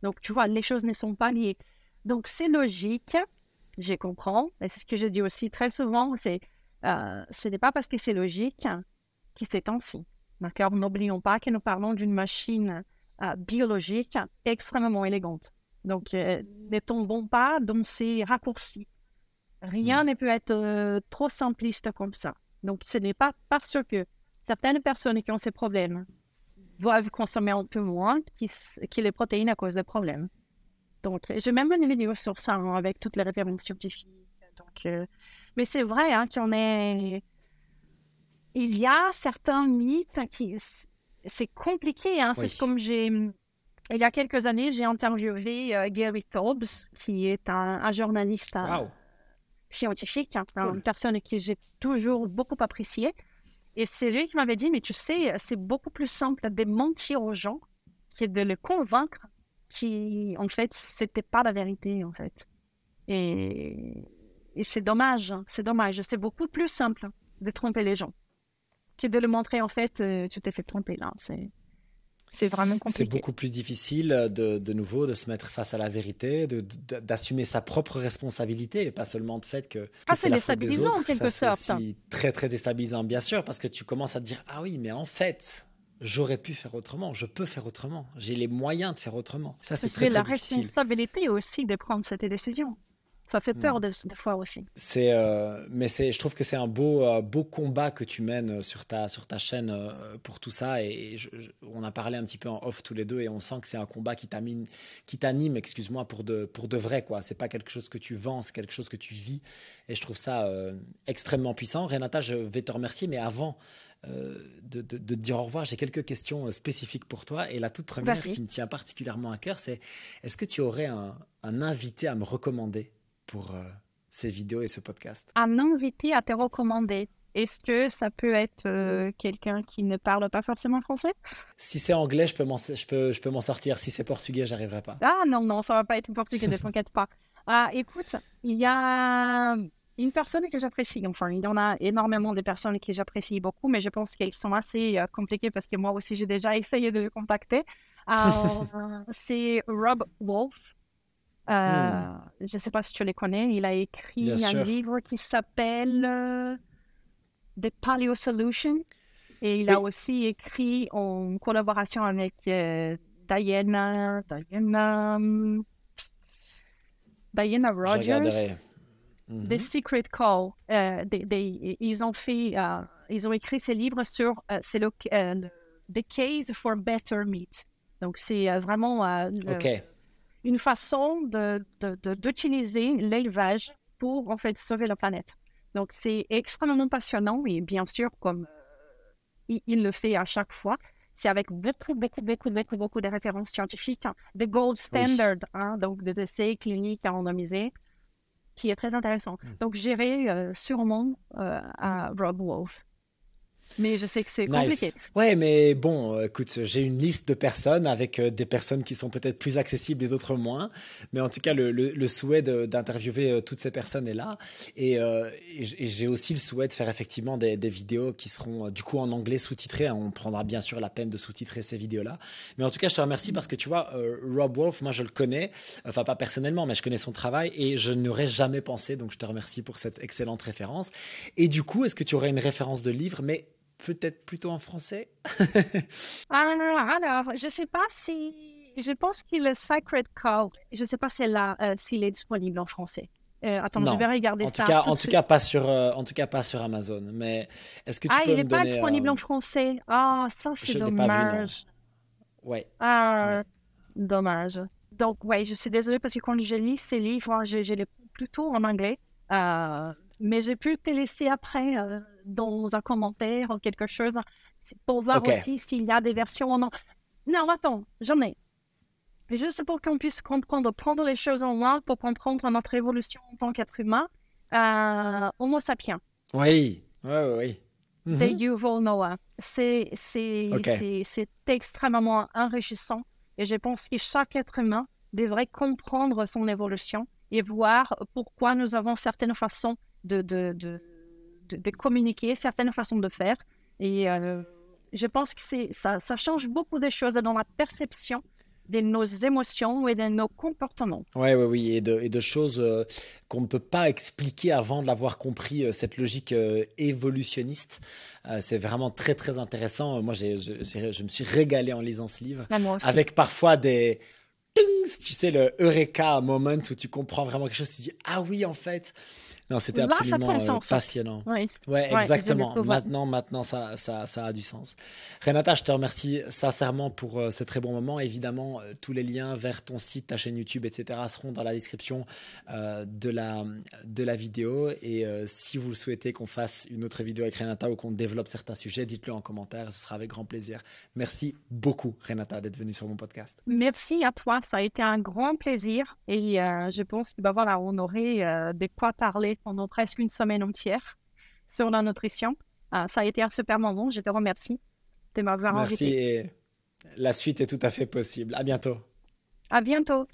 Donc, tu vois, les choses ne sont pas liées. Donc, c'est logique, je comprends. Et c'est ce que je dis aussi très souvent, c'est euh, ce n'est pas parce que c'est logique que c'est ainsi. D'accord? N'oublions pas que nous parlons d'une machine euh, biologique extrêmement élégante. Donc, euh, ne tombons pas dans ces raccourcis. Rien mmh. ne peut être trop simpliste comme ça. Donc, ce n'est pas parce que certaines personnes qui ont ces problèmes doivent consommer un peu moins que les protéines à cause des problèmes. Donc, j'ai même une vidéo sur ça hein, avec toutes les références scientifiques. Donc, euh, Mais c'est vrai hein, qu'on est. Il y a certains mythes qui. C'est compliqué. Hein. C'est comme j'ai. Il y a quelques années, j'ai interviewé euh, Gary Taubes, qui est un, journaliste euh, scientifique, une personne que j'ai toujours beaucoup appréciée. Et c'est lui qui m'avait dit, mais tu sais, c'est beaucoup plus simple de mentir aux gens que de les convaincre qui, en fait, c'était pas la vérité, en fait. Et, et c'est dommage, hein, c'est dommage. C'est beaucoup plus simple de tromper les gens que de le montrer, en fait, euh, tu t'es fait tromper, là. C'est... C'est vraiment compliqué. C'est beaucoup plus difficile de, de, nouveau de se mettre face à la vérité, de, d'assumer sa propre responsabilité et pas seulement de fait que. ah, c'est déstabilisant en quelque sorte. C'est très très déstabilisant, bien sûr, parce que tu commences à te dire ah oui, mais en fait, j'aurais pu faire autrement, je peux faire autrement, j'ai les moyens de faire autrement. Ça, c'est très, la responsabilité aussi de prendre cette décision. Ça fait peur des, fois aussi. C'est, euh, mais c'est, je trouve que c'est un beau, euh, beau combat que tu mènes sur ta, sur ta chaîne pour tout ça. Et, on a parlé un petit peu en off tous les deux et on sent que c'est un combat qui t'anime, qui t'anime, excuse-moi, pour de, pour de vrai quoi. C'est pas quelque chose que tu vends, c'est quelque chose que tu vis. Et je trouve ça extrêmement puissant. Renata, je vais te remercier, mais avant. De, de, de, dire au revoir, j'ai quelques questions spécifiques pour toi. Et la toute première qui me tient particulièrement à cœur, c'est est-ce que tu aurais un, un invité à me recommander pour euh, ces vidéos et ce podcast? Un invité à te recommander. Est-ce que ça peut être euh, quelqu'un qui ne parle pas forcément français? Si c'est anglais, je peux m'en, je peux, je peux m'en sortir. Si c'est portugais, j'arriverai pas. Ah non, non, ça va pas être portugais, ne t'inquiète pas. (laughs) Ah, écoute, il y a une personne que j'apprécie. Enfin, il y en a énormément de personnes que j'apprécie beaucoup, mais je pense qu'elles sont assez euh, compliquées parce que moi aussi, j'ai déjà (laughs) essayé de le contacter. (laughs) c'est Rob Wolf. Euh, hmm. Je ne sais pas si tu les connais. Il a écrit un livre qui s'appelle euh, The Paleo Solution. Et il a aussi écrit en collaboration avec euh, Diana, Diana, Diana Rogers. The mhm. Secret Call. ils ont fait, ils ont écrit ces livres sur c'est le, The Case for Better Meat. Donc c'est vraiment OK une façon d'utiliser de, l'élevage pour en fait sauver la planète. Donc c'est extrêmement passionnant et bien sûr comme euh, il, le fait à chaque fois, c'est avec beaucoup, beaucoup, beaucoup, beaucoup, beaucoup de références scientifiques, hein, de gold standard, hein, donc des essais cliniques à randomiser, qui est très intéressant. Hmm. Donc j'irai euh, sûrement euh, à Rob Wolf. Mais je sais que c'est compliqué. Ouais, mais bon, euh, écoute, j'ai une liste de personnes avec euh, des personnes qui sont peut-être plus accessibles et d'autres moins. Mais en tout cas, le, le, souhait d'interviewer euh, toutes ces personnes est là. Et, j'ai aussi le souhait de faire effectivement des, des vidéos qui seront du coup en anglais sous-titrées. On prendra bien sûr la peine de sous-titrer ces vidéos-là. Mais en tout cas, je te remercie parce que tu vois, Rob Wolf, moi je le connais, enfin pas personnellement, mais je connais son travail et je n'aurais jamais pensé. Donc je te remercie pour cette excellente référence. Et du coup, est-ce que tu aurais une référence de livre, mais peut-être plutôt en français (laughs) ah, Alors, je ne sais pas si. Je pense qu'il est Sacred Cow. Je ne sais pas s'il euh, est disponible en français. Euh, attends, je vais regarder en ça. Tout cas, en, tout cas, pas sur, euh, en tout cas, pas sur Amazon. Mais est-ce que tu ah, peux il n'est pas disponible en français. Ah, ça, c'est dommage. ouais. Ah, dommage. Donc, ouais, je suis désolée parce que quand je lis ces livres, je, je les plutôt en anglais. Mais j'ai pu te laisser après dans un commentaire ou quelque chose pour voir aussi s'il y a des versions en Non, attends, j'en ai. Juste pour qu'on puisse comprendre, prendre les choses en main pour comprendre notre évolution en tant qu'être humain. Euh, Homo sapiens. Oui, oui, oui. De mm Yuval Noah. C'est extrêmement enrichissant et je pense que chaque être humain devrait comprendre son évolution et voir pourquoi nous avons certaines façons de, de, de de, communiquer, certaines façons de faire. Et euh, je pense que ça, ça change beaucoup de choses dans la perception de nos émotions et de nos comportements. Oui, oui, oui, et de, et de choses euh, qu'on ne peut pas expliquer avant de l'avoir compris, euh, cette logique évolutionniste. c'est vraiment très, très intéressant. Moi, je, je, me suis régalé en lisant ce livre, avec parfois des... Tu sais, le Eureka moment où tu comprends vraiment quelque chose, tu dis, ah oui, en fait, non, c'était absolument euh, passionnant. Oui. Ouais, exactement. maintenant, maintenant, ça, ça, ça, a du sens. Renata, je te remercie sincèrement pour euh, ce très bon moment. Évidemment, euh, tous les liens vers ton site, ta chaîne YouTube, etc. seront dans la description de, la, de la vidéo. Et si vous souhaitez qu'on fasse une autre vidéo avec Renata ou qu'on développe certains sujets, dites-le en commentaire. Ce sera avec grand plaisir. Merci beaucoup, Renata, d'être venue sur mon podcast. Merci à toi. Ça a été un grand plaisir. Et je pense bah, voilà, on aurait des quoi parler pendant presque une semaine entière sur la nutrition. Ah, ça a été un super moment. Je te remercie de m'avoir invité. Merci. la suite est tout à fait possible. À bientôt. À bientôt.